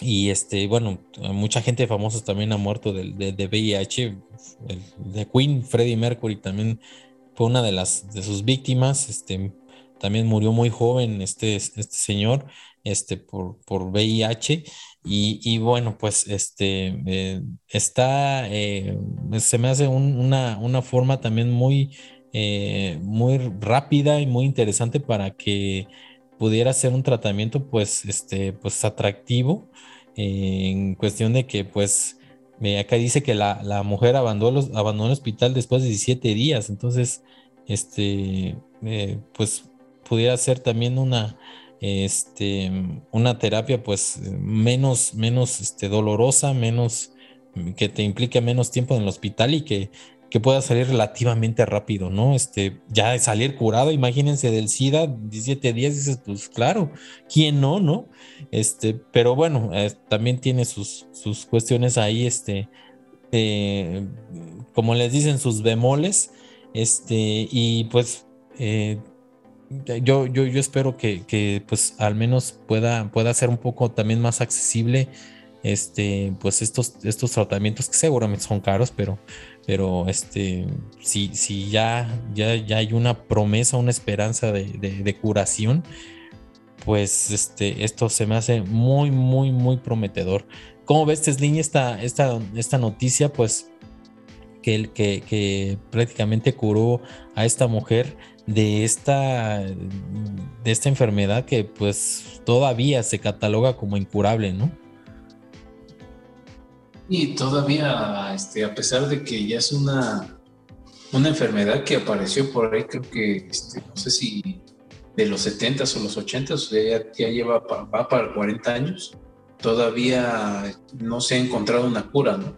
Y este, bueno, mucha gente famosa también ha muerto de, de, VIH. de Queen, Freddie Mercury también fue una de las de sus víctimas. Este, también murió muy joven este, este señor este, por, por VIH. Y, bueno, pues este eh, está, eh, se me hace una, una, forma también muy, eh, muy rápida y muy interesante para que pudiera ser un tratamiento pues, este, pues atractivo en cuestión de que pues acá dice que la, la mujer abandonó, abandonó, el hospital después de 17 días, entonces este, pues pudiera ser también una este, una terapia pues menos, menos este, dolorosa, menos que te implique menos tiempo en el hospital y que, que pueda salir relativamente rápido, ¿no? Este, ya salir curado, imagínense del SIDA, 17 días, dices, pues claro, ¿quién no, no? Este, pero bueno, eh, también tiene sus, sus cuestiones ahí, este, eh, como les dicen, sus bemoles, este, y pues eh, yo, yo, yo espero que, pues al menos pueda, pueda ser un poco también más accesible este, pues estos, estos tratamientos que seguramente son caros, pero, pero este, si, si ya, ya, ya hay una promesa, una esperanza de, curación, pues este, esto se me hace muy, muy, muy prometedor. ¿Cómo ves, Tesliña, esta, esta, esta noticia? Pues que, que, que prácticamente curó a esta mujer de esta, de esta enfermedad que pues todavía se cataloga como incurable, ¿no? Y todavía, este, a pesar de que ya es una, una enfermedad que apareció por ahí, creo que, este, no sé si de los 70s o los 80s, ya, ya lleva, va para 40 años, todavía no se ha encontrado una cura, ¿no?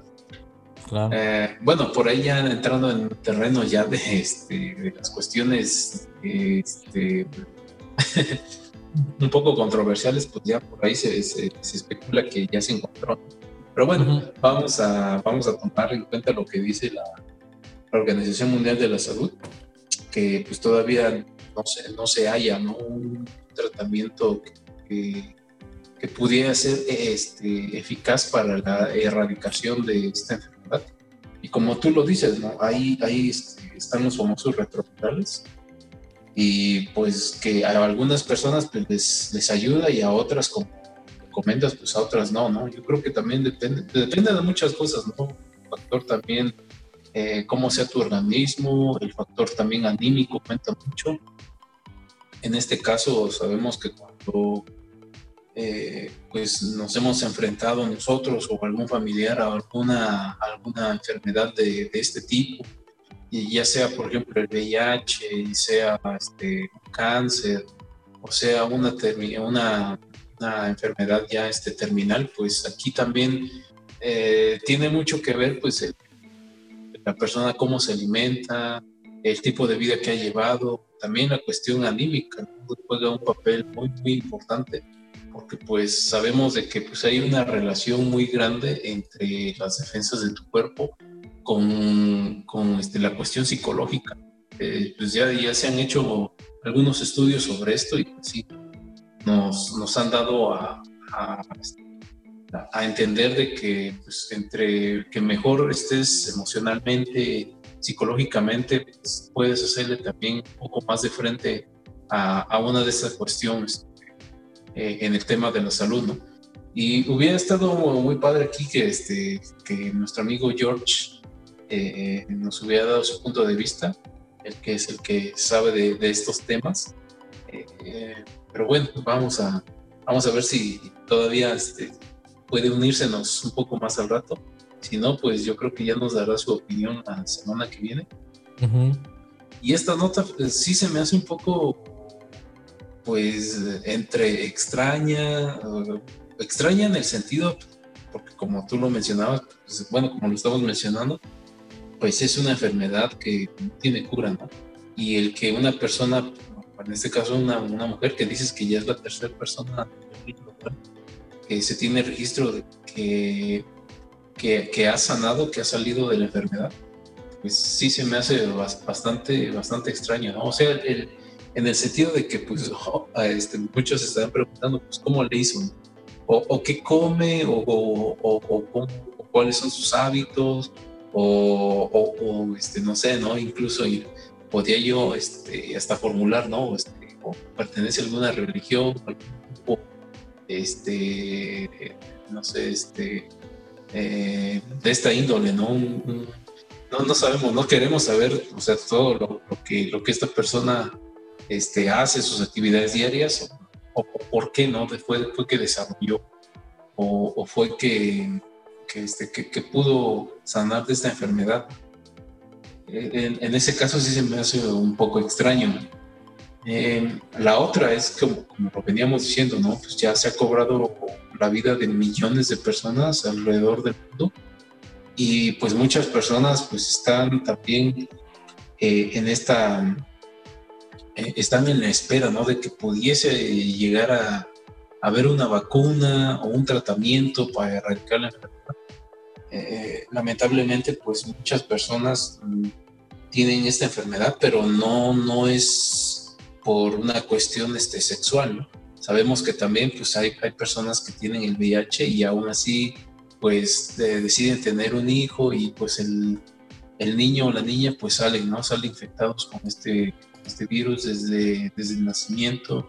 Claro. Eh, bueno, por ahí ya entrando en terreno ya de, este, de las cuestiones este, un poco controversiales, pues ya por ahí se, se, especula que ya se encontró. Pero bueno, vamos, a, vamos a tomar en cuenta lo que dice la, Organización Mundial de la Salud, que pues todavía no se, no se haya ¿no? un tratamiento que, que pudiera ser este, eficaz para la erradicación de esta enfermedad. Y como tú lo dices, ¿no? ahí, ahí están los famosos retrovirales y pues que a algunas personas pues, les, les ayuda y a otras, como comentas, pues a otras no, ¿no? Yo creo que también depende, depende de muchas cosas, ¿no? El factor también, eh, cómo sea tu organismo, el factor también anímico cuenta mucho. En este caso sabemos que cuando eh, pues nos hemos enfrentado nosotros o algún familiar a alguna, alguna enfermedad de, este tipo, y ya sea por ejemplo el VIH, sea este, cáncer, o sea una, una, una enfermedad ya este, terminal, pues aquí también eh, tiene mucho que ver pues la persona cómo se alimenta, el tipo de vida que ha llevado, también la cuestión anímica juega un papel muy, muy importante porque pues sabemos de que pues hay una relación muy grande entre las defensas de tu cuerpo con, con este, la cuestión psicológica. Eh, pues ya, ya se han hecho algunos estudios sobre esto y pues sí, nos, nos han dado a, a, a, entender de que pues, entre que mejor estés emocionalmente, psicológicamente, pues, puedes hacerle también un poco más de frente a, a una de estas cuestiones eh, en el tema de la salud, ¿no? Y hubiera estado muy padre aquí que, este, que nuestro amigo George eh, nos hubiera dado su punto de vista, el que es el que sabe de, de estos temas. Eh, pero bueno, vamos a, vamos a ver si todavía este, puede unírsenos un poco más al rato. Si no, pues yo creo que ya nos dará su opinión la semana que viene. Y esta nota pues, sí se me hace un poco pues entre extraña, extraña en el sentido, porque como tú lo mencionabas, pues, bueno, como lo estamos mencionando, pues es una enfermedad que tiene cura, ¿no? Y el que una persona, en este caso una, una mujer que dices que ya es la tercera persona que se tiene registro de que, que, que ha sanado, que ha salido de la enfermedad, pues sí se me hace bastante, bastante extraño, ¿no? O sea, el, en el sentido de que pues este, muchos se están preguntando pues cómo le hizo, o, qué come, o, cuáles son sus hábitos, o, este, no sé, ¿no? Incluso podía yo este, hasta formular, ¿no? O pertenece a alguna religión, o este, no sé, este, eh, de esta índole, ¿no? no, no sabemos, no queremos saber, o sea, todo lo, que, lo que esta persona este, hace sus actividades diarias o, por qué no fue, fue que desarrolló o, fue que, que, este, que, pudo sanar de esta enfermedad. En, ese caso sí se me hace un poco extraño. Eh, la otra es como, como, lo veníamos diciendo, ¿no? Pues ya se ha cobrado la vida de millones de personas alrededor del mundo y pues muchas personas pues están también eh, en esta eh, están en la espera, ¿no? De que pudiese llegar a, haber una vacuna o un tratamiento para erradicar la enfermedad. Eh, lamentablemente, pues muchas personas mm, tienen esta enfermedad, pero no, no es por una cuestión este, sexual, ¿no? Sabemos que también pues hay, hay personas que tienen el VIH y aún así pues deciden tener un hijo y pues el, el niño o la niña pues salen, ¿no? Salen infectados con este este virus desde, desde el nacimiento.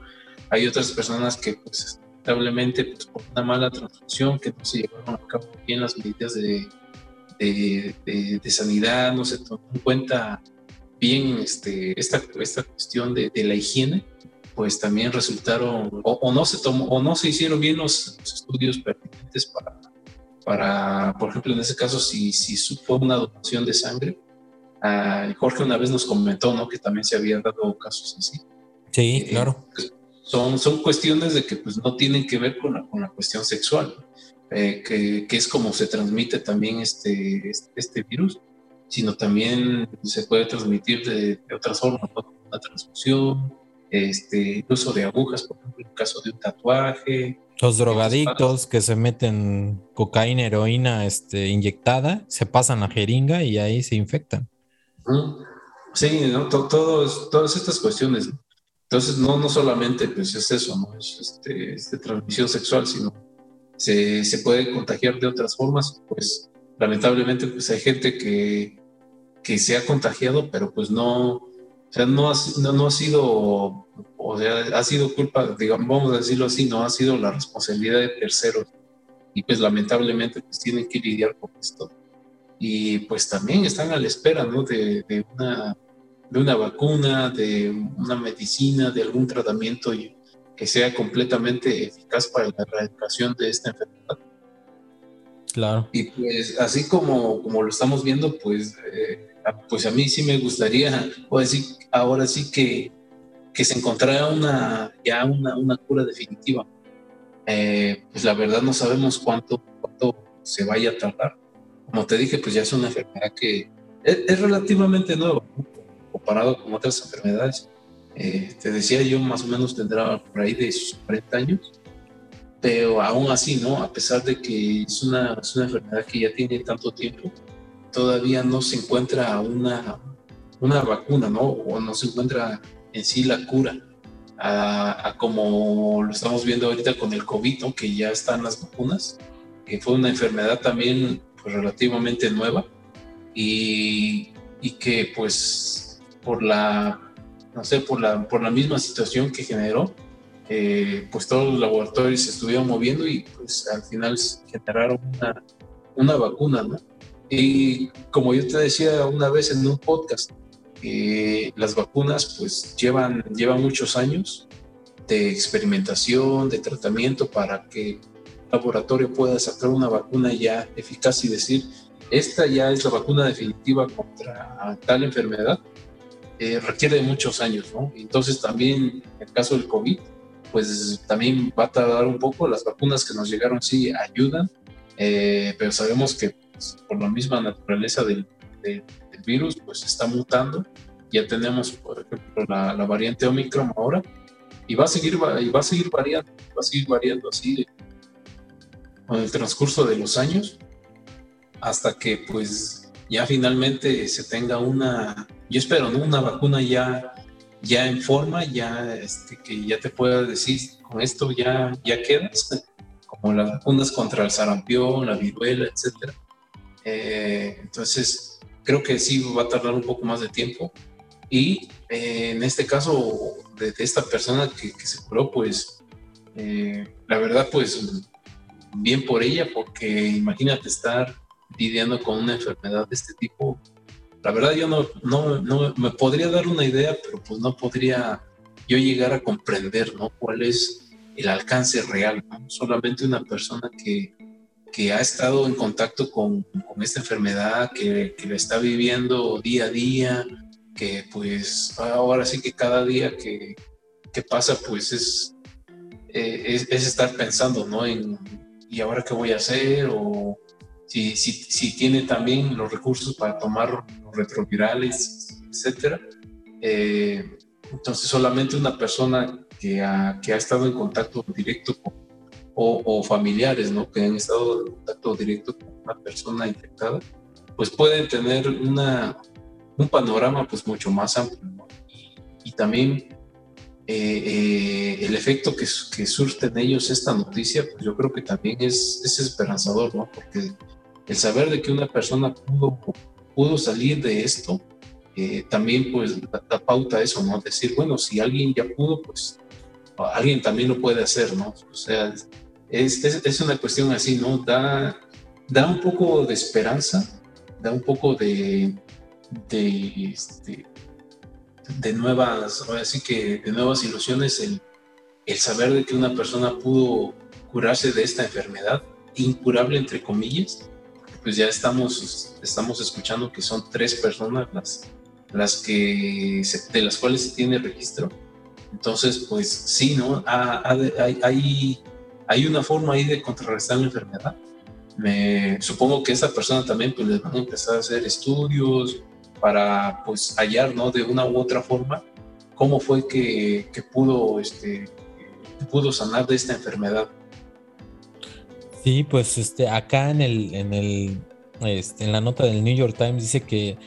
Hay otras personas que, pues, lamentablemente, pues, por una mala transfusión, que no se llevaron a cabo bien las medidas de, de, sanidad, no se tomó en cuenta bien este, esta, esta cuestión de, la higiene, pues también resultaron, o, no se tomó, o no se hicieron bien los, estudios pertinentes para, para, por ejemplo, en ese caso, si, si fue una donación de sangre, ah, Jorge una vez nos comentó, ¿no? Que también se habían dado casos así. Sí, eh, claro. Pues, son, son cuestiones de que pues no tienen que ver con la, con la cuestión sexual. Eh, que, es como se transmite también este, este, virus, sino también se puede transmitir de, otras formas, la transfusión, este, el uso de agujas, por ejemplo, en el caso de un tatuaje. Los drogadictos que se meten cocaína, heroína este, inyectada, se pasan a jeringa y ahí se infectan. Sí, ¿no? todas estas cuestiones. Entonces, no, no solamente pues, es eso, es este, transmisión sexual, sino se, se, puede contagiar de otras formas, pues lamentablemente pues hay gente que, que se ha contagiado, pero pues no, o sea, no ha, no, ha sido, o sea, ha sido culpa, digamos, vamos a decirlo así, no ha sido la responsabilidad de terceros y pues lamentablemente pues tienen que lidiar con esto. Y pues también están a la espera, ¿no? De, de una, de una vacuna, de una medicina, de algún tratamiento que sea completamente eficaz para la erradicación de esta enfermedad. Claro. Y pues así como, como lo estamos viendo, pues, eh, pues a mí sí me gustaría, o decir, ahora sí que, que se encontrara una, ya una, una cura definitiva. Eh, pues la verdad no sabemos cuánto, cuánto se vaya a tardar. Como te dije, pues ya es una enfermedad que es, es relativamente nueva comparado con otras enfermedades. Eh, te decía yo, más o menos tendrá por ahí de sus 40 años, pero aún así, ¿no? A pesar de que es una, es una enfermedad que ya tiene tanto tiempo, todavía no se encuentra una, una vacuna, ¿no? O no se encuentra en sí la cura. A, como lo estamos viendo ahorita con el COVID, ¿no? que ya están las vacunas, que fue una enfermedad también pues, relativamente nueva y, que pues por la no sé, por la, por la misma situación que generó, eh, pues todos los laboratorios se estuvieron moviendo y pues al final generaron una, una vacuna. Y como yo te decía una vez en un podcast, eh, las vacunas pues llevan, llevan muchos años de experimentación, de tratamiento para que laboratorio pueda sacar una vacuna ya eficaz y decir, esta ya es la vacuna definitiva contra tal enfermedad eh, requiere de muchos años, ¿no? Entonces también en el caso del COVID, pues también va a tardar un poco, las vacunas que nos llegaron sí ayudan, eh, pero sabemos que pues, por la misma naturaleza del, virus, pues está mutando, ya tenemos, por ejemplo, la, variante Omicron ahora, y va a seguir, y va a seguir variando, va a seguir variando así con el transcurso de los años, hasta que pues ya finalmente se tenga una yo espero, ¿no? Una vacuna ya, ya en forma, ya este, que ya te pueda decir, con esto ya, ya quedas, como las vacunas contra el sarampión, la viruela, etc. Eh, entonces, creo que sí va a tardar un poco más de tiempo. Y eh, en este caso, de, esta persona que, se curó, pues, eh, la verdad, pues, bien por ella, porque imagínate estar lidiando con una enfermedad de este tipo, la verdad yo no, no, no, me podría dar una idea, pero pues no podría yo llegar a comprender, ¿no? Cuál es el alcance real. Solamente una persona que, que ha estado en contacto con, con esta enfermedad, que, que la está viviendo día a día, que pues ahora sí que cada día que, que pasa pues es, eh, es, estar pensando, ¿no? En, ¿y ahora qué voy a hacer? O si, si, tiene también los recursos para tomar retrovirales, etcétera. Eh, entonces, solamente una persona que ha, que ha estado en contacto directo o, familiares, ¿no? Que han estado en contacto directo con una persona infectada, pues pueden tener una, un panorama pues mucho más amplio, y, también eh, eh, el efecto que, que surte en ellos esta noticia, pues yo creo que también es, es esperanzador, ¿no? Porque el saber de que una persona pudo pudo salir de esto, eh, también pues da, pauta a eso, ¿no? Decir, bueno, si alguien ya pudo, pues alguien también lo puede hacer, ¿no? O sea, es, es, una cuestión así, ¿no? Da, da un poco de esperanza da un poco de, de, este, de nuevas, que de nuevas ilusiones el, el saber de que una persona pudo curarse de esta enfermedad, incurable entre comillas, pues ya estamos, estamos escuchando que son tres personas las, las que de las cuales se tiene registro. Entonces, pues sí, ¿no? hay, hay, hay una forma ahí de contrarrestar la enfermedad. Me, supongo que esa persona también pues les van a empezar a hacer estudios para pues hallar, ¿no? De una u otra forma, cómo fue que, que pudo, este, pudo sanar de esta enfermedad. Sí, pues este, acá en el, en el, este, en la nota del New York Times dice que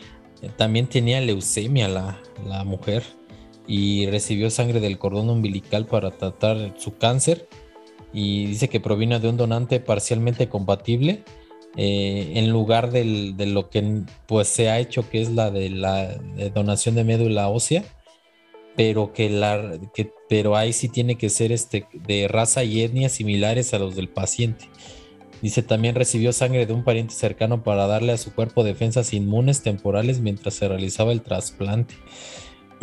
también tenía leucemia la, la mujer y recibió sangre del cordón umbilical para tratar su cáncer y dice que proviene de un donante parcialmente compatible eh, en lugar de lo que pues se ha hecho que es la de la donación de médula ósea pero que la que, pero ahí sí tiene que ser este de raza y etnia similares a los del paciente. Dice también recibió sangre de un pariente cercano para darle a su cuerpo defensas inmunes temporales mientras se realizaba el trasplante.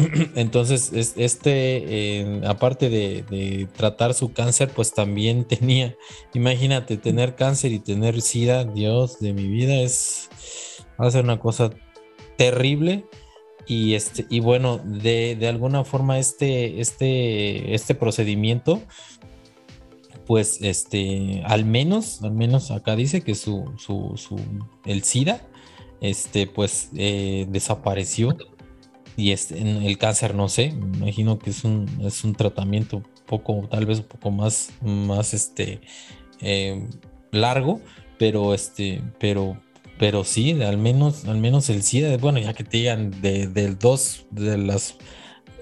Entonces, este, aparte de, tratar su cáncer, pues también tenía, imagínate, tener cáncer y tener SIDA, Dios de mi vida, es, va una cosa terrible. Y, este, y bueno, de, alguna forma este, este, este procedimiento, pues este, al menos, al menos acá dice que su, su, su el SIDA, este, pues eh, desapareció y este, el cáncer no sé, me imagino que es un, es un tratamiento poco, tal vez un poco más, más este, eh, largo, pero este, pero pero sí, al menos, al menos el SIDA, bueno, ya que te digan de, dos, de las,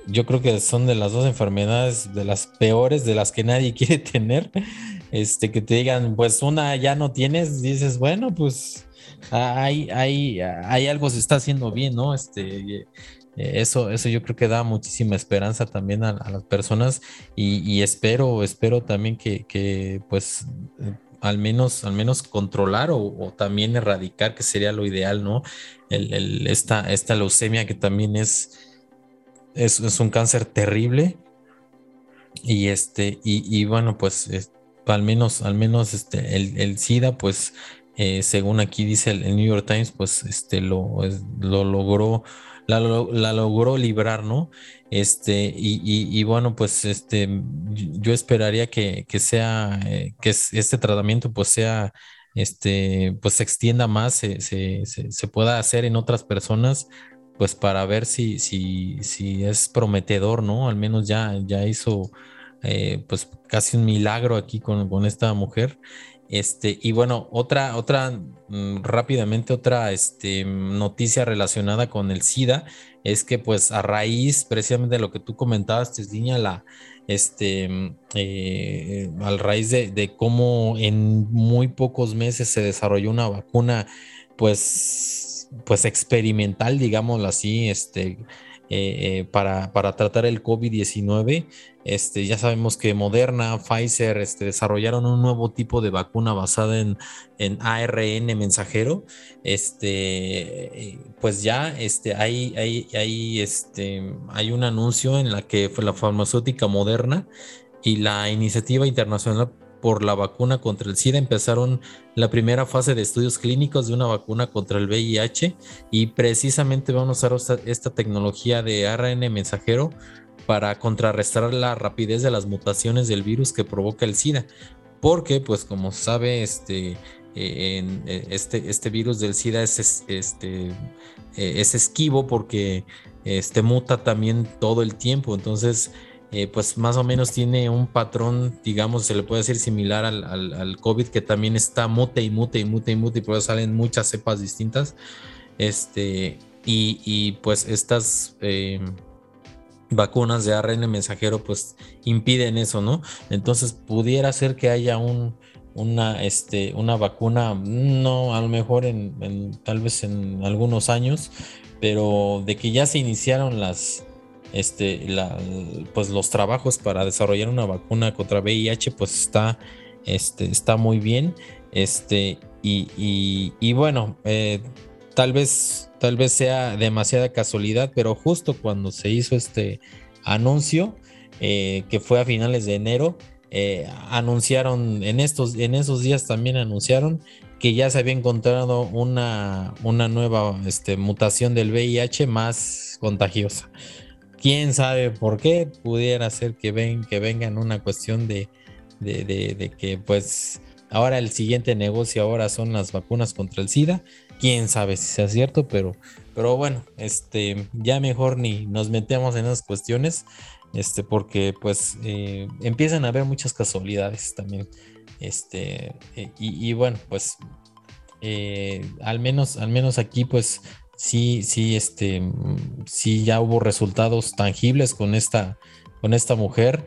yo creo que son de las dos enfermedades de las peores, de las que nadie quiere tener, este, que te digan, pues una ya no tienes, dices, bueno, pues hay, hay, hay algo se está haciendo bien, ¿no? Este, eso, eso yo creo que da muchísima esperanza también a, las personas y, espero, espero también que, pues al menos, al menos controlar o, también erradicar, que sería lo ideal, ¿no? El, esta, esta leucemia que también es, es, un cáncer terrible. Y este, y, bueno, pues al menos, al menos este, el, SIDA, pues eh, según aquí dice el, New York Times, pues este lo, lo logró, la, logró librar, ¿no? Este, y, bueno, pues este, yo esperaría que, sea, eh, que este tratamiento pues sea, este, pues se extienda más, se, se, pueda hacer en otras personas, pues para ver si, si, si es prometedor, ¿no? Al menos ya, ya hizo eh, pues casi un milagro aquí con, con esta mujer. Este, y bueno, otra, otra, mm, rápidamente, otra este, noticia relacionada con el SIDA es que, pues, a raíz precisamente de lo que tú comentabas, Tesliña, la, este, mm, eh, al raíz de, de, cómo en muy pocos meses se desarrolló una vacuna, pues, pues experimental, digámoslo así, este, eh, para, para, tratar el COVID-19. Este, ya sabemos que Moderna, Pfizer este, desarrollaron un nuevo tipo de vacuna basada en, en ARN mensajero. Este, pues ya este, hay, hay, hay, este, hay un anuncio en la que fue la farmacéutica Moderna y la iniciativa internacional por la vacuna contra el SIDA empezaron la primera fase de estudios clínicos de una vacuna contra el VIH y precisamente vamos a usar esta tecnología de ARN mensajero para contrarrestar la rapidez de las mutaciones del virus que provoca el SIDA. Porque, pues como sabe, este, eh, eh, este, este virus del SIDA es, este, eh, es esquivo porque este, muta también todo el tiempo. Entonces, eh, pues más o menos tiene un patrón, digamos, se le puede decir similar al, COVID, que también está mute y mute y mute y mute, y por eso salen muchas cepas distintas. Este, y, pues estas eh, vacunas de ARN mensajero, pues impiden eso, ¿no? Entonces pudiera ser que haya un, una, este, una vacuna, no, a lo mejor en, tal vez en algunos años, pero de que ya se iniciaron las, este, pues los trabajos para desarrollar una vacuna contra VIH, pues está, este, está muy bien. Este, y, bueno, eh, tal vez, tal vez sea demasiada casualidad, pero justo cuando se hizo este anuncio, eh, que fue a finales de enero, eh, anunciaron, en, estos, en esos días también anunciaron que ya se había encontrado una, una nueva este, mutación del VIH más contagiosa. Quién sabe por qué, pudiera ser que, ven, que venga en una cuestión de, que pues ahora el siguiente negocio ahora son las vacunas contra el SIDA. Quién sabe si sea cierto, pero, bueno, este, ya mejor ni nos metemos en esas cuestiones, este, porque pues eh, empiezan a haber muchas casualidades también. Este, eh, y, bueno, pues eh, al menos aquí, pues sí, sí, este, sí ya hubo resultados tangibles con esta, con esta mujer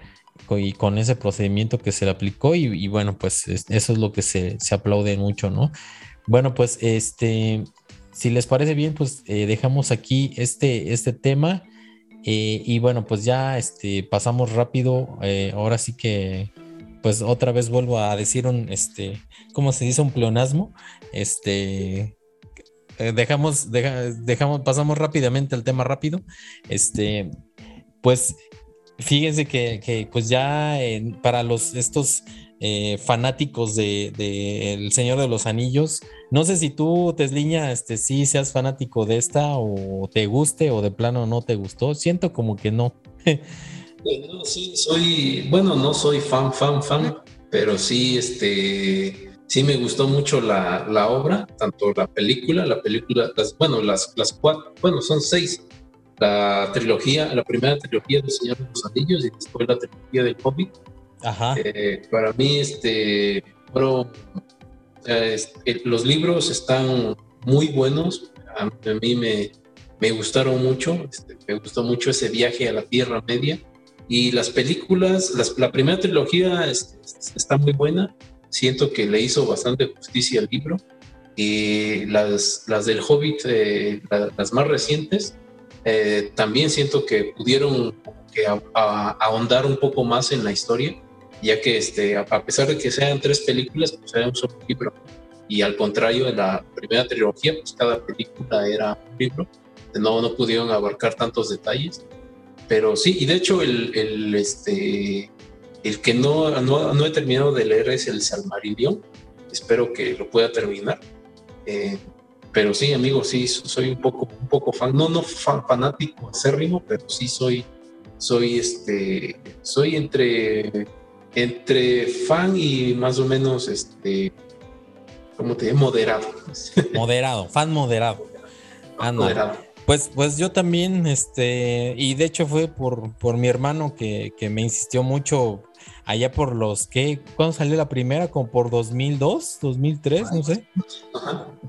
y con ese procedimiento que se le aplicó y, bueno, pues eso es lo que se, aplaude mucho, ¿no? Bueno, pues este, si les parece bien, pues eh, dejamos aquí este, este tema eh, y bueno, pues ya este, pasamos rápido, eh, ahora sí que pues otra vez vuelvo a decir un, este, ¿cómo se dice? Un pleonasmo, este, eh, dejamos, dejamos, pasamos rápidamente al tema rápido. Este, pues fíjense que, pues ya para los estos eh, fanáticos de, El Señor de los Anillos, no sé si tú, Tesliña, este, sí seas fanático de esta o te guste o de plano no te gustó. Siento como que no. sí, soy, bueno, no soy fan, fan, fan, pero sí, este, sí me gustó mucho la, la, obra, tanto la película, la película, las, bueno, las, las cuatro, bueno, son seis. La trilogía, la primera trilogía del Señor de los Anillos y después la trilogía del Hobbit. Ajá. Eh, para mí, este, fueron, eh, los libros están muy buenos. A, mí me, me gustaron mucho. Este, me gustó mucho ese viaje a la Tierra Media. Y las películas, las, la primera trilogía está muy buena siento que le hizo bastante justicia al libro. Y las, las del Hobbit, eh, las más recientes, eh, también siento que pudieron que ahondar un poco más en la historia, ya que este, a, pesar de que sean tres películas, pues era un solo libro. Y al contrario, en la primera trilogía, pues cada película era un libro, no, no pudieron abarcar tantos detalles. Pero sí, y de hecho el, el este, el que no, no, he terminado de leer es el Salmarillion. Espero que lo pueda terminar. Eh, pero sí, amigo, sí, soy un poco, un poco fan, no, no fan, fanático acérrimo, pero sí soy, soy este, soy entre, entre fan y más o menos, este, ¿cómo te digo? Moderado. Moderado, fan moderado. Moderado. Pues, pues yo también, este, y de hecho fue por, por mi hermano que, que me insistió mucho allá por los que, ¿cuándo salió la primera? Como por 2002, 2003, no sé.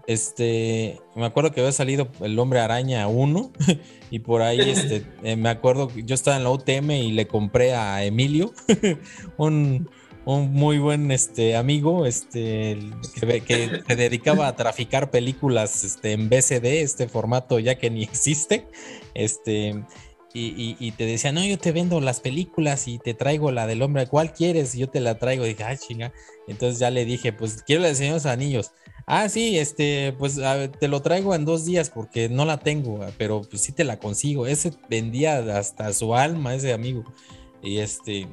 Este, me acuerdo que había salido El Hombre Araña 1 y por ahí, este, eh, me acuerdo que yo estaba en la UTM y le compré a Emilio, un, muy buen este, amigo este, que, que, se dedicaba a traficar películas este, en BCD, este formato ya que ni existe. Este, y, te decía, no, yo te vendo las películas y te traigo la del hombre, ¿cuál quieres? Y yo te la traigo. Y dije, ah, chinga. Entonces ya le dije, pues quiero la de Señor Anillos. Ah, sí, este, pues te lo traigo en dos días porque no la tengo, pero pues sí te la consigo. Ese vendía hasta su alma, ese amigo. Y este,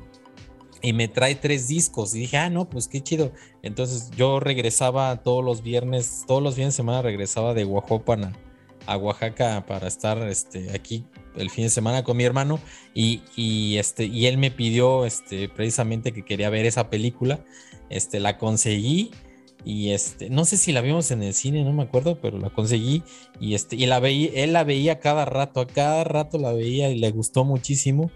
y me trae tres discos. Y dije, ah, no, pues qué chido. Entonces yo regresaba todos los viernes, todos los viernes de semana regresaba de Oaxaca a Oaxaca para estar este, aquí el fin de semana con mi hermano y, este, y él me pidió este, precisamente que quería ver esa película. Este, la conseguí y este, no sé si la vimos en el cine, no me acuerdo, pero la conseguí y este, y la veía, él la veía cada rato, a cada rato la veía y le gustó muchísimo.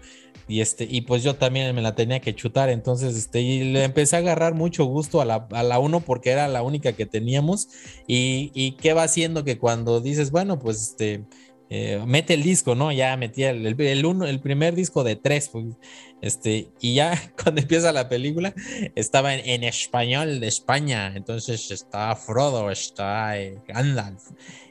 Y este, y pues yo también me la tenía que chutar. Entonces, este, y le empecé a agarrar mucho gusto a la, a la uno porque era la única que teníamos. Y, y qué va haciendo que cuando dices, bueno, pues este eh, mete el disco, ¿no? Ya metía el, el, uno, el primer disco de tres, pues, este, y ya cuando empieza la película estaba en, español de España, entonces está Frodo, está eh, Gandalf,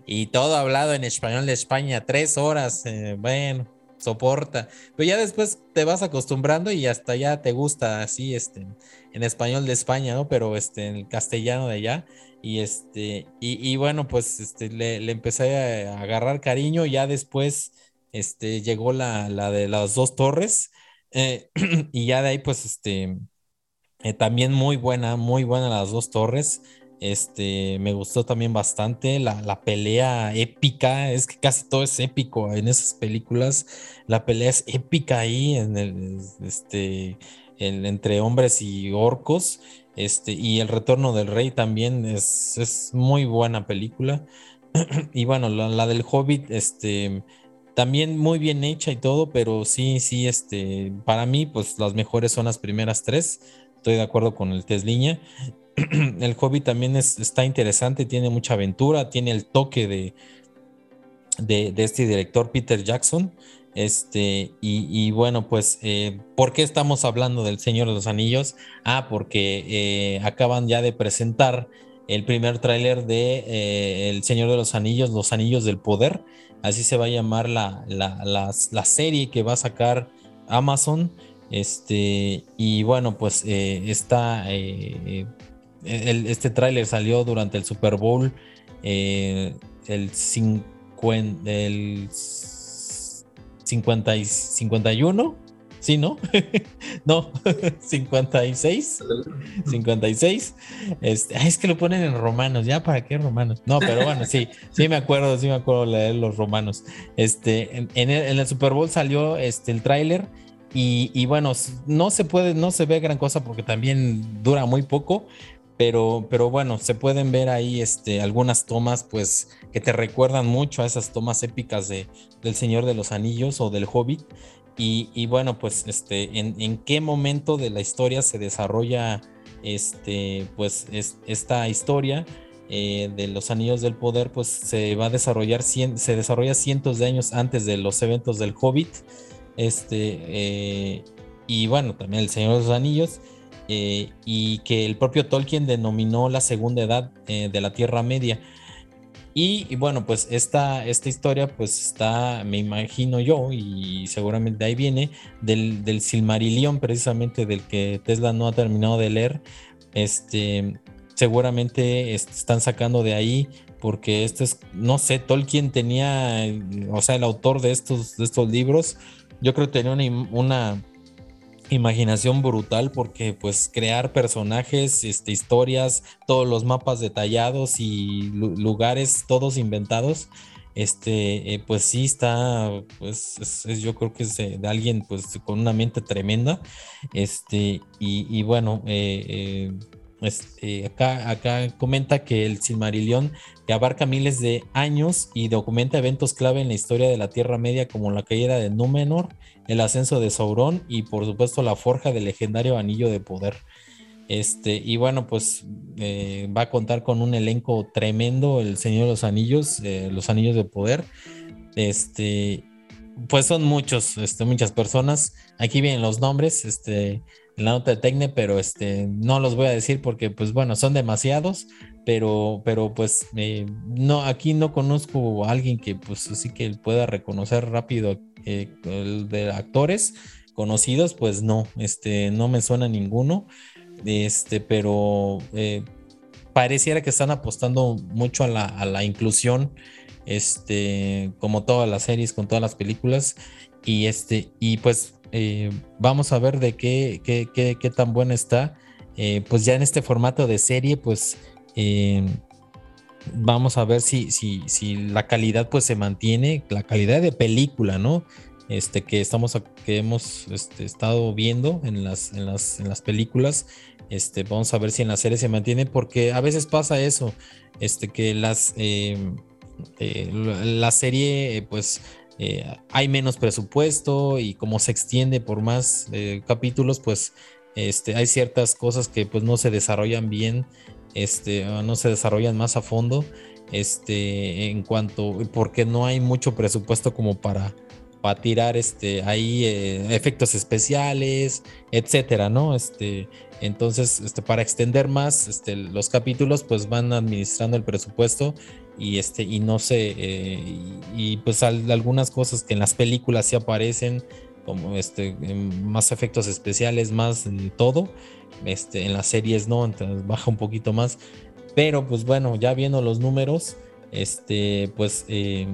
y todo hablado en español de España, tres horas, eh, bueno, soporta, pero ya después te vas acostumbrando y hasta ya te gusta así, este, en español de España, ¿no? Pero este, en el castellano de allá, Y este, y, bueno, pues este, le, empecé a agarrar cariño. Ya después este, llegó la, de las dos torres. Eh, y ya de ahí, pues, este, eh, también muy buena, muy buena las dos torres. Este, me gustó también bastante la, pelea épica, es que casi todo es épico en esas películas. La pelea es épica ahí en el, este, entre hombres y orcos. Este, y El Retorno del Rey también es, es muy buena película. y bueno, la, del Hobbit, este, también muy bien hecha y todo, pero sí, sí, este, para mí, pues las mejores son las primeras tres. Estoy de acuerdo con el Tesliña. el Hobbit también es, está interesante, tiene mucha aventura, tiene el toque de, de, este director Peter Jackson. Este, y, bueno, pues, eh, ¿por qué estamos hablando del Señor de los Anillos? Ah, porque eh, acaban ya de presentar el primer tráiler de eh, El Señor de los Anillos, Los Anillos del Poder. Así se va a llamar la, la, serie que va a sacar Amazon. Este, y bueno, pues está, este tráiler salió durante el Super Bowl, el 50, el 50 y 51, ¿sí, no? no, 56, 56. Este, es que lo ponen en romanos, ¿ya para qué romanos? No, pero bueno, sí, sí me acuerdo, sí me acuerdo leer los romanos. Este, en, el, Super Bowl salió este, el tráiler y, y, bueno, no se puede, no se ve gran cosa porque también dura muy poco, pero, pero bueno, se pueden ver ahí este, algunas tomas pues que te recuerdan mucho a esas tomas épicas de, del Señor de los Anillos o del Hobbit. Y, bueno, pues este, en, qué momento de la historia se desarrolla este, pues esta historia eh, de los Anillos del Poder, pues se va a desarrollar, se desarrolla cientos de años antes de los eventos del Hobbit. Este, eh, y bueno, también el Señor de los Anillos. Eh, y que el propio Tolkien denominó la segunda edad eh, de la Tierra Media. Y, bueno, pues esta, esta historia pues está, me imagino yo, y seguramente ahí viene, del, del Silmarillion, precisamente del que Tesla no ha terminado de leer. Este, seguramente están sacando de ahí porque este es, no sé, Tolkien tenía, o sea, el autor de estos, de estos libros, yo creo que tenía una, una imaginación brutal porque pues crear personajes, este, historias, todos los mapas detallados y lugares todos inventados, este, eh, pues sí está, pues yo creo que es de, alguien pues con una mente tremenda, este, y, bueno, eh, este, acá, acá comenta que el Silmarillion que abarca miles de años y documenta eventos clave en la historia de la Tierra Media como la caída de Númenor, el ascenso de Sauron y por supuesto la forja del legendario anillo de poder. Este, y bueno, pues eh, va a contar con un elenco tremendo, el Señor de los Anillos, eh, los Anillos de Poder. Este, pues son muchos, este, muchas personas. Aquí vienen los nombres, este, en la nota de Tecne, pero este, no los voy a decir porque, pues bueno, son demasiados, pero, pero pues eh, no, aquí no conozco a alguien que pues sí que pueda reconocer rápido eh, de actores conocidos, pues no, este, no me suena ninguno, este, pero eh, pareciera que están apostando mucho a la, a la inclusión, este, como todas las series, con todas las películas, y este, y pues eh, vamos a ver de qué, qué, qué, qué tan buena está. Pues ya en este formato de serie, pues vamos a ver si, si, si, la calidad pues se mantiene, la calidad de película, ¿no? Este, que estamos que hemos este, estado viendo en las, en las, en las películas. Este, vamos a ver si en la serie se mantiene, porque a veces pasa eso, este, que las la serie, pues eh, hay menos presupuesto y como se extiende por más eh, capítulos, pues este, hay ciertas cosas que pues no se desarrollan bien, este, no se desarrollan más a fondo, este, en cuanto, porque no hay mucho presupuesto como para, para tirar este, ahí eh, efectos especiales, etcétera, ¿no? Este, entonces, este, para extender más este, los capítulos, pues van administrando el presupuesto y este y no sé eh, y, pues algunas cosas que en las películas sí aparecen como este más efectos especiales más todo este en las series no entonces baja un poquito más. Pero pues bueno, ya viendo los números, este, pues eh,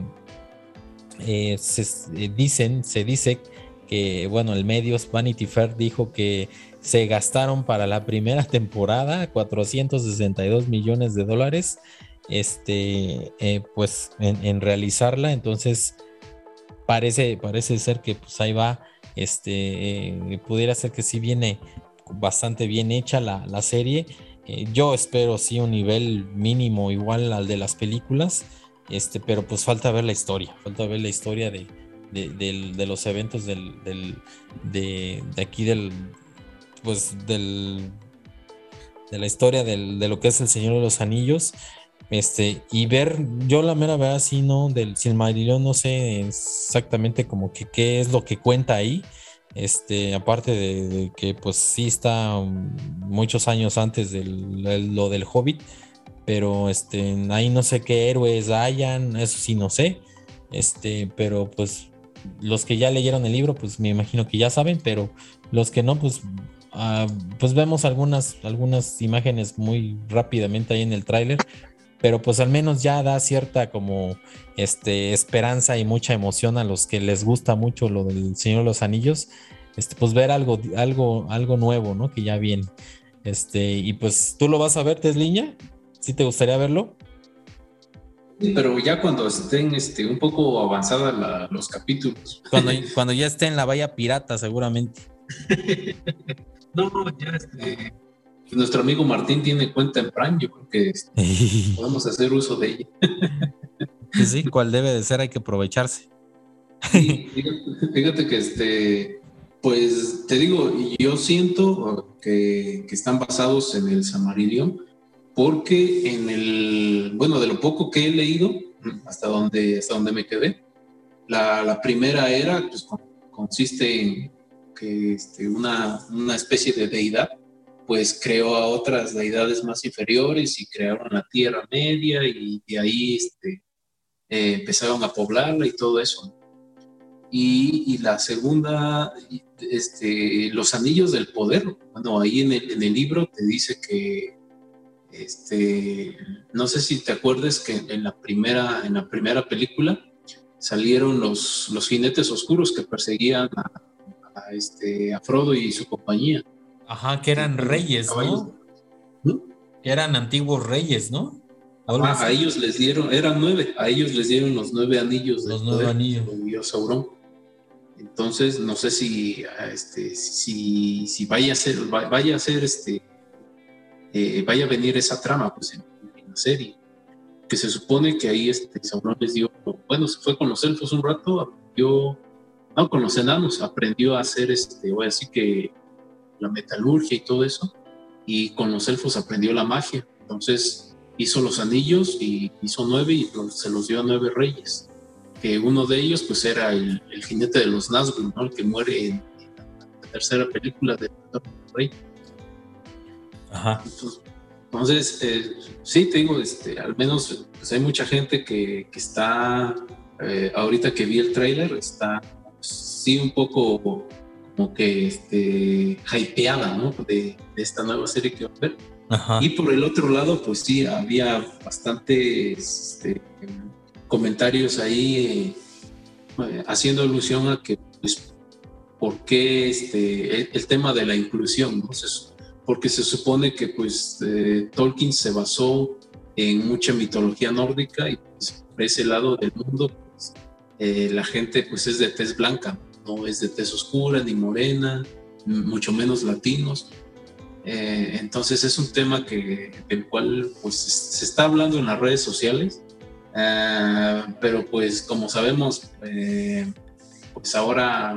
eh, se eh, dicen, se dice que, bueno, el medios Vanity Fair dijo que se gastaron para la primera temporada 462 millones de dólares, este, pues en, realizarla, entonces parece, parece ser que pues ahí va, este, pudiera ser que sí viene bastante bien hecha la, la serie. Eh, yo espero sí un nivel mínimo igual al de las películas, este, pero pues falta ver la historia, falta ver la historia de, los eventos del, de, aquí del, pues del, de la historia de lo que es el Señor de los Anillos, este, y ver, yo la mera verdad sí, no, del Silmarillion no sé exactamente como que qué es lo que cuenta ahí, este, aparte de, que pues sí está muchos años antes de lo del Hobbit, pero este, ahí no sé qué héroes hayan, eso sí no sé, este, pero pues los que ya leyeron el libro, pues me imagino que ya saben, pero los que no, pues, ah, pues vemos algunas, algunas imágenes muy rápidamente ahí en el tráiler, pero pues al menos ya da cierta como este, esperanza y mucha emoción a los que les gusta mucho lo del Señor de los Anillos, este, pues ver algo, algo, algo nuevo, ¿no? Que ya viene. Este, y pues tú lo vas a ver, Tesliña, ¿sí te gustaría verlo? Sí, pero ya cuando estén este, un poco avanzados los capítulos. Cuando, cuando ya esté en la valla pirata, seguramente. no, ya este, nuestro amigo Martín tiene cuenta en Prime, yo creo que podemos hacer uso de ella. sí, cual debe de ser, hay que aprovecharse. fíjate, que este, pues te digo, yo siento que, están basados en el Samarillion, porque en el, bueno, de lo poco que he leído, hasta donde, hasta donde me quedé, la, primera era, pues consiste en que este, una, una especie de deidad pues creó a otras deidades más inferiores y crearon la Tierra Media y de ahí este, eh, empezaron a poblarla y todo eso. Y, la segunda, este, los anillos del poder. Bueno, ahí en el, en el, libro te dice que, este, no sé si te acuerdas que en la primera, en la primera película salieron los, los jinetes oscuros que perseguían a, este, a Frodo y su compañía. Ajá, que eran reyes, ¿no? Que eran antiguos reyes, ¿no? a ellos les dieron, eran nueve, a ellos les dieron los nueve anillos los nueve anillos. Dios Sauron. Entonces, no sé si, este, si, si vaya a ser, vaya a ser, este, eh, vaya a venir esa trama, pues, en, la serie. Que se supone que ahí este, Sauron les dio, bueno, se fue con los elfos un rato, aprendió, no, con los enanos, aprendió a hacer, este, voy a decir que la metalurgia y todo eso, y con los elfos aprendió la magia. Entonces hizo los anillos y hizo nueve y se los dio a nueve reyes. Que uno de ellos pues era el, jinete de los Nazgûl, ¿no? el que muere en, la tercera película de Rey. Ajá. Entonces, eh, sí, tengo, este, al menos pues hay mucha gente que, que está, eh, ahorita que vi el tráiler, está pues, sí un poco como que este, hypeada, ¿no? De, esta nueva serie que va a ver. Y por el otro lado, pues sí, había bastantes este, comentarios ahí eh, haciendo alusión a que, pues, ¿por qué este, el, tema de la inclusión, ¿no? porque se supone que, pues, eh, Tolkien se basó en mucha mitología nórdica y pues, por ese lado del mundo, pues, eh, la gente, pues, es de tez blanca, no es de tez oscura ni morena, mucho menos latinos. Eh, entonces es un tema que, del cual pues, se está hablando en las redes sociales, eh, pero pues como sabemos, eh, pues ahora,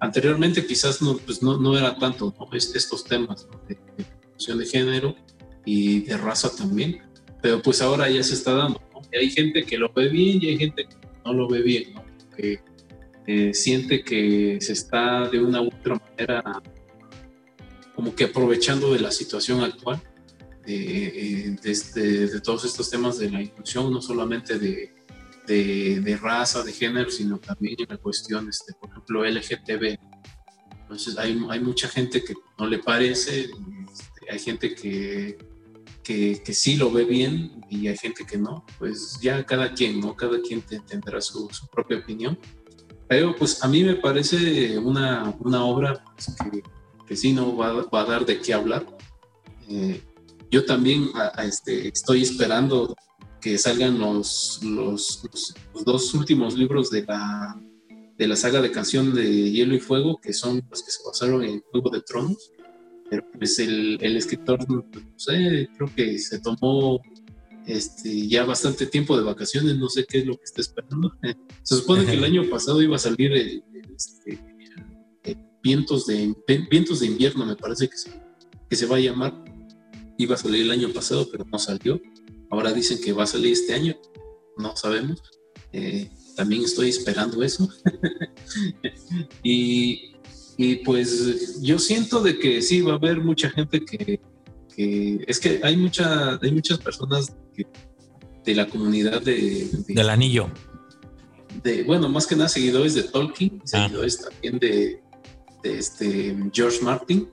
anteriormente quizás no, pues no, no era tanto estos temas de, de, de género y de raza también, pero pues ahora ya se está dando. hay gente que lo ve bien y hay gente que no lo ve bien, ¿no? Eh, siente que se está de una u otra manera como que aprovechando de la situación actual, de, este, de, todos estos temas de la inclusión, no solamente de, de, raza, de género, sino también en la cuestión, este, por ejemplo, LGTB. Entonces hay, hay mucha gente que no le parece, este, hay gente que, que, que, sí lo ve bien y hay gente que no, pues ya cada quien, ¿no? Cada quien tendrá su, su, propia opinión. Pero pues a mí me parece una, una obra pues, que, que, sí no va, va, a dar de qué hablar. Eh, yo también a, a este, estoy esperando que salgan los, los, los, dos últimos libros de la, de la saga de canción de Hielo y Fuego, que son los que se basaron en Juego de Tronos pero pues el, el escritor, no sé, creo que se tomó este, ya bastante tiempo de vacaciones, no sé qué es lo que está esperando. Se supone que el año pasado iba a salir el, este, vientos, de, vientos de invierno, me parece que se, que se va a llamar. Iba a salir el año pasado, pero no salió. Ahora dicen que va a salir este año, no sabemos. Eh, también estoy esperando eso. y y pues yo siento de que sí, va a haber mucha gente que, es que hay, mucha, hay muchas personas de la comunidad de, del anillo. De, bueno, más que nada seguidores de Tolkien, ah. seguidores también de, este George Martin,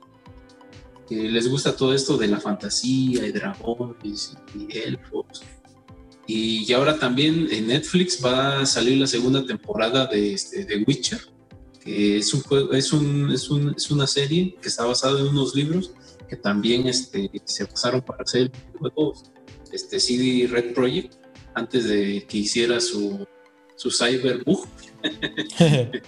que les gusta todo esto de la fantasía y dragones y elfos. Y ahora también en Netflix va a salir la segunda temporada de, este, de Witcher es, un juego, es, un, es, un, es, una serie que está basada en unos libros que también este, se basaron para hacer el juego este, CD Red Project antes de que hiciera su, su Cyberbug.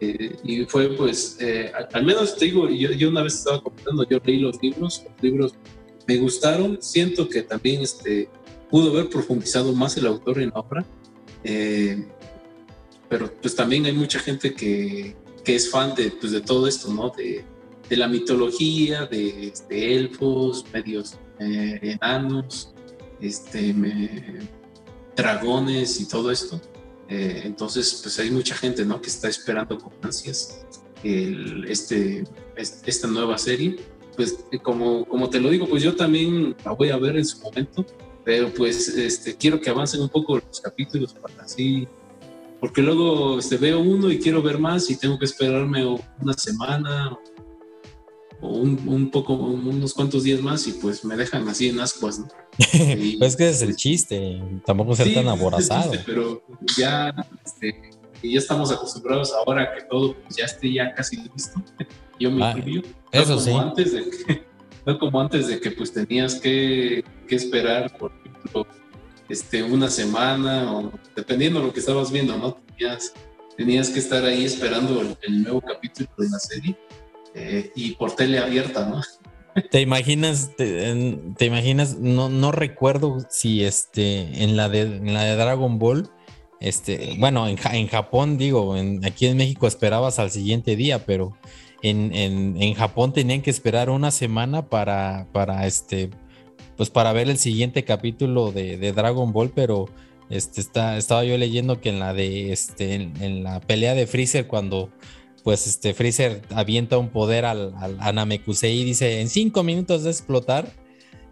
eh, y fue pues, eh, al, menos te digo, yo, yo, una vez estaba comentando, yo leí los libros, los libros me gustaron, siento que también este, pudo haber profundizado más el autor en la obra. Eh, pero pues también hay mucha gente que, que es fan de, pues, de todo esto, ¿no? De, de la mitología, de, de elfos, medios eh, enanos, este, dragones y todo esto. Eh, entonces, pues hay mucha gente, ¿no? Que está esperando con ansias este, esta nueva serie. Pues como, como te lo digo, pues yo también la voy a ver en su momento, pero pues este, quiero que avancen un poco los capítulos para así porque luego este, veo uno y quiero ver más y tengo que esperarme una semana un, poco, unos cuantos días más y pues me dejan así en ascuas, ¿no? pues es que es el chiste, tampoco ser tan aborazado. pero ya, este, ya estamos acostumbrados ahora a que todo pues, ya esté ya casi listo. Yo me ah, Eso sí. Antes de que, no como antes de que pues tenías que, que esperar, por ejemplo, este, una semana o dependiendo de lo que estabas viendo, ¿no? Tenías, tenías que estar ahí esperando el, nuevo capítulo de la serie eh, y por tele abierta, ¿no? ¿Te imaginas, te, imaginas, no, recuerdo si este, en la de, en la de Dragon Ball, este, bueno, en, en Japón, digo, aquí en México esperabas al siguiente día, pero en, en, en Japón tenían que esperar una semana para, para este, pues para ver el siguiente capítulo de, Dragon Ball, pero este, está, estaba yo leyendo que en la de este, en, la pelea de Freezer, cuando pues este Freezer avienta un poder al, al a Namekusei y dice en cinco minutos de explotar,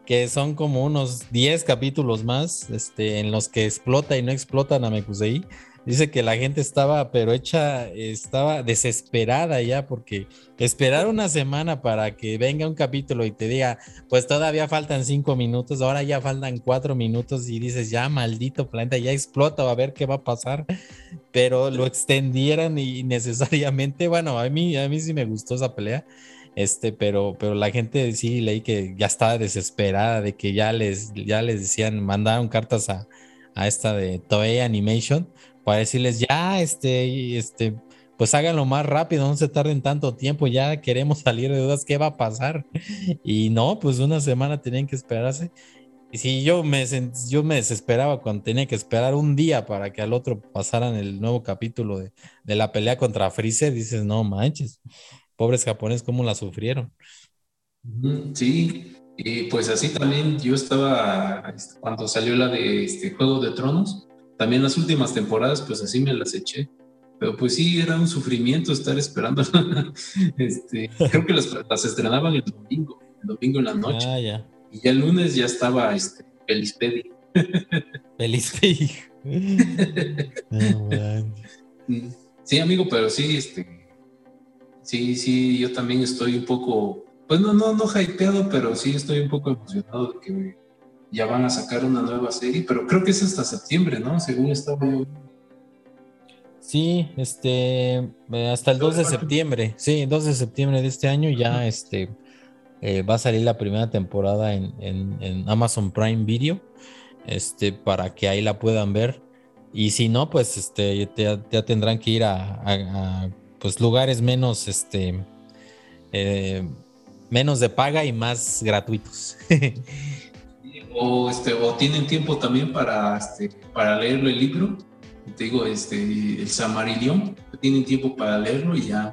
que son como unos 10 capítulos más este, en los que explota y no explota Namekusei. Dice que la gente estaba, pero hecha, estaba desesperada ya porque esperar una semana para que venga un capítulo y te diga, pues todavía faltan cinco minutos, ahora ya faltan cuatro minutos y dices, ya maldito planeta, ya explota, a ver qué va a pasar. Pero lo extendieran y necesariamente, bueno, a mí, a mí sí me gustó esa pelea. Este, pero, pero la gente sí leí que ya estaba desesperada de que ya les, ya les decían, mandaron cartas a, a esta de Toei Animation para decirles, ya, este, este, pues háganlo más rápido, no se tarden tanto tiempo, ya queremos salir de dudas, ¿qué va a pasar? Y no, pues una semana tenían que esperarse. Y si yo me, yo desesperaba cuando tenía que esperar un día para que al otro pasaran el nuevo capítulo de, de la pelea contra Freezer, dices, no manches, pobres japoneses, ¿cómo la sufrieron? Sí, y pues así también yo estaba, este, cuando salió la de este Juego de Tronos, también las últimas temporadas, pues así me las eché. Pero pues sí, era un sufrimiento estar esperando. este, creo que las, estrenaban el domingo, el domingo en la noche. Ah, ya. Y ya el lunes ya estaba este, Feliz Pedi. Feliz Pedi. sí, amigo, pero sí, este, sí, sí, yo también estoy un poco pues no, no, no hypeado, pero sí estoy un poco emocionado de que ya van a sacar una nueva serie, pero creo que es hasta septiembre, ¿no? Según estaba yo. Sí, este, eh, hasta el 2 de septiembre, sí, 2 de septiembre de este año ya este, eh, va a salir la primera temporada en, Amazon Prime Video, este, para que ahí la puedan ver. Y si no, pues este, ya, tendrán que ir a, pues, lugares menos, este, eh, menos de paga y más gratuitos. o, este, o tienen tiempo también para, este, para leerlo el libro. Te digo, este, el Samarillion, tienen tiempo para leerlo y ya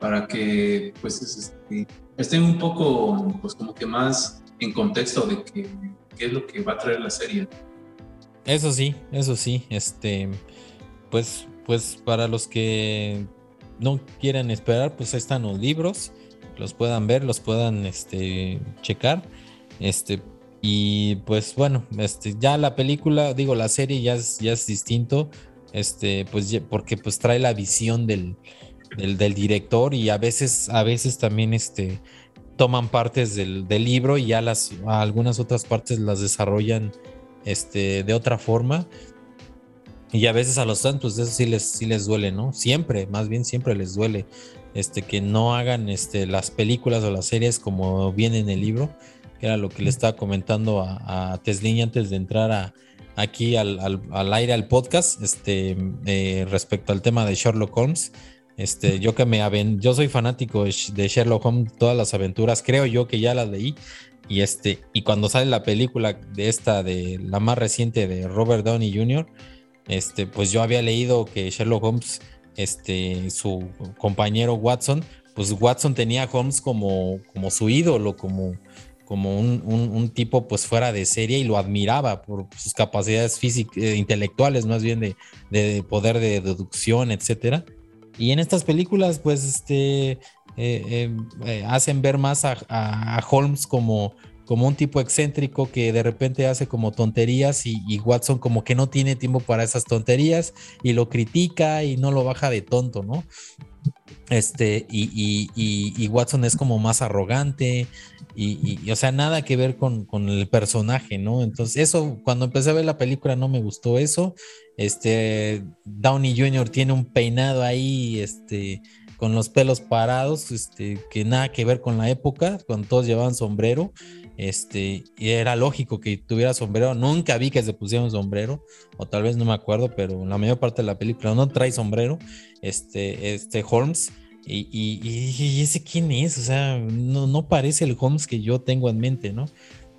para que pues este, estén un poco pues como que más en contexto de qué es lo que va a traer la serie. Eso sí, eso sí, este pues pues para los que no quieran esperar, pues ahí están los libros, los puedan ver, los puedan este checar. Este y pues bueno, este, ya la película, digo, la serie ya es, ya es distinto, este, pues porque pues trae la visión del, del, director y a veces, a veces también este, toman partes del, libro y ya las, algunas otras partes las desarrollan este, de otra forma. Y a veces a los santos eso sí les, sí les duele, ¿no? Siempre, más bien siempre les duele este, que no hagan este, las películas o las series como viene en el libro era lo que le estaba comentando a, a antes de entrar a, aquí al, aire al podcast, este, eh, respecto al tema de Sherlock Holmes. Este, yo que me yo soy fanático de Sherlock Holmes, todas las aventuras, creo yo que ya las leí. Y este, y cuando sale la película de esta, de la más reciente de Robert Downey Jr., este, pues yo había leído que Sherlock Holmes, este, su compañero Watson, pues Watson tenía Holmes como, como su ídolo, como, como un, tipo pues fuera de serie y lo admiraba por sus capacidades físicas, eh, intelectuales más bien de, poder de deducción, etcétera. Y en estas películas pues este eh, eh, hacen ver más a, Holmes como, como un tipo excéntrico que de repente hace como tonterías y, Watson como que no tiene tiempo para esas tonterías y lo critica y no lo baja de tonto, ¿no? Este, y, y Watson es como más arrogante, y, o sea, nada que ver con, el personaje, ¿no? Entonces, eso, cuando empecé a ver la película no me gustó eso. Este, Downey Jr. tiene un peinado ahí, este, con los pelos parados, este, que nada que ver con la época, cuando todos llevaban sombrero. Este, y era lógico que tuviera sombrero. Nunca vi que se pusiera un sombrero, o tal vez no me acuerdo, pero la mayor parte de la película no trae sombrero. Este, este Holmes y, ese quién es, o sea, no, no, parece el Holmes que yo tengo en mente, ¿no?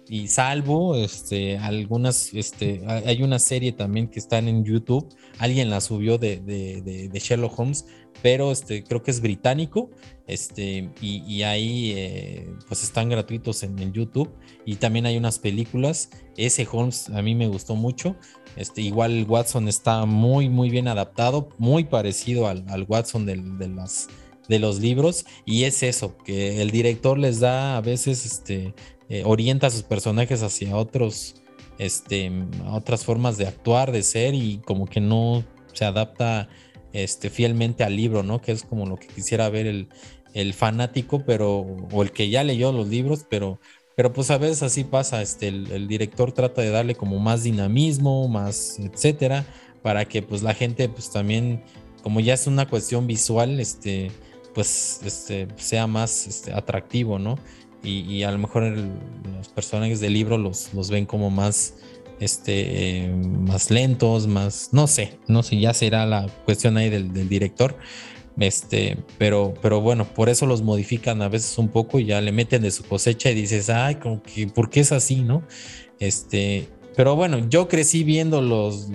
Y salvo este, algunas, este, hay una serie también que están en YouTube, alguien la subió de, de, Sherlock Holmes, pero este, creo que es británico, este, y, ahí eh, pues están gratuitos en, en, YouTube, y también hay unas películas, ese Holmes a mí me gustó mucho, este, igual Watson está muy, muy bien adaptado, muy parecido al Watson de las de los libros y es eso, que el director les da a veces, este, eh, orienta a sus personajes hacia otros, este, otras formas de actuar, de ser y como que no se adapta este, fielmente al libro, ¿no? Que es como lo que quisiera ver el, fanático, pero, o el que ya leyó los libros, pero, pero pues a veces así pasa, este, el, el director trata de darle como más dinamismo, más, etcétera, para que pues la gente pues también, como ya es una cuestión visual, este, pues este, sea más este, atractivo, ¿no? Y, a lo mejor los personajes del libro los, los ven como más, este, más lentos, más, no sé, no sé, ya será la cuestión ahí del, director. Este, pero, pero bueno, por eso los modifican a veces un poco y ya le meten de su cosecha y dices, ay, como que, ¿por qué es así, no? Este, pero bueno, yo crecí viendo los,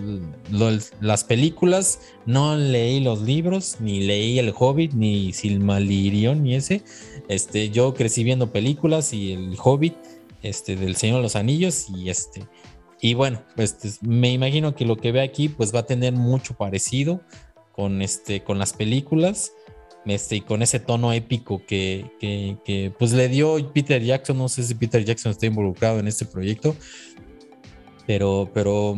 las películas, no leí los libros, ni leí El Hobbit, ni Silmarillion, ni ese. Este, yo crecí viendo películas y El Hobbit, este, del Señor de los Anillos, y este. Y bueno, pues me imagino que lo que ve aquí, pues va a tener mucho parecido con, este, con las películas. Este, y con ese tono épico que, que, que, pues le dio Peter Jackson, no sé si Peter Jackson está involucrado en este proyecto, pero, pero,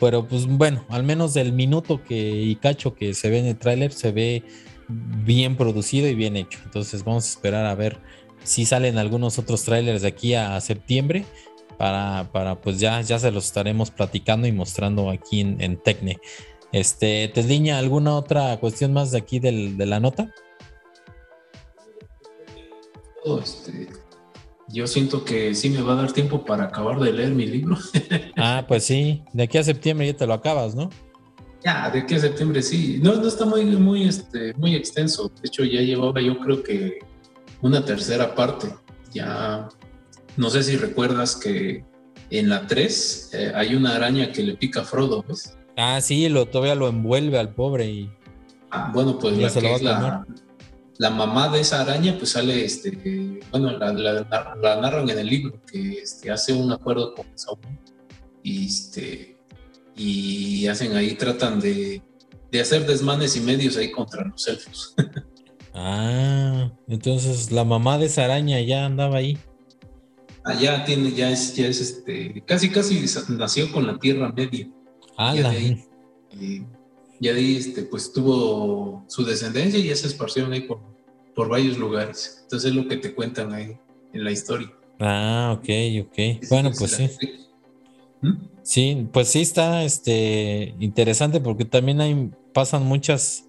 pero pues bueno, al menos del minuto que y cacho que se ve en el tráiler se ve bien producido y bien hecho. Entonces vamos a esperar a ver si salen algunos otros trailers de aquí a septiembre para, para pues ya, ya se los estaremos platicando y mostrando aquí en, en Tecne. Este, Tesliña, ¿alguna otra cuestión más de aquí del, de la nota? Este, yo siento que sí me va a dar tiempo para acabar de leer mi libro. ah, pues sí, de aquí a septiembre ya te lo acabas, ¿no? Ya, de aquí a septiembre sí. No, no está muy, muy, este, muy extenso. De hecho, ya llevaba yo creo que una tercera parte. Ya, no sé si recuerdas que en la 3 eh, hay una araña que le pica a Frodo, ¿ves? Ah, sí, lo, todavía lo envuelve al pobre y... Ah, bueno, pues la, que es la, la, mamá de esa araña, pues sale, este, bueno, la, la narran en el libro, que este, hace un acuerdo con Sauron y, este, y hacen ahí, tratan de, de hacer desmanes y medios ahí contra los elfos. ah, entonces la mamá de esa araña ya andaba ahí. Allá ah, tiene, ya es, ya es este, casi casi nació con la Tierra Media. Ah, de ahí, ya de este, pues tuvo su descendencia y ya se esparcieron ahí por, por varios lugares. Entonces es lo que te cuentan ahí en la historia. Ah, ok, ok. bueno, pues sí. ¿Mm? Sí, pues sí está este, interesante porque también hay, pasan muchas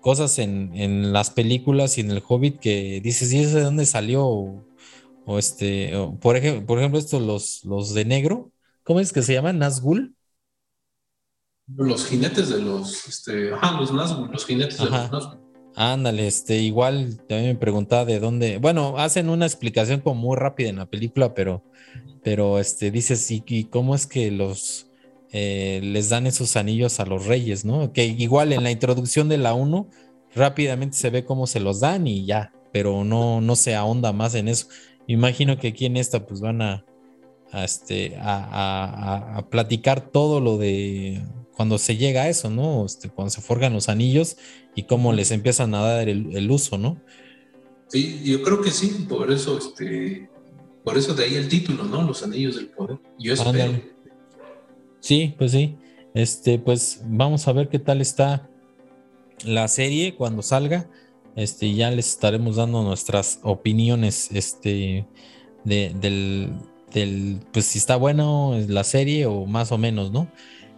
cosas en, en las películas y en el Hobbit que dices, ¿y eso de dónde salió? O, este, por, ejemplo, por ejemplo, estos los, los de negro, ¿cómo es que se llaman? ¿Nazgul? Los jinetes de los, este, ajá, los Nazgûl, los jinetes de los Nazgûl. Ándale, este, igual también me preguntaba de dónde, bueno, hacen una explicación como muy rápida en la película, pero, pero este, dices, ¿y, cómo es que los, eh, les dan esos anillos a los reyes, ¿no? Que igual en la introducción de la 1, rápidamente se ve cómo se los dan y ya, pero no, no se ahonda más en eso. Imagino que aquí en esta, pues van a, a este, a, a platicar todo lo de cuando se llega a eso, ¿no? Este, cuando se forjan los anillos y cómo les empiezan a dar el, uso, ¿no? Sí, yo creo que sí, por eso, este, por eso de ahí el título, ¿no? Los anillos del poder. Yo espero. Sí, pues sí. Este, pues vamos a ver qué tal está la serie cuando salga. Este, ya les estaremos dando nuestras opiniones, este, de, del, del, pues si está bueno la serie o más o menos, ¿no?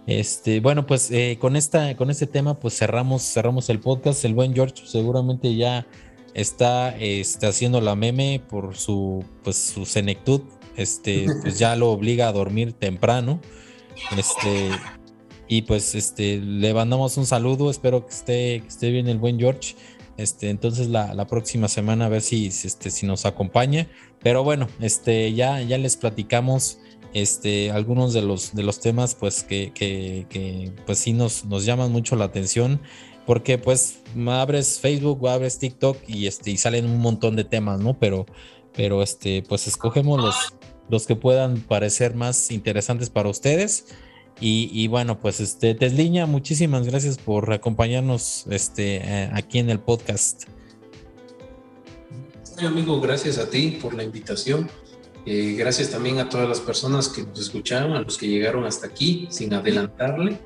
Este, bueno, pues eh, con esta, con este tema, pues cerramos, cerramos el podcast. El buen George seguramente ya está, está haciendo la meme por su, pues, su senectud. Este, pues ya lo obliga a dormir temprano. Este, y pues este, le mandamos un saludo. Espero que esté, que esté bien el buen George. Este, entonces la, la, próxima semana a ver si, este, si nos acompaña. Pero bueno, este, ya, ya les platicamos este, algunos de los, de los temas pues que, que, pues sí nos, nos llaman mucho la atención porque pues abres Facebook o abres TikTok y, este, y salen un montón de temas, ¿no? Pero, pero este, pues escogemos los, los que puedan parecer más interesantes para ustedes. Y, bueno, pues este, Tesliña, muchísimas gracias por acompañarnos este, eh, aquí en el podcast. amigo, gracias a ti por la invitación. Eh, gracias también a todas las personas que nos escucharon, a los que llegaron hasta aquí sin adelantarle.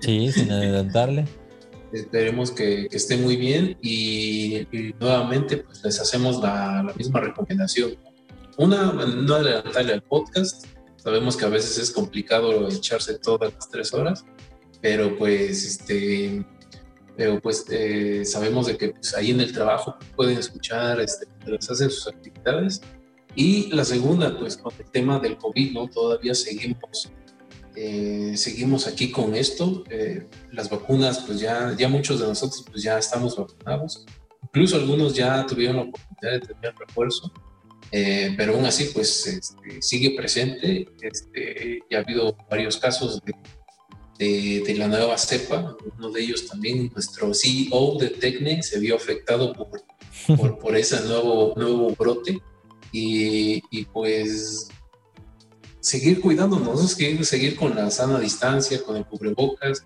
Sí, sin adelantarle. Esperemos que, que, esté muy bien y, nuevamente pues les hacemos la, la, misma recomendación. Una, no adelantarle al podcast. Sabemos que a veces es complicado echarse todas las tres horas, pero pues este, pero pues eh, sabemos de que pues, ahí en el trabajo pueden escuchar, este, hacen sus actividades y la segunda, pues con el tema del COVID, ¿no? Todavía seguimos, eh, seguimos aquí con esto. Eh, las vacunas, pues ya, ya muchos de nosotros pues ya estamos vacunados. Incluso algunos ya tuvieron la oportunidad de tener refuerzo. Eh, pero aún así, pues este, sigue presente. Este, ya ha habido varios casos de, de, de, la nueva cepa. Uno de ellos también, nuestro CEO de Tecne, se vio afectado por, por, por ese nuevo, nuevo brote y, pues seguir cuidándonos, seguir, con la sana distancia, con el cubrebocas.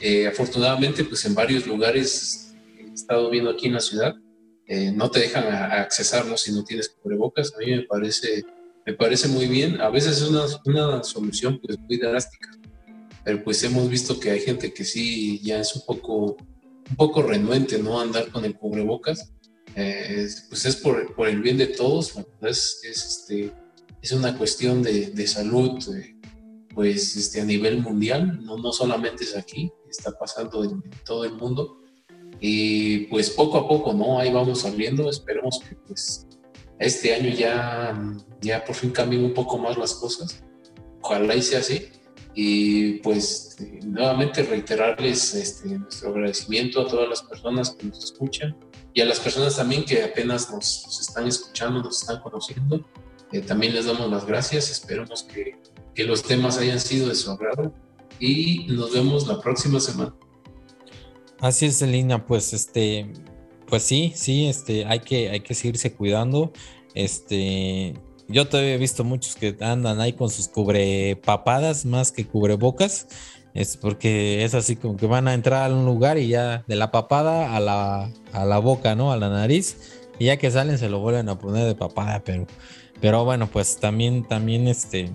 Eh, afortunadamente, pues en varios lugares he estado viendo aquí en la ciudad, eh, no te dejan accesarlo si no tienes cubrebocas. A mí me parece, me parece muy bien. A veces es una, una solución pues muy drástica, pero pues hemos visto que hay gente que sí ya es un poco, un poco renuente, ¿no? Andar con el cubrebocas eh, pues es por, por, el bien de todos, es, es, este, es una cuestión de, de salud, eh, pues este, a nivel mundial, no, no solamente es aquí, está pasando en, todo el mundo. Y pues poco a poco, ¿no? Ahí vamos saliendo, esperemos que pues este año ya, ya por fin cambien un poco más las cosas. Ojalá y sea así. Y pues nuevamente reiterarles este, nuestro agradecimiento a todas las personas que nos escuchan y a las personas también que apenas nos, están escuchando, nos están conociendo. Eh, también les damos las gracias. Esperemos que, que los temas hayan sido de su agrado y nos vemos la próxima semana. Así es, Elina, pues este, pues sí, sí, este, hay que, hay que seguirse cuidando. Este, yo todavía he visto muchos que andan ahí con sus cubrepapadas más que cubrebocas. Es porque es así como que van a entrar a un lugar y ya de la papada a la, a la boca, ¿no? A la nariz. Y ya que salen se lo vuelven a poner de papada, pero, pero bueno, pues también, también este,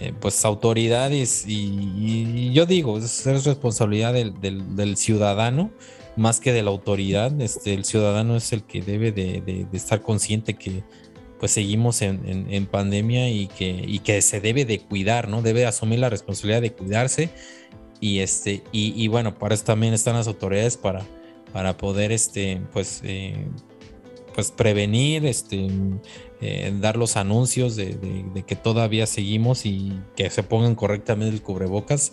eh, pues autoridades y, yo digo, es, responsabilidad del, ciudadano más que de la autoridad. Este, el ciudadano es el que debe de estar consciente que pues seguimos en, pandemia y que, que se debe de cuidar, ¿no? Debe asumir la responsabilidad de cuidarse y este, y, bueno, para eso también están las autoridades para, para poder este, pues, eh, pues prevenir, este, eh, dar los anuncios de, que todavía seguimos y que se pongan correctamente el cubrebocas,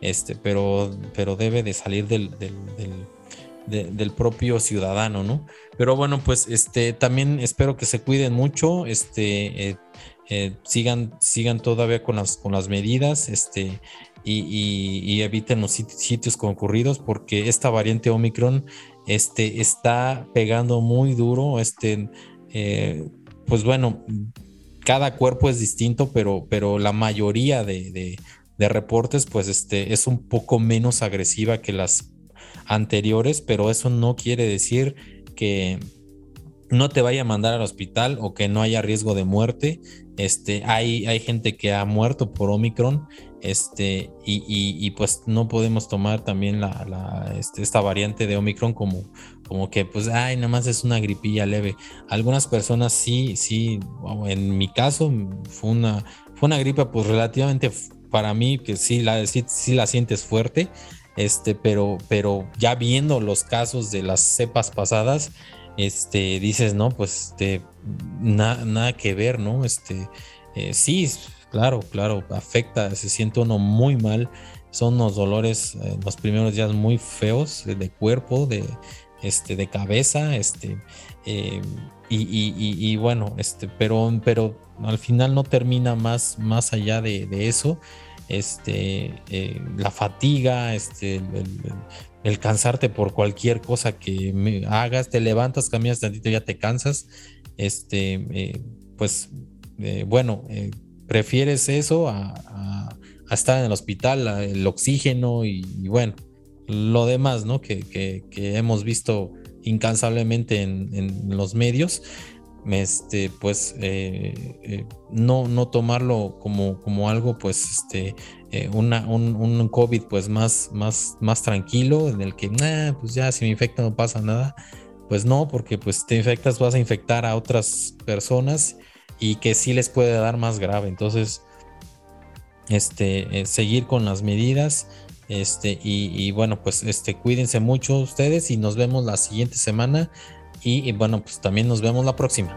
este, pero, pero debe de salir del del propio ciudadano, ¿no? Pero bueno, pues este también espero que se cuiden mucho, este, eh, sigan, sigan todavía con las, con las medidas, este, y, eviten los sitios concurridos porque esta variante Omicron este, está pegando muy duro, este, eh, pues bueno, cada cuerpo es distinto, pero, pero la mayoría de, de reportes, pues este, es un poco menos agresiva que las anteriores, pero eso no quiere decir que no te vaya a mandar al hospital o que no haya riesgo de muerte. Este, hay, hay gente que ha muerto por Omicron, este, y, pues no podemos tomar también la, este, esta variante de Omicron como, como que, pues, ay, nada más es una gripilla leve. Algunas personas sí, sí, en mi caso fue una, fue una gripe, pues relativamente para mí, que sí la, sí, sí la sientes fuerte, este, pero, pero ya viendo los casos de las cepas pasadas, este, dices, no, pues este, nada que ver, ¿no? Este, eh, sí, claro, claro, afecta, se siente uno muy mal, son unos dolores eh, los primeros días muy feos de, cuerpo, de, este, de cabeza, este, eh, y, bueno, este, pero, pero al final no termina más, más allá de, eso este, la fatiga, este, el, cansarte por cualquier cosa que hagas, te levantas, caminas tantito, ya te cansas, este, eh, pues eh, bueno, prefieres eso a, estar en el hospital, el oxígeno y, bueno, lo demás, ¿no? Que, hemos visto incansablemente en los medios este, pues eh, eh, no, no tomarlo como, como algo, pues, este, eh, una, un, COVID pues más, más, más tranquilo, en el que, pues ya si me infecta no pasa nada. Pues no, porque pues te infectas vas a infectar a otras personas y que sí les puede dar más grave. Entonces, este, seguir con las medidas. Este, y, y, bueno, pues este, cuídense mucho ustedes y nos vemos la siguiente semana y, bueno, pues también nos vemos la próxima.